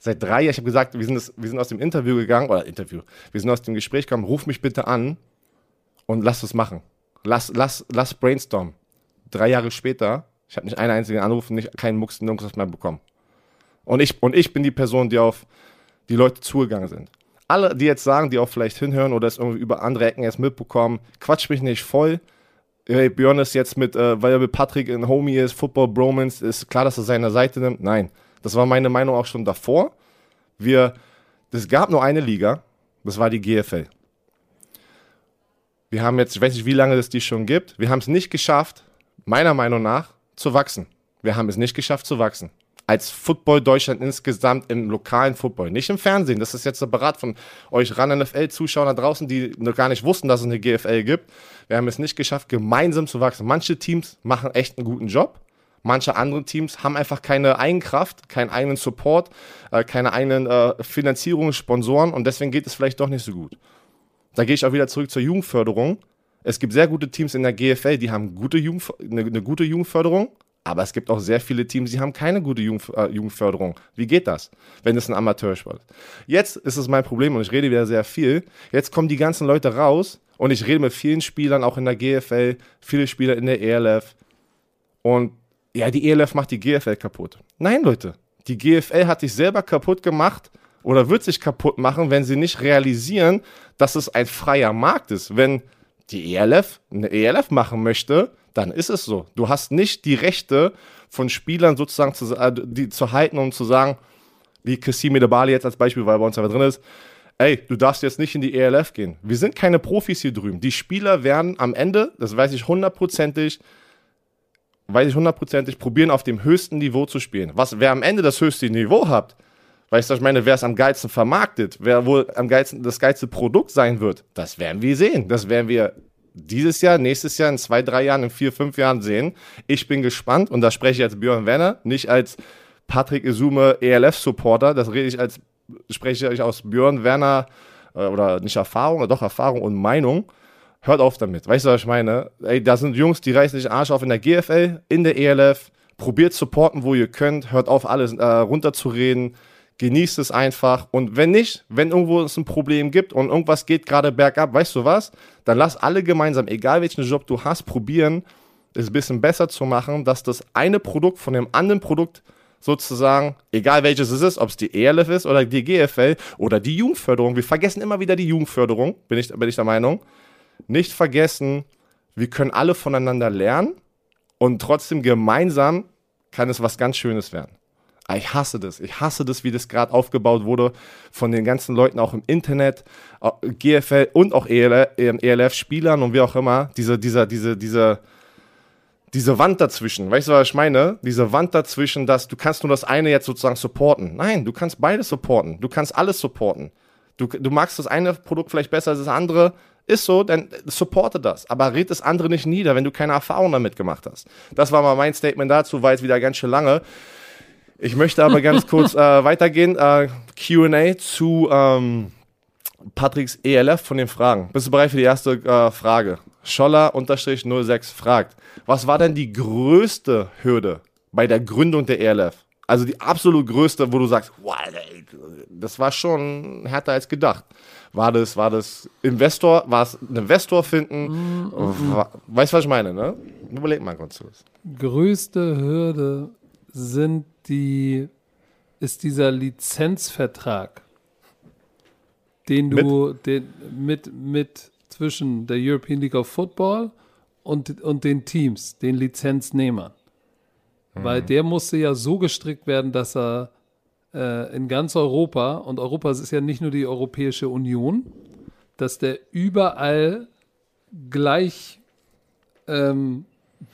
seit drei Jahren, ich habe gesagt, wir sind, das, wir sind aus dem Interview gegangen, oder Interview, wir sind aus dem Gespräch gekommen, ruf mich bitte an und lass es machen. Lass, lass, lass brainstormen. Drei Jahre später, ich habe nicht einen einzigen Anruf, nicht keinen Mucks, nirgends mehr bekommen. Und ich, und ich bin die Person, die auf die Leute zugegangen sind. Alle, die jetzt sagen, die auch vielleicht hinhören oder es irgendwie über andere Ecken erst mitbekommen, quatsch mich nicht voll. Hey, Björn ist jetzt mit, äh, weil er mit Patrick ein Homie ist, Football Bromance, ist klar, dass er seine Seite nimmt. Nein. Das war meine Meinung auch schon davor. Wir, es gab nur eine Liga, das war die GFL. Wir haben jetzt, ich weiß nicht, wie lange es die schon gibt, wir haben es nicht geschafft, meiner Meinung nach, zu wachsen. Wir haben es nicht geschafft zu wachsen. Als Football Deutschland insgesamt im lokalen Football, nicht im Fernsehen. Das ist jetzt separat von euch ran NFL-Zuschauern da draußen, die noch gar nicht wussten, dass es eine GFL gibt. Wir haben es nicht geschafft, gemeinsam zu wachsen. Manche Teams machen echt einen guten Job. Manche andere Teams haben einfach keine Eigenkraft, keinen eigenen Support, äh, keine eigenen äh, Finanzierungen, Sponsoren und deswegen geht es vielleicht doch nicht so gut. Da gehe ich auch wieder zurück zur Jugendförderung. Es gibt sehr gute Teams in der GFL, die haben gute Jugend, eine, eine gute Jugendförderung, Aber es gibt auch sehr viele Teams, die haben keine gute Jugend, äh, Jugendförderung. Wie geht das, wenn es ein Amateursport ist? Jetzt ist es mein Problem und ich rede wieder sehr viel. Jetzt kommen die ganzen Leute raus und ich rede mit vielen Spielern, auch in der GFL, viele Spieler in der ELF. Und ja, die ELF macht die GFL kaputt. Nein, Leute, die GFL hat sich selber kaputt gemacht oder wird sich kaputt machen, wenn sie nicht realisieren, dass es ein freier Markt ist. Wenn die ELF eine ELF machen möchte, dann ist es so. Du hast nicht die Rechte von Spielern sozusagen zu, äh, die, zu halten und zu sagen, wie Kassimi de Bali jetzt als Beispiel, weil bei uns einfach drin ist, ey, du darfst jetzt nicht in die ELF gehen. Wir sind keine Profis hier drüben. Die Spieler werden am Ende, das weiß ich hundertprozentig, weiß ich hundertprozentig, probieren auf dem höchsten Niveau zu spielen. Was, wer am Ende das höchste Niveau hat, weißt du, ich meine, wer es am geilsten vermarktet, wer wohl am geilsten das geilste Produkt sein wird, das werden wir sehen. Das werden wir dieses Jahr, nächstes Jahr, in zwei, drei Jahren, in vier, fünf Jahren sehen. Ich bin gespannt und da spreche ich als Björn Werner, nicht als Patrick Isume ELF-Supporter, das rede ich als, spreche ich aus Björn Werner äh, oder nicht Erfahrung, doch Erfahrung und Meinung. Hört auf damit. Weißt du, was ich meine? Ey, da sind Jungs, die reißen sich Arsch auf in der GFL, in der ELF. Probiert supporten, wo ihr könnt. Hört auf, alles äh, runterzureden. Genießt es einfach. Und wenn nicht, wenn irgendwo es ein Problem gibt und irgendwas geht gerade bergab, weißt du was? Dann lass alle gemeinsam, egal welchen Job du hast, probieren, es ein bisschen besser zu machen, dass das eine Produkt von dem anderen Produkt sozusagen, egal welches es ist, ob es die ELF ist oder die GFL oder die Jugendförderung. Wir vergessen immer wieder die Jugendförderung, bin ich, bin ich der Meinung nicht vergessen, wir können alle voneinander lernen und trotzdem gemeinsam kann es was ganz Schönes werden. Ich hasse das. Ich hasse das, wie das gerade aufgebaut wurde von den ganzen Leuten auch im Internet, GFL und auch ELF-Spielern und wie auch immer. Diese, dieser, diese, diese, diese Wand dazwischen. Weißt du, was ich meine? Diese Wand dazwischen, dass du kannst nur das eine jetzt sozusagen supporten. Nein, du kannst beides supporten. Du kannst alles supporten. Du, du magst das eine Produkt vielleicht besser als das andere. Ist so, dann supporte das. Aber red das andere nicht nieder, wenn du keine Erfahrung damit gemacht hast. Das war mal mein Statement dazu, war jetzt wieder ganz schön lange. Ich möchte aber ganz kurz äh, weitergehen. Äh, QA zu ähm, Patricks ELF von den Fragen. Bist du bereit für die erste äh, Frage? Scholler-06 fragt, was war denn die größte Hürde bei der Gründung der ELF? Also die absolut größte, wo du sagst, wow, das war schon härter als gedacht. War das, war das Investor, war es ein Investor finden? Mm, mm, mm. Weißt du, was ich meine, ne? Überleg mal kurz. Größte Hürde sind die, ist dieser Lizenzvertrag, den du mit, den, mit, mit zwischen der European League of Football und, und den Teams, den Lizenznehmern. Mhm. Weil der musste ja so gestrickt werden, dass er äh, in ganz Europa, und Europa ist ja nicht nur die Europäische Union, dass der überall gleich ähm,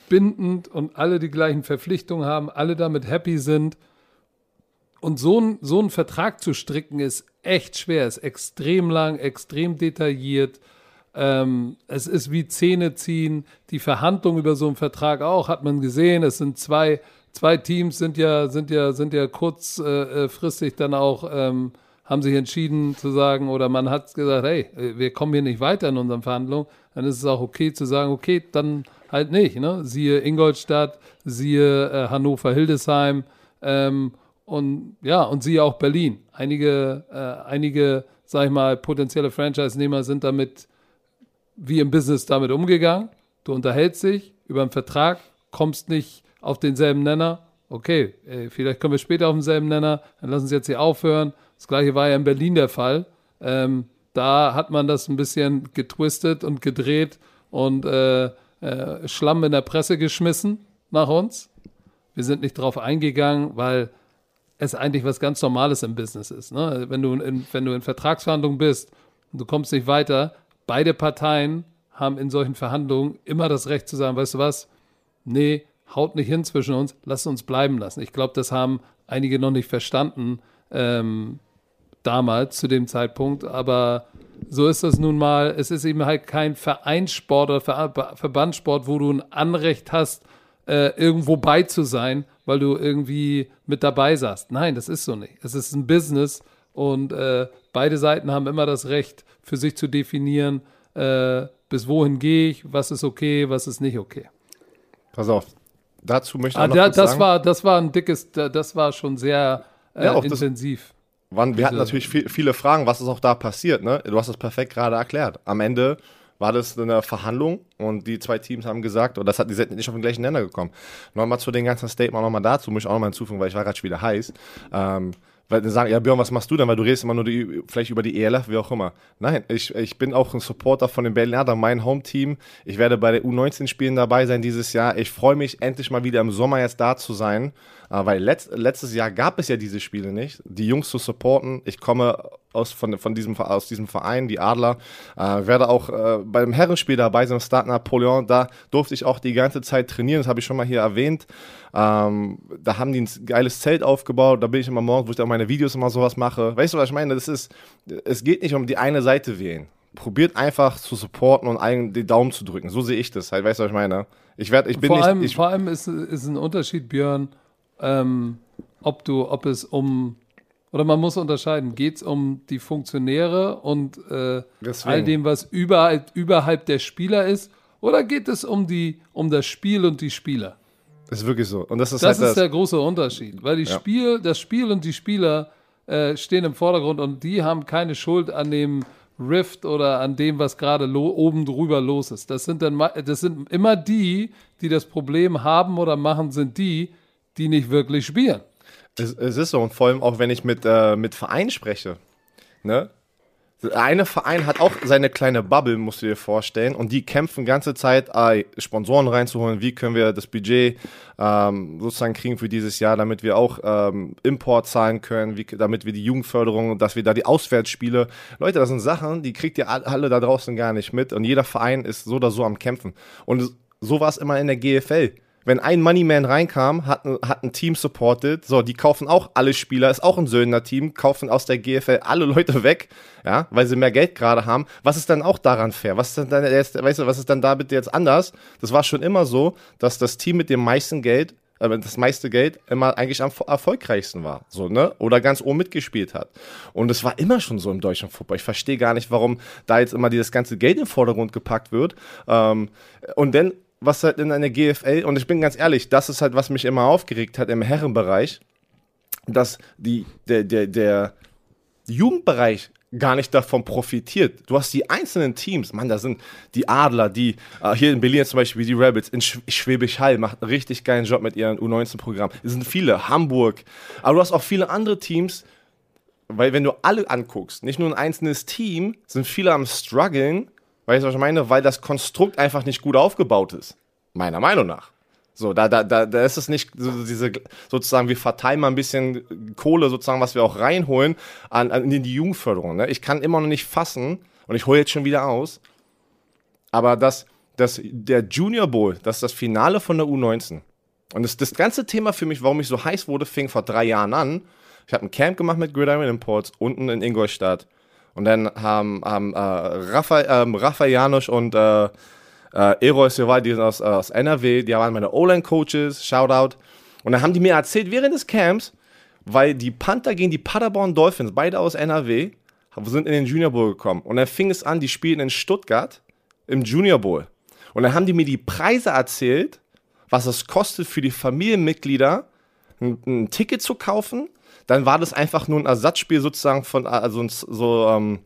bindend und alle die gleichen Verpflichtungen haben, alle damit happy sind. Und so, ein, so einen Vertrag zu stricken ist echt schwer, ist extrem lang, extrem detailliert. Ähm, es ist wie Zähne ziehen. Die Verhandlung über so einen Vertrag auch, hat man gesehen. Es sind zwei zwei Teams sind ja, sind ja, sind ja kurzfristig äh, dann auch, ähm, haben sich entschieden zu sagen, oder man hat gesagt, hey, wir kommen hier nicht weiter in unseren Verhandlungen, dann ist es auch okay zu sagen, okay, dann halt nicht. Ne? Siehe Ingolstadt, siehe äh, Hannover-Hildesheim ähm, und ja, und siehe auch Berlin. Einige, äh, einige, sag ich mal, potenzielle Franchise-Nehmer sind damit wie im Business damit umgegangen. Du unterhältst dich über einen Vertrag, kommst nicht auf denselben Nenner. Okay, ey, vielleicht kommen wir später auf denselben Nenner, dann lassen Sie jetzt hier aufhören. Das gleiche war ja in Berlin der Fall. Ähm, da hat man das ein bisschen getwistet und gedreht und äh, äh, Schlamm in der Presse geschmissen nach uns. Wir sind nicht drauf eingegangen, weil es eigentlich was ganz Normales im Business ist. Ne? Wenn, du in, wenn du in Vertragsverhandlungen bist und du kommst nicht weiter, beide Parteien haben in solchen Verhandlungen immer das Recht zu sagen, weißt du was, nee, haut nicht hin zwischen uns, lasst uns bleiben lassen. Ich glaube, das haben einige noch nicht verstanden ähm, damals zu dem Zeitpunkt, aber so ist das nun mal. Es ist eben halt kein Vereinssport oder Ver Verbandssport, wo du ein Anrecht hast, äh, irgendwo bei zu sein, weil du irgendwie mit dabei saßt. Nein, das ist so nicht. Es ist ein Business und äh, beide Seiten haben immer das Recht, für sich zu definieren, äh, bis wohin gehe ich, was ist okay, was ist nicht okay. Pass auf, dazu möchte ich Ah, auch noch da, das sagen. war, das war ein dickes, da- das war schon sehr äh, Ja, auch das- intensiv. Wann, wir hatten natürlich viel, viele Fragen, was ist auch da passiert. Ne? Du hast es perfekt gerade erklärt. Am Ende war das eine Verhandlung und die zwei Teams haben gesagt, oder das hat, die sind nicht auf den gleichen Nenner gekommen. Nochmal zu den ganzen Statements nochmal dazu, muss ich auch nochmal hinzufügen, weil ich war gerade schon wieder heiß. Ähm, weil die sagen, ja Björn, was machst du denn? Weil du redest immer nur die, vielleicht über die ELF, wie auch immer. Nein, ich, ich bin auch ein Supporter von den Berlin Adler, mein Home-Team. Ich werde bei den U19-Spielen dabei sein dieses Jahr. Ich freue mich, endlich mal wieder im Sommer jetzt da zu sein. Äh, weil letzt, letztes Jahr gab es ja diese Spiele nicht. Die Jungs zu supporten. Ich komme aus, von, von diesem, aus diesem Verein, die Adler. Äh, werde auch äh, beim Herrenspiel dabei sein, Start Napoleon. Da durfte ich auch die ganze Zeit trainieren. Das habe ich schon mal hier erwähnt. Ähm, da haben die ein geiles Zelt aufgebaut. Da bin ich immer morgens, wo ich auch meine Videos immer sowas mache. Weißt du, was ich meine? Das ist, es geht nicht um die eine Seite wählen. Probiert einfach zu supporten und einen den Daumen zu drücken. So sehe ich das halt. Weißt du, was ich meine? Ich werde, ich bin vor, nicht. allem, ich, vor allem ist, ist ein Unterschied, Björn, ähm, ob du, ob es um, oder man muss unterscheiden, geht es um die Funktionäre und äh, all dem, was überhalb, überhalb der Spieler ist, oder geht es um die, um das Spiel und die Spieler? das ist wirklich so. Und das ist Das halt ist der große Unterschied, weil die Ja. Spiel, das Spiel und die Spieler äh, stehen im Vordergrund und die haben keine Schuld an dem Rift oder an dem, was gerade oben drüber los ist. Das sind dann, das sind immer die, die das Problem haben oder machen, sind die, die nicht wirklich spielen. Es, es ist so, und vor allem auch wenn ich mit, äh, mit Vereinen spreche. Ne? Eine Verein hat auch seine kleine Bubble, musst du dir vorstellen, und die kämpfen ganze Zeit, äh, Sponsoren reinzuholen. Wie können wir das Budget ähm, sozusagen kriegen für dieses Jahr, damit wir auch ähm, Import zahlen können, wie, damit wir die Jugendförderung, dass wir da die Auswärtsspiele. Leute, das sind Sachen, die kriegt ihr all- alle da draußen gar nicht mit, und jeder Verein ist so oder so am Kämpfen. Und so war es immer in der GFL wenn ein Moneyman reinkam, hat, hat ein Team supported, so, die kaufen auch alle Spieler, ist auch ein Söldner-Team, kaufen aus der GFL alle Leute weg, ja, weil sie mehr Geld gerade haben. Was ist dann auch daran fair? Was ist dann jetzt, weißt du, was ist dann da bitte jetzt anders? Das war schon immer so, dass das Team mit dem meisten Geld, äh, das meiste Geld immer eigentlich am erfolgreichsten war, so, ne? Oder ganz oben mitgespielt hat. Und es war immer schon so im deutschen Fußball. Ich verstehe gar nicht, warum da jetzt immer dieses ganze Geld im Vordergrund gepackt wird. Ähm, und dann was halt in einer GFL, und ich bin ganz ehrlich, das ist halt, was mich immer aufgeregt hat im Herrenbereich, dass die, der, der, der Jugendbereich gar nicht davon profitiert. Du hast die einzelnen Teams, Mann, da sind die Adler, die äh, hier in Berlin zum Beispiel die Rabbits, in Sch Schwäbisch Hall macht einen richtig geilen Job mit ihrem U19-Programm. Es sind viele, Hamburg, aber du hast auch viele andere Teams, weil wenn du alle anguckst, nicht nur ein einzelnes Team, sind viele am struggeln, weißt du, was ich meine? Weil das Konstrukt einfach nicht gut aufgebaut ist. Meiner Meinung nach. So, da, da, da, da ist es nicht so diese, sozusagen, wir verteilen mal ein bisschen Kohle, sozusagen, was wir auch reinholen, an, an in die Jugendförderung. Ne? Ich kann immer noch nicht fassen, und ich hole jetzt schon wieder aus, aber dass, dass der Junior Bowl, das ist das Finale von der U19. Und das, das ganze Thema für mich, warum ich so heiß wurde, fing vor drei Jahren an. Ich habe ein Camp gemacht mit Gridiron Imports unten in Ingolstadt. Und dann haben, haben äh, Raphael, ähm, Raphael Janusz und äh, äh, Eroy Silva, die sind aus, äh, aus NRW, die waren meine O-Line-Coaches, Shoutout. Und dann haben die mir erzählt, während des Camps, weil die Panther gegen die Paderborn Dolphins, beide aus NRW, sind in den Junior Bowl gekommen. Und dann fing es an, die spielen in Stuttgart im Junior Bowl. Und dann haben die mir die Preise erzählt, was es kostet für die Familienmitglieder, ein, ein Ticket zu kaufen. Dann war das einfach nur ein Ersatzspiel sozusagen von, also so, ähm,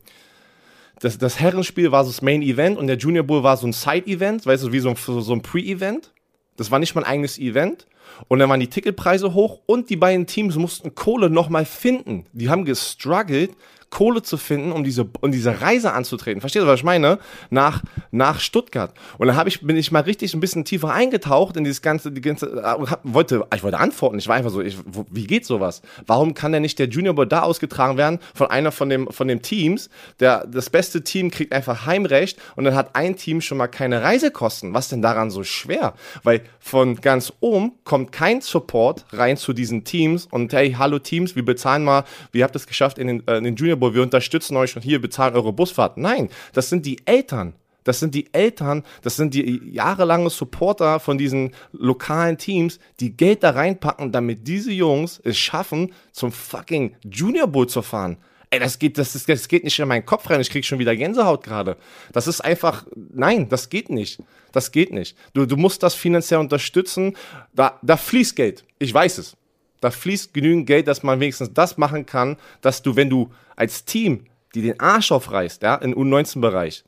das, das Herrenspiel war so das Main Event und der Junior Bowl war so ein Side-Event, weißt du, wie so ein, so ein Pre-Event. Das war nicht mein eigenes Event. Und dann waren die Ticketpreise hoch und die beiden Teams mussten Kohle nochmal finden. Die haben gestruggelt, Kohle zu finden, um diese, um diese Reise anzutreten. Verstehst du, was ich meine? Nach, nach Stuttgart. Und dann ich, bin ich mal richtig ein bisschen tiefer eingetaucht in dieses ganze, die ganze, und hab, wollte, ich wollte antworten. Ich war einfach so, ich, wie geht sowas? Warum kann denn nicht der Junior Bowl da ausgetragen werden von einer von dem, von dem Teams? Der, das beste Team kriegt einfach Heimrecht und dann hat ein Team schon mal keine Reisekosten. Was denn daran so schwer? Weil von ganz oben kommt kein Support rein zu diesen Teams und hey, hallo Teams, wir bezahlen mal, wir habt es geschafft in den, äh, in den Junior Bowl, wir unterstützen euch und hier bezahlen eure Busfahrt. Nein, das sind die Eltern. Das sind die Eltern, das sind die jahrelange Supporter von diesen lokalen Teams, die Geld da reinpacken, damit diese Jungs es schaffen, zum fucking Junior Bowl zu fahren. Ey, das geht, das, ist, das geht nicht in meinen Kopf rein. Ich krieg schon wieder Gänsehaut gerade. Das ist einfach, nein, das geht nicht. Das geht nicht. Du, du musst das finanziell unterstützen. Da, da fließt Geld. Ich weiß es. Da fließt genügend Geld, dass man wenigstens das machen kann, dass du, wenn du als Team die den Arsch aufreißt, ja, im U19-Bereich,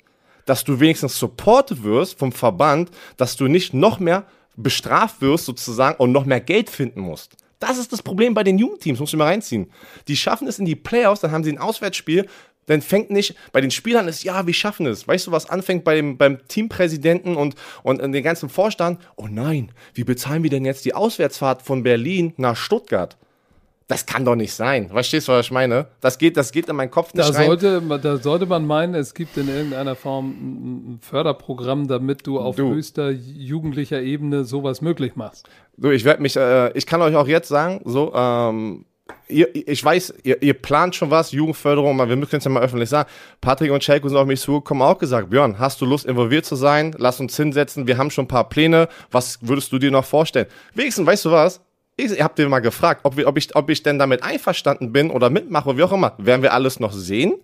dass du wenigstens supported wirst vom Verband, dass du nicht noch mehr bestraft wirst sozusagen und noch mehr Geld finden musst. Das ist das Problem bei den Jugendteams, muss ich mal reinziehen. Die schaffen es in die Playoffs, dann haben sie ein Auswärtsspiel, dann fängt nicht, bei den Spielern ist, ja, wir schaffen es. Weißt du, was anfängt bei dem, beim Teampräsidenten und, und den ganzen Vorstand? Oh nein, wie bezahlen wir denn jetzt die Auswärtsfahrt von Berlin nach Stuttgart? Das kann doch nicht sein. Verstehst du, was ich meine? Das geht, das geht in meinen Kopf nicht da rein. Sollte, da sollte man meinen, es gibt in irgendeiner Form ein Förderprogramm, damit du auf du. höchster jugendlicher Ebene sowas möglich machst. Du, ich werde mich, äh, ich kann euch auch jetzt sagen, so, ähm, Ihr, ich weiß, ihr, ihr, plant schon was, Jugendförderung, wir müssen es ja mal öffentlich sagen. Patrick und Chelko sind auf mich zugekommen, auch gesagt, Björn, hast du Lust, involviert zu sein? Lass uns hinsetzen, wir haben schon ein paar Pläne. Was würdest du dir noch vorstellen? Wenigstens, weißt du was? Ich, ihr habt dir mal gefragt, ob, wir, ob, ich, ob ich denn damit einverstanden bin oder mitmache, wie auch immer. Werden wir alles noch sehen.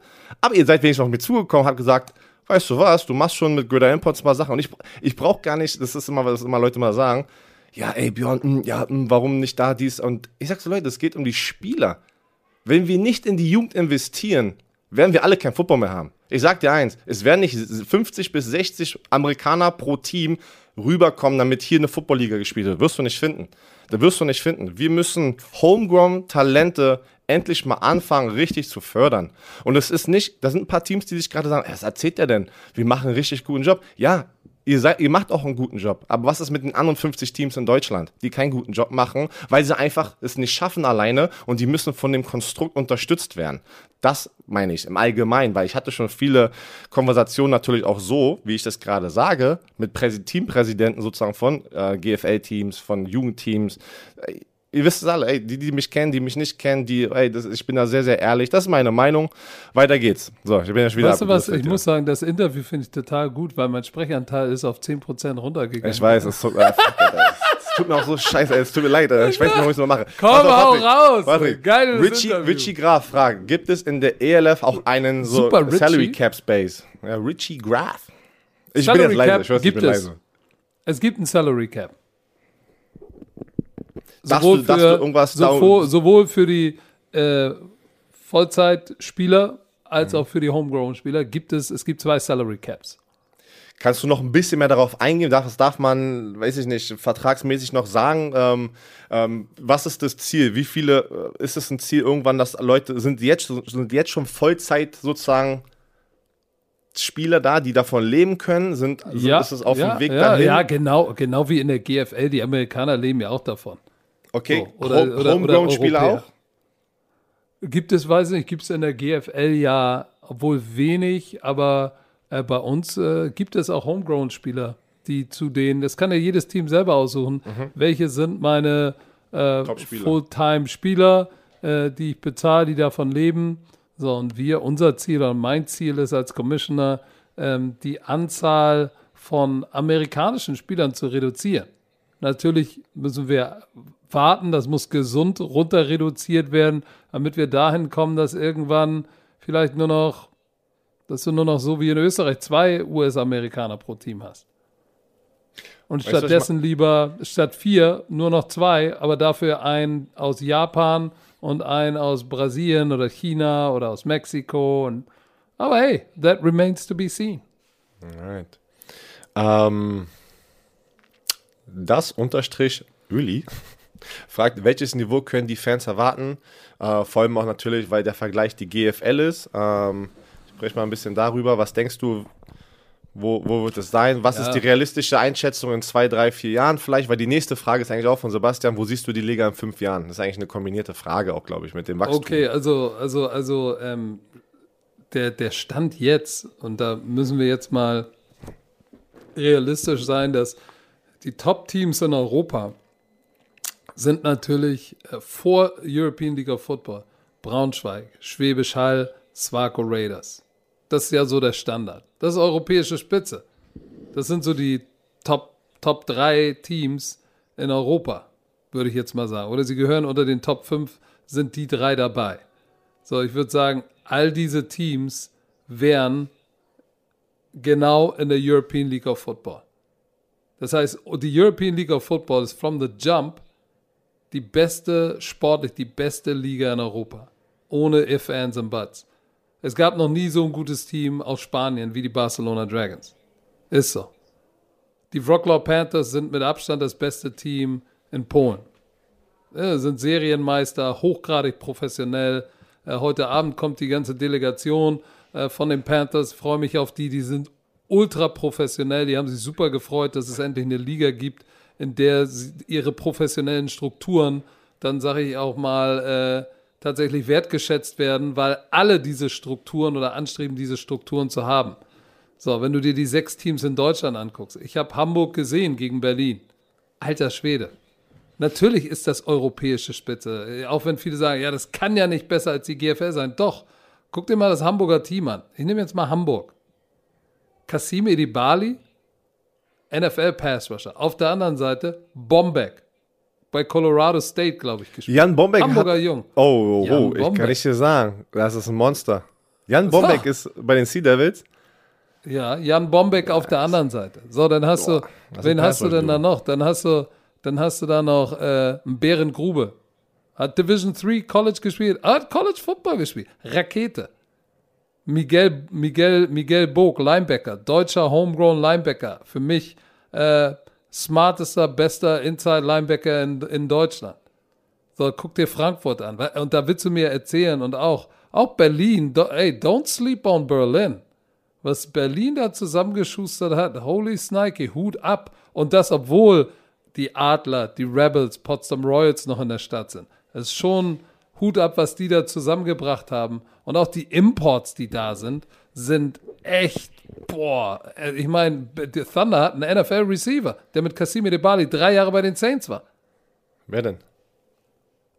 Aber ihr seid wenigstens noch mit zugekommen, habt gesagt, weißt du was, du machst schon mit Göder Imports mal Sachen. Und ich, ich brauche gar nicht, das ist immer, was immer Leute mal sagen, ja, ey, Björn, hm, ja, hm, warum nicht da dies? Und ich sag so, Leute, es geht um die Spieler. Wenn wir nicht in die Jugend investieren, werden wir alle kein Football mehr haben. Ich sag dir eins, es werden nicht 50 bis 60 Amerikaner pro Team rüberkommen, damit hier eine Footballliga gespielt wird. Wirst du nicht finden. Da wirst du nicht finden. Wir müssen homegrown Talente endlich mal anfangen, richtig zu fördern. Und es ist nicht, da sind ein paar Teams, die sich gerade sagen, was erzählt der denn? Wir machen einen richtig guten Job. Ja, ihr, seid, ihr macht auch einen guten Job. Aber was ist mit den anderen 50 Teams in Deutschland, die keinen guten Job machen, weil sie einfach es nicht schaffen alleine und die müssen von dem Konstrukt unterstützt werden. Das meine ich im Allgemeinen, weil ich hatte schon viele Konversationen natürlich auch so, wie ich das gerade sage, mit Präsi Teampräsidenten sozusagen von äh, GFL-Teams, von Jugendteams ihr wisst es alle, ey, die, die mich kennen, die mich nicht kennen, die, ey, das, ich bin da sehr, sehr ehrlich. Das ist meine Meinung. Weiter geht's. So, ich bin ja schon wieder Weißt du was, ich muss sagen, das Interview finde ich total gut, weil mein Sprechanteil ist auf 10% runtergegangen. Ich weiß, es tut, äh, es tut mir auch so scheiße, ey, es tut mir leid, ey. ich weiß nicht, warum ich es mal mache. Komm, also, hau raus! Patrick, Geiles Richie, Interview. Richie Graf fragt, gibt es in der ELF auch einen so Super Salary Cap Space? Ja, Richie Graf. Ich Salary bin jetzt leise, ich weiß, ich bin es. leise. Es gibt einen Salary Cap sowohl, du, für, sowohl, sowohl für die äh, Vollzeitspieler als mhm. auch für die Homegrown-Spieler gibt es, es gibt zwei Salary Caps. Kannst du noch ein bisschen mehr darauf eingehen? Das darf man, weiß ich nicht, vertragsmäßig noch sagen. Ähm, ähm, was ist das Ziel? Wie viele äh, ist es ein Ziel irgendwann, dass Leute sind jetzt, sind jetzt schon Vollzeit sozusagen Spieler da, die davon leben können? Sind, ja, ist es auf ja, dem Weg ja, dahin? Ja, genau, genau wie in der GFL. Die Amerikaner leben ja auch davon. Okay, so, oder, Home, oder, Homegrown-Spieler auch? Gibt es, weiß nicht, gibt es in der GFL ja, obwohl wenig, aber äh, bei uns äh, gibt es auch Homegrown-Spieler, die zu denen, das kann ja jedes Team selber aussuchen, mhm. welche sind meine äh, Fulltime-Spieler, äh, die ich bezahle, die davon leben. So, und wir, unser Ziel und mein Ziel ist als Commissioner, ähm, die Anzahl von amerikanischen Spielern zu reduzieren. Natürlich müssen wir warten, das muss gesund runter reduziert werden, damit wir dahin kommen, dass irgendwann vielleicht nur noch, dass du nur noch so wie in Österreich zwei US-Amerikaner pro Team hast. Und weißt stattdessen lieber statt vier nur noch zwei, aber dafür ein aus Japan und ein aus Brasilien oder China oder aus Mexiko. Und, aber hey, that remains to be seen. Alright. Ähm, das unterstrich Uli fragt, welches Niveau können die Fans erwarten? Äh, vor allem auch natürlich, weil der Vergleich die GFL ist. Ähm, sprich mal ein bisschen darüber. Was denkst du, wo, wo wird es sein? Was ja. ist die realistische Einschätzung in zwei, drei, vier Jahren vielleicht? Weil die nächste Frage ist eigentlich auch von Sebastian, wo siehst du die Liga in fünf Jahren? Das ist eigentlich eine kombinierte Frage auch, glaube ich, mit dem Wachstum. Okay, also, also, also ähm, der, der Stand jetzt, und da müssen wir jetzt mal realistisch sein, dass die Top-Teams in Europa sind natürlich äh, vor European League of Football Braunschweig, Schwäbisch Hall, Swaco Raiders. Das ist ja so der Standard. Das ist europäische Spitze. Das sind so die Top, Top 3 Teams in Europa, würde ich jetzt mal sagen. Oder sie gehören unter den Top 5, sind die drei dabei. So, ich würde sagen, all diese Teams wären genau in der European League of Football. Das heißt, die European League of Football ist from the jump die beste, sportlich die beste Liga in Europa. Ohne if, ands and buts. Es gab noch nie so ein gutes Team aus Spanien wie die Barcelona Dragons. Ist so. Die Wroclaw Panthers sind mit Abstand das beste Team in Polen. Ja, sind Serienmeister, hochgradig professionell. Äh, heute Abend kommt die ganze Delegation äh, von den Panthers. Freue mich auf die. Die sind ultra professionell. Die haben sich super gefreut, dass es endlich eine Liga gibt, in der ihre professionellen Strukturen dann, sage ich auch mal, äh, tatsächlich wertgeschätzt werden, weil alle diese Strukturen oder anstreben, diese Strukturen zu haben. So, wenn du dir die sechs Teams in Deutschland anguckst, ich habe Hamburg gesehen gegen Berlin. Alter Schwede. Natürlich ist das europäische Spitze. Auch wenn viele sagen, ja, das kann ja nicht besser als die GFL sein. Doch. Guck dir mal das Hamburger Team an. Ich nehme jetzt mal Hamburg. Kasim Edibali, NFL Pass Rusher. Auf der anderen Seite Bombeck. Bei Colorado State, glaube ich, gespielt. Jan Bombeck. Hamburger hat, Jung. Oh, oh, oh ich kann nicht dir sagen. Das ist ein Monster. Jan Bombeck so. ist bei den Sea Devils. Ja, Jan Bombeck auf der anderen Seite. So, dann hast Boah, du, wen hast du denn da noch? Dann hast du, dann hast du da noch äh, einen Bären Grube. Hat Division 3 College gespielt, hat College Football gespielt. Rakete. Miguel, Miguel, Miguel Bog, Linebacker, deutscher Homegrown Linebacker. Für mich äh, smartester, bester Inside Linebacker in, in Deutschland. So, guck dir Frankfurt an. Und da willst du mir erzählen und auch, auch Berlin, do, ey, don't sleep on Berlin. Was Berlin da zusammengeschustert hat, holy Snike, Hut ab. Und das, obwohl die Adler, die Rebels, Potsdam Royals noch in der Stadt sind. Das ist schon Hut ab, was die da zusammengebracht haben. Und auch die Imports, die da sind, sind echt, boah. Äh, ich meine, Thunder hat einen NFL-Receiver, der mit Casimir de Bali drei Jahre bei den Saints war. Wer denn?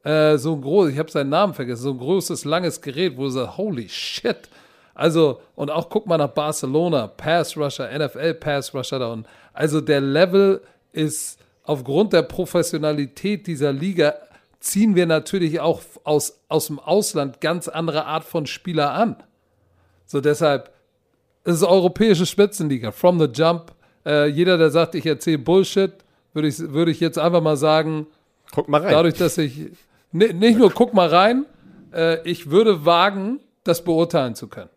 Äh, so ein groß, ich habe seinen Namen vergessen, so ein großes, langes Gerät, wo du sagst, holy shit. Also, und auch guck mal nach Barcelona, Pass Rusher, NFL Pass Rusher da unten. Also der Level ist aufgrund der Professionalität dieser Liga ziehen wir natürlich auch aus, aus dem Ausland ganz andere Art von Spieler an. So deshalb, es ist europäische Spitzenliga, from the jump. Äh, jeder, der sagt, ich erzähle Bullshit, würde ich, würde ich jetzt einfach mal sagen, guck mal rein. Dadurch, dass ich, ne, nicht nur guck mal rein, äh, ich würde wagen, das beurteilen zu können.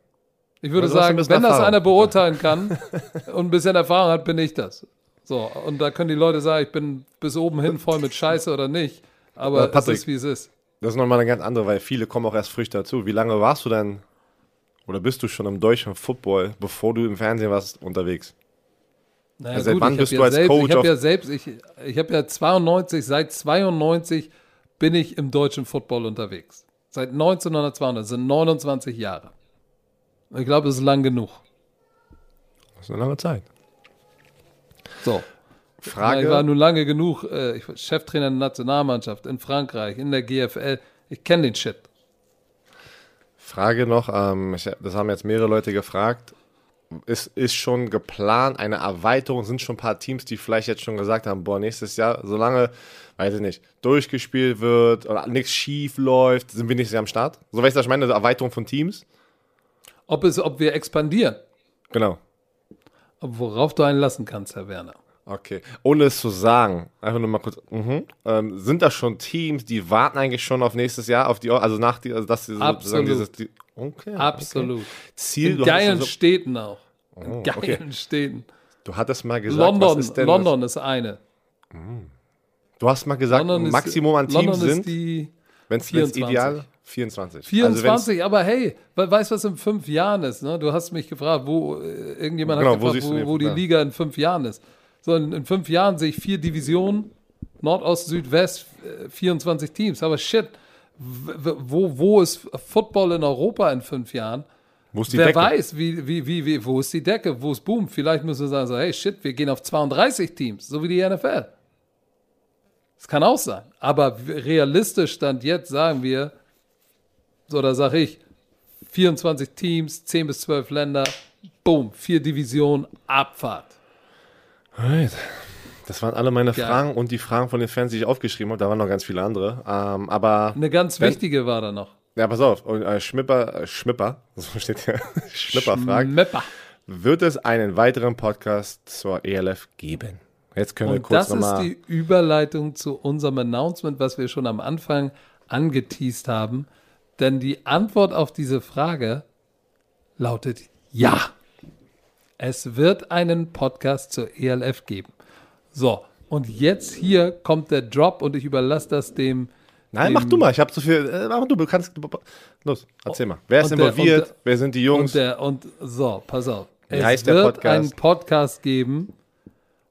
Ich würde also sagen, wenn das einer beurteilen kann und ein bisschen Erfahrung hat, bin ich das. So, und da können die Leute sagen, ich bin bis oben hin voll mit Scheiße oder nicht. Aber Patrick, es ist, wie es ist. Das ist nochmal eine ganz andere, weil viele kommen auch erst frisch dazu. Wie lange warst du denn oder bist du schon im deutschen Football, bevor du im Fernsehen warst, unterwegs? Naja, also seit gut, wann bist du ja als selbst, Coach? Ich habe ja selbst, ich, ich habe ja 92, seit 92 bin ich im deutschen Football unterwegs. Seit 1992, das sind 29 Jahre. Ich glaube, das ist lang genug. Das ist eine lange Zeit. So. Frage. Ich war nun lange genug äh, Cheftrainer der Nationalmannschaft in Frankreich, in der GFL. Ich kenne den Shit. Frage noch, ähm, ich, das haben jetzt mehrere Leute gefragt. Ist, ist schon geplant, eine Erweiterung, sind schon ein paar Teams, die vielleicht jetzt schon gesagt haben, boah, nächstes Jahr, solange, weiß ich nicht, durchgespielt wird oder nichts schief läuft, sind wir nächstes Jahr am Start? So weißt du, was ich meine, eine Erweiterung von Teams? Ob, es, ob wir expandieren. Genau. Worauf du einen lassen kannst, Herr Werner. Okay. Ohne es zu sagen, einfach nur mal kurz, mhm. ähm, sind das schon Teams, die warten eigentlich schon auf nächstes Jahr, auf die, also nach die, also dass sie Absolut. dieses, die, okay. Absolut. Okay. Ziel, In geilen also, Städten auch. In oh, geilen okay. Städten. Du hattest mal gesagt, London, ist London das? ist eine. Mhm. Du hast mal gesagt, London Maximum an Teams London sind, wenn es ideal 24. 24, also aber hey, weißt du, was in fünf Jahren ist? Ne? Du hast mich gefragt, wo äh, irgendjemand genau, hat gefragt, wo, wo, wo die Liga in fünf Jahren ist sondern in fünf Jahren sehe ich vier Divisionen, Nordost, Südwest, 24 äh, Teams. Aber shit, wo, wo ist Football in Europa in fünf Jahren? Wer Decke? weiß, wie, wie, wie, wie, wo ist die Decke, wo ist Boom? Vielleicht müssen wir sagen, so, hey shit, wir gehen auf 32 Teams, so wie die NFL. Das kann auch sein. Aber realistisch stand jetzt, sagen wir, so da sage ich, 24 Teams, 10 bis 12 Länder, boom, vier Divisionen, Abfahrt. Right. Das waren alle meine Geil. Fragen und die Fragen von den Fans, die ich aufgeschrieben habe. Da waren noch ganz viele andere. Ähm, aber eine ganz wenn, wichtige war da noch. Ja, pass auf. Und, äh, Schmipper, äh, Schmipper, so steht hier, Schmipper fragt, Mepper. wird es einen weiteren Podcast zur ELF geben? Jetzt können wir Und kurz das ist nochmal. die Überleitung zu unserem Announcement, was wir schon am Anfang angeteased haben. Denn die Antwort auf diese Frage lautet ja. Es wird einen Podcast zur ELF geben. So, und jetzt hier kommt der Drop und ich überlasse das dem. Nein, dem, mach du mal. Ich habe zu viel. Äh, mach du, du kannst. Los, erzähl mal. Wer ist involviert? der- Wer sind die Jungs? Und, der, und so, pass auf. Wie es wird Podcast? einen Podcast geben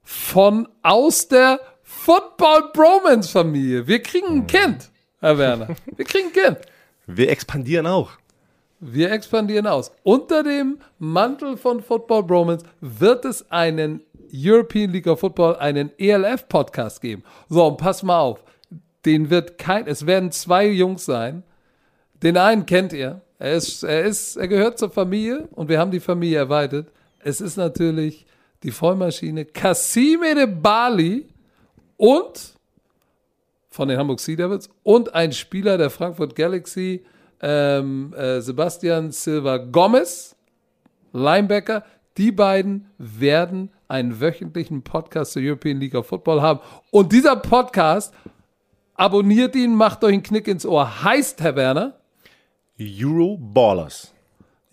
von aus der Football Bromance Familie. Wir kriegen Hm. ein Kind, Herr Werner. Wir kriegen ein Kind. wir expandieren auch. Wir expandieren aus. Unter dem Mantel von Football Bromance wird es einen European League of Football, einen ELF Podcast geben. So, und pass mal auf. Den wird kein, es werden zwei Jungs sein. Den einen kennt ihr. Er ist, er ist, er gehört zur Familie und wir haben die Familie erweitert. Es ist natürlich die Vollmaschine Cassime de Bali und von den Hamburg Sea Devils und ein Spieler der Frankfurt Galaxy, ähm, äh, Sebastian Silva Gomez, Linebacker. Die beiden werden einen wöchentlichen Podcast zur European League of Football haben. Und dieser Podcast, abonniert ihn, macht euch einen Knick ins Ohr, heißt, Herr Werner, Euro Ballers.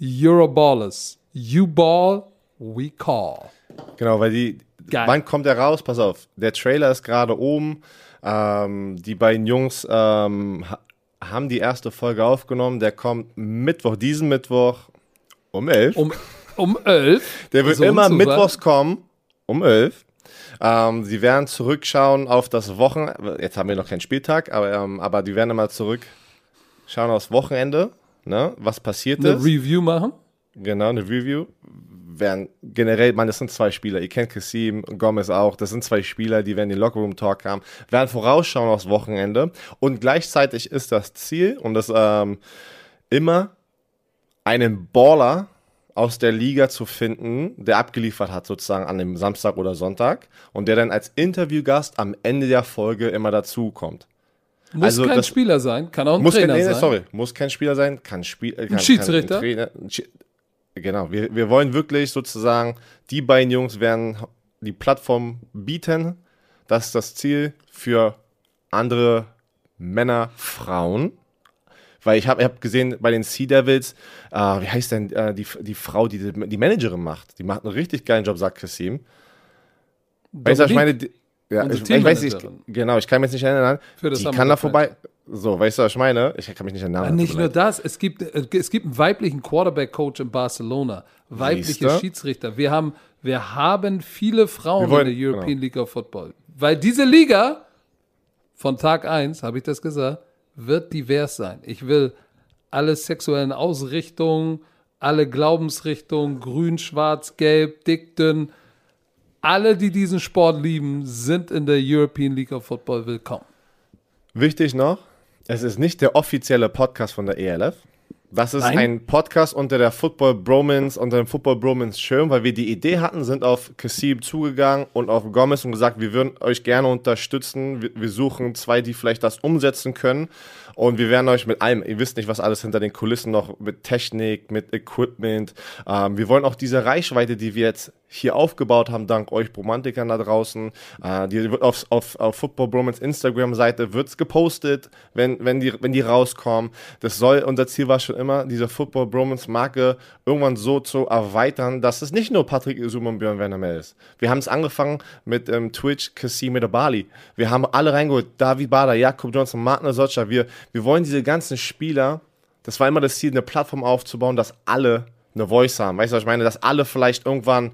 Euroballers. You ball, we call. Genau, weil die. Geil. Wann kommt der raus? Pass auf. Der Trailer ist gerade oben. Ähm, die beiden Jungs ähm, haben die erste Folge aufgenommen. Der kommt Mittwoch, diesen Mittwoch um 11. Um, um 11. Der wird So ein immer mittwochs kommen, um 11. Ähm, sie werden zurückschauen auf das Wochenende. Jetzt haben wir noch keinen Spieltag, aber, ähm, aber die werden immer zurückschauen aufs Wochenende, ne, was passiert Eine ist. Review machen. Genau, eine Review. Werden generell, man, das sind zwei Spieler. Ihr kennt Kassim und Gomez auch. Das sind zwei Spieler, die werden den Lockerroom Talk haben, werden vorausschauen aufs Wochenende. Und gleichzeitig ist das Ziel und das ähm, immer einen Baller aus der Liga zu finden, der abgeliefert hat sozusagen an dem Samstag oder Sonntag und der dann als Interviewgast am Ende der Folge immer dazukommt. Muss Also kein das- Spieler sein, kann auch ein Trainer kein, nee, sein. sorry, muss kein Spieler sein, kann Spiel, äh, kann, Schiedsrichter? Kann ein Trainer, ein genau, wir, wir wollen wirklich sozusagen, die beiden Jungs werden die Plattform bieten. Das ist das Ziel für andere Männer, Frauen. Weil ich habe ich hab gesehen, bei den Sea Devils, äh, wie heißt denn äh, die, die Frau, die die Managerin macht? Die macht einen richtig geilen Job, sagt Kassim. Weißt du, ich meine? Die, ja, ich, ich weiß nicht, genau, ich kann mich jetzt nicht erinnern. Für das Die kann da vorbei. So, weißt du, was ich meine? Ich kann mich nicht erinnern. Aber nicht nur das, es gibt, äh, es gibt einen weiblichen Quarterback-Coach in Barcelona, weibliche Siehste? Schiedsrichter. Wir haben, wir haben viele Frauen wollen- in der European genau. League of Football. Weil diese Liga, von Tag 1, habe ich das gesagt, wird divers sein. Ich will alle sexuellen Ausrichtungen, alle Glaubensrichtungen, grün, schwarz, gelb, dick, dünn, alle, die diesen Sport lieben, sind in der European League of Football willkommen. Wichtig noch, es ist nicht der offizielle Podcast von der ELF. Das ist Nein. ein Podcast unter der Football Bromance, unter dem Football Bromance Schirm, weil wir die Idee hatten, sind auf Kassib zugegangen und auf Gomez und gesagt, wir würden euch gerne unterstützen. Wir, wir suchen zwei, die vielleicht das umsetzen können. Und wir werden euch mit allem, ihr wisst nicht, was alles hinter den Kulissen noch mit Technik, mit Equipment. Ähm, wir wollen auch diese Reichweite, die wir jetzt hier aufgebaut haben, dank euch Romantikern da draußen. Äh, die wird auf, auf, auf Football Bromance Instagram-Seite wird's gepostet, wenn, wenn, die, wenn die rauskommen. Das soll, unser Ziel war schon immer, diese Football Bromance Marke irgendwann so zu erweitern, dass es nicht nur Patrick Isum und Björn Werner mehr ist. Wir haben es angefangen mit ähm, Twitch der Bali. Wir haben alle reingeholt, David Bader, Jakob Johnson, Martin Socha. Wir, wir wollen diese ganzen Spieler, das war immer das Ziel, eine Plattform aufzubauen, dass alle eine Voice haben. Weißt du, was ich meine? Dass alle vielleicht irgendwann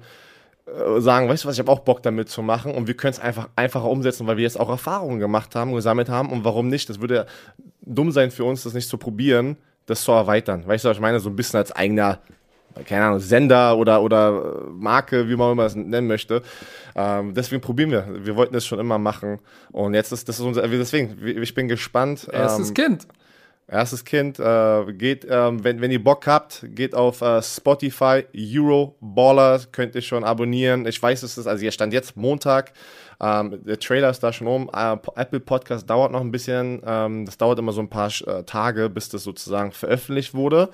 äh, sagen, weißt du was, ich habe auch Bock damit zu machen und wir können es einfach einfacher umsetzen, weil wir jetzt auch Erfahrungen gemacht haben, gesammelt haben und warum nicht? Das würde dumm sein für uns, das nicht zu probieren, das zu erweitern. Weißt du, was ich meine? So ein bisschen als eigener, keine Ahnung, Sender oder, oder äh, Marke, wie man immer es nennen möchte. Ähm, deswegen probieren wir. Wir wollten es schon immer machen und jetzt ist das ist unser, deswegen, ich bin gespannt. Erstes ähm, Kind. Erstes Kind, äh, geht, ähm, wenn, wenn ihr Bock habt, geht auf äh, Spotify, Euroballer, könnt ihr schon abonnieren. Ich weiß, es ist, also hier stand jetzt Montag, ähm, der Trailer ist da schon um. Äh, Apple Podcast dauert noch ein bisschen, ähm, das dauert immer so ein paar äh, Tage, bis das sozusagen veröffentlicht wurde.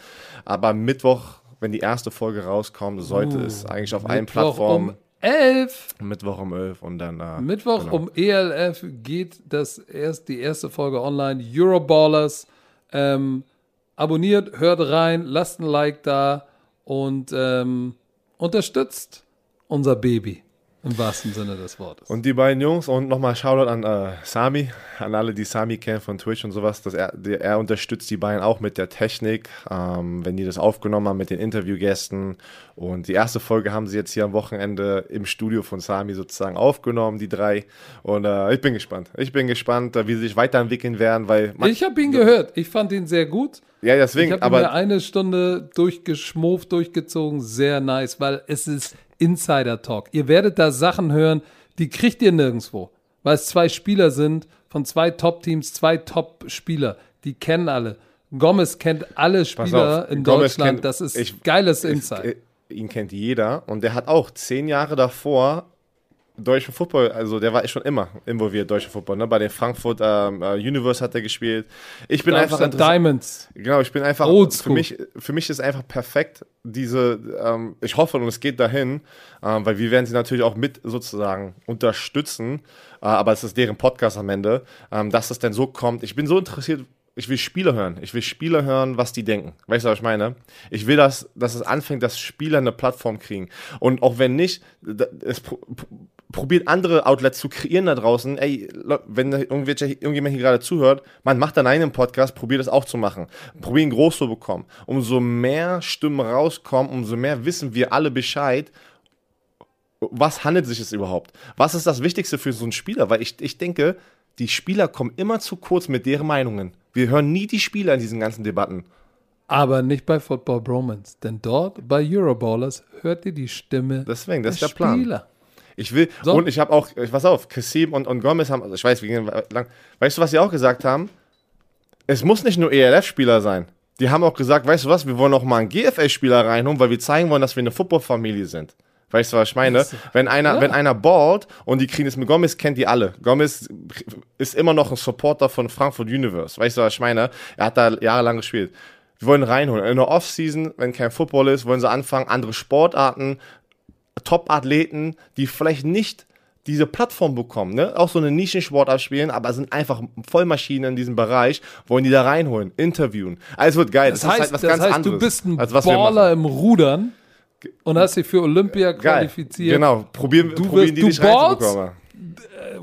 Aber Mittwoch, wenn die erste Folge rauskommt, sollte Uh, es eigentlich auf allen Mittwoch Plattformen. um 11. Mittwoch um 11 und dann. Äh, Mittwoch genau. um ELF geht das erst, die erste Folge online. Euroballers. Ähm, abonniert, hört rein, lasst ein Like da und ähm, unterstützt unser Baby. Im wahrsten Sinne des Wortes. Und die beiden Jungs und nochmal Shoutout an äh, Sami, an alle, die Sami kennen von Twitch und sowas. Dass er, der, er unterstützt die beiden auch mit der Technik, ähm, wenn die das aufgenommen haben mit den Interviewgästen. Und die erste Folge haben sie jetzt hier am Wochenende im Studio von Sami sozusagen aufgenommen, die drei. Und äh, ich bin gespannt. Ich bin gespannt, äh, wie sie sich weiterentwickeln werden, weil man, ich habe ihn gehört. Ich fand ihn sehr gut. ja Ich deswegen, habe mir aber eine Stunde durchgeschmooft, durchgezogen. Sehr nice, weil es ist Insider-Talk. Ihr werdet da Sachen hören, die kriegt ihr nirgendwo. Weil es zwei Spieler sind, von zwei Top-Teams, zwei Top-Spieler. Die kennen alle. Gomez kennt alle Spieler auf, in Gomez Deutschland. kennt- das ist ich- geiles ich- Insight. ihn kennt jeder und der hat auch zehn Jahre davor deutschen Football, also der war schon immer involviert, deutscher Football. Ne? Bei den Frankfurt ähm, äh, Universe hat er gespielt. Ich bin einfach Darmstadt interessiert- Diamonds. Genau, ich bin einfach Old für mich, für mich ist einfach perfekt diese, ähm, ich hoffe und es geht dahin, ähm, weil wir werden sie natürlich auch mit sozusagen unterstützen, äh, aber es ist deren Podcast am Ende, ähm, dass es denn so kommt. Ich bin so interessiert, ich will Spieler hören. Ich will Spieler hören, was die denken. Weißt du, was ich meine? Ich will, dass, dass es anfängt, dass Spieler eine Plattform kriegen. Und auch wenn nicht, da- es pro, pro- probiert andere Outlets zu kreieren da draußen. Ey, wenn irgendjemand hier gerade zuhört, man macht dann einen Podcast, probiert das auch zu machen. Probieren groß zu bekommen. Umso mehr Stimmen rauskommen, umso mehr wissen wir alle Bescheid, was handelt sich es überhaupt? Was ist das Wichtigste für so einen Spieler? Weil ich, ich denke, die Spieler kommen immer zu kurz mit deren Meinungen. Wir hören nie die Spieler in diesen ganzen Debatten. Aber nicht bei Football Bromance. Denn dort bei Euroballers hört ihr die Stimme Deswegen, das der ist der Plan. Ich will, So. und ich habe auch, ich- pass auf, Kassim und, und Gomez haben, also ich weiß, wir gehen lang. Weißt du, was sie auch gesagt haben? Es muss nicht nur ELF-Spieler sein. Die haben auch gesagt, weißt du was, wir wollen auch mal einen GFL-Spieler reinholen, weil wir zeigen wollen, dass wir eine Football-Familie sind. Weißt du, was ich meine? Wenn einer, ja. wenn einer ballt und die kriegen es mit Gomez, kennt die alle. Gomez ist immer noch ein Supporter von Frankfurt Universe. Weißt du, was ich meine? Er hat da jahrelang gespielt. Wir wollen reinholen. In der Offseason, wenn kein Football ist, wollen sie anfangen, andere Sportarten, Top-Athleten, die vielleicht nicht diese Plattform bekommen, ne? auch so eine Nischensportart spielen, aber sind einfach Vollmaschinen in diesem Bereich, wollen die da reinholen, interviewen. Also wird geil. Das heißt, das heißt du bist ein was. Baller im Rudern und hast dich für Olympia Geil. qualifiziert. Genau, probieren, Du probieren wirst- die du dich ballst?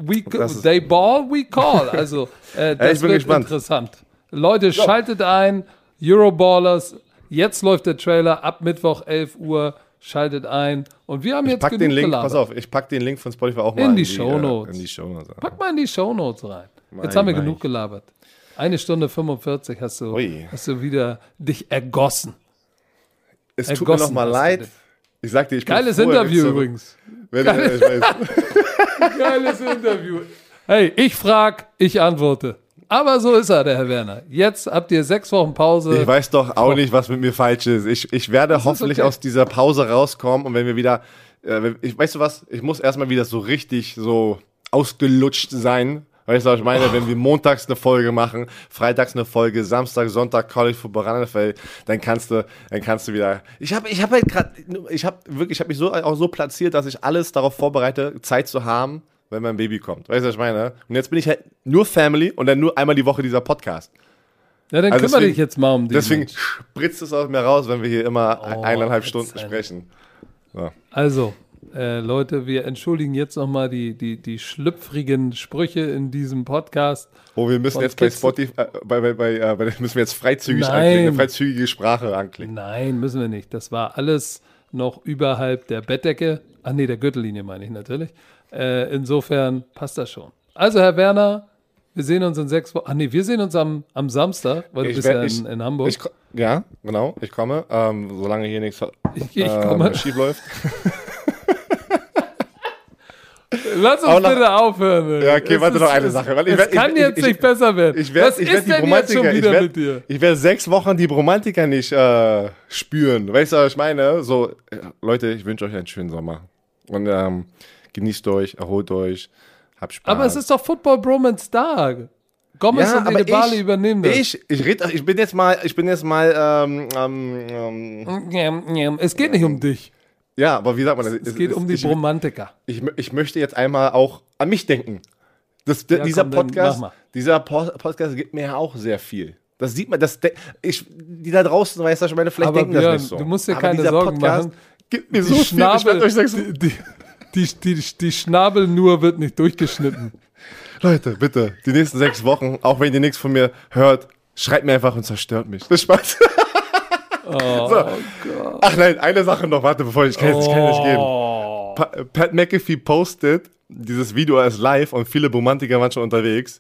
We, Das they ball, we call. Also, äh, das ich bin wird gespannt. interessant. Leute, schaltet ein. Euroballers. Jetzt läuft der Trailer ab Mittwoch 11 Uhr. Schaltet ein. Und wir haben Ich jetzt pack den Link, gelabert. pass auf, ich pack den Link von Spotify auch mal In die äh, Shownotes. in die Shownotes. Pack mal in die Shownotes rein. Mach Jetzt haben wir mach genug gelabert. Eine Stunde 45 hast du, Ui. hast du wieder dich ergossen. Es tut mir Ergossen noch mal leid. Ich sag dir, ich Geiles Interview so- übrigens. Weiß. Geiles Interview. Hey, ich frag, ich antworte. Aber so ist er, der Herr Werner. Jetzt habt ihr sechs Wochen Pause. Ich weiß doch auch nicht, was mit mir falsch ist. Ich, ich werde hoffentlich okay. aus dieser Pause rauskommen und wenn wir wieder, äh, ich, weißt du was, ich muss erstmal wieder so richtig so ausgelutscht sein. Weißt du, was ich meine? Wenn wir montags eine Folge machen, freitags eine Folge, Samstag, Sonntag College Football NFL, dann kannst du, dann kannst du wieder. Ich habe, ich habe halt gerade, ich habe wirklich, ich habe mich so auch so platziert, dass ich alles darauf vorbereite, Zeit zu haben, wenn mein Baby kommt. Weißt du, was ich meine? Und jetzt bin ich halt nur Family und dann nur einmal die Woche dieser Podcast. ja, dann also kümmere deswegen- dich jetzt mal um die. Deswegen Menschen. spritzt es aus mir raus, wenn wir hier immer Oh, eineinhalb Stunden sprechen. So. Also, äh, Leute, wir entschuldigen jetzt nochmal die, die, die schlüpfrigen Sprüche in diesem Podcast. Oh, wir müssen jetzt bei Spotify, äh, bei, bei, bei, äh, müssen wir jetzt freizügig Nein. anklicken, eine freizügige Sprache anklicken. Nein, müssen wir nicht. Das war alles noch überhalb der Bettdecke. Ach nee, der Gürtellinie meine ich natürlich. Äh, insofern passt das schon. Also, Herr Werner, wir sehen uns in sechs Wochen. Ach nee, wir sehen uns am, am Samstag, weil du Ich bist werd- ja in, in Hamburg. Ich, ja, genau, ich komme, ähm, solange hier nichts Ich, ich ähm, schief läuft. Lass uns noch- bitte aufhören. Ja, okay, Es warte ist- noch eine Sache, weil ich es werd- kann ich- jetzt ich- nicht besser werden. Ich werde Was ich ist werd die denn jetzt schon wieder werd, mit dir? ich werde sechs Wochen die Romantiker nicht äh, spüren. Weißt du, was ich meine? So, äh, Leute, ich wünsche euch einen schönen Sommer. Und ähm, genießt euch, erholt euch, habt Spaß. Aber es ist doch Football Bromance Tag. Gomez und Edebali übernehmen das. Ich, ich, red, ich bin jetzt mal, ich bin jetzt mal, ähm, ähm, ähm, Es geht nicht um dich. ja, aber wie sagt man das? Es geht um die ich, Bromantiker. ich, ich möchte jetzt einmal auch an mich denken. Das, Ja, dieser komm, Podcast, dieser Po- Podcast gibt mir ja auch sehr viel. Das sieht man, das, ich, die da draußen, weißt du, ich meine, vielleicht Aber denken Björn, das nicht so. du musst dir Aber keine Sorgen machen. Gibt mir Die so viel, ich Schnabel, euch sagen, die, die, die, die, die Schnabel nur wird nicht durchgeschnitten. Leute, bitte, die nächsten sechs Wochen, auch wenn ihr nichts von mir hört, schreibt mir einfach und zerstört mich. Das ist Spaß. Oh, So. Ach nein, eine Sache noch, warte, bevor ich, ich kann, ich kann nicht gehen. Oh. Pa Pat McAfee postet dieses Video als live und viele Romantiker waren schon unterwegs.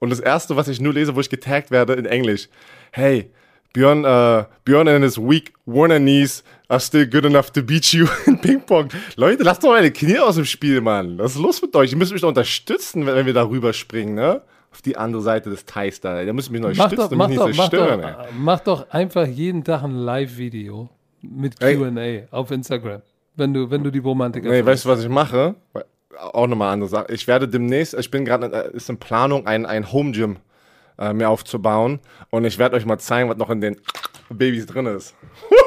Und das erste, was ich nur lese, wo ich getaggt werde in Englisch. Hey, Björn, uh, Björn and his weak Warner knees are still good enough to beat you in Ping-Pong. Leute, lasst doch meine Knie aus dem Spiel, Mann. Was ist los mit euch? Ihr müsst mich doch unterstützen, wenn, wir da rüberspringen, ne? Auf die andere Seite des Teils da. Da müsst ihr mich noch Mach unterstützen doch, und mach, mich doch, nicht mach, zerstören, doch, ey. mach doch einfach jeden Tag ein Live-Video mit. QA auf Instagram, wenn du, wenn du die Romantiker Nee, weißt du, was ich mache? Auch nochmal andere Sache. Ich werde demnächst, ich bin gerade, äh, ist in Planung, ein, ein Home Gym äh, mir aufzubauen. Und ich werde euch mal zeigen, was noch in den Babys drin ist.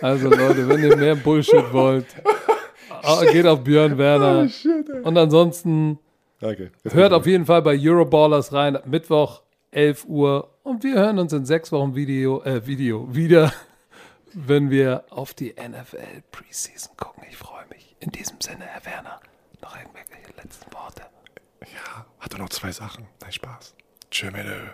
Also Leute, wenn ihr mehr Bullshit wollt, äh, geht auf Björn Werner. Und ansonsten Okay. Hört auf jeden Fall bei Euroballers rein, Mittwoch 11 Uhr. Und wir hören uns in sechs Wochen Video, äh, Video wieder, wenn wir auf die NFL Preseason gucken. Ich freue mich. In diesem Sinne, Herr Werner, noch irgendwelche letzten Worte. Ja, hat er noch zwei Sachen. Nein, Spaß. Tschö, Mädel.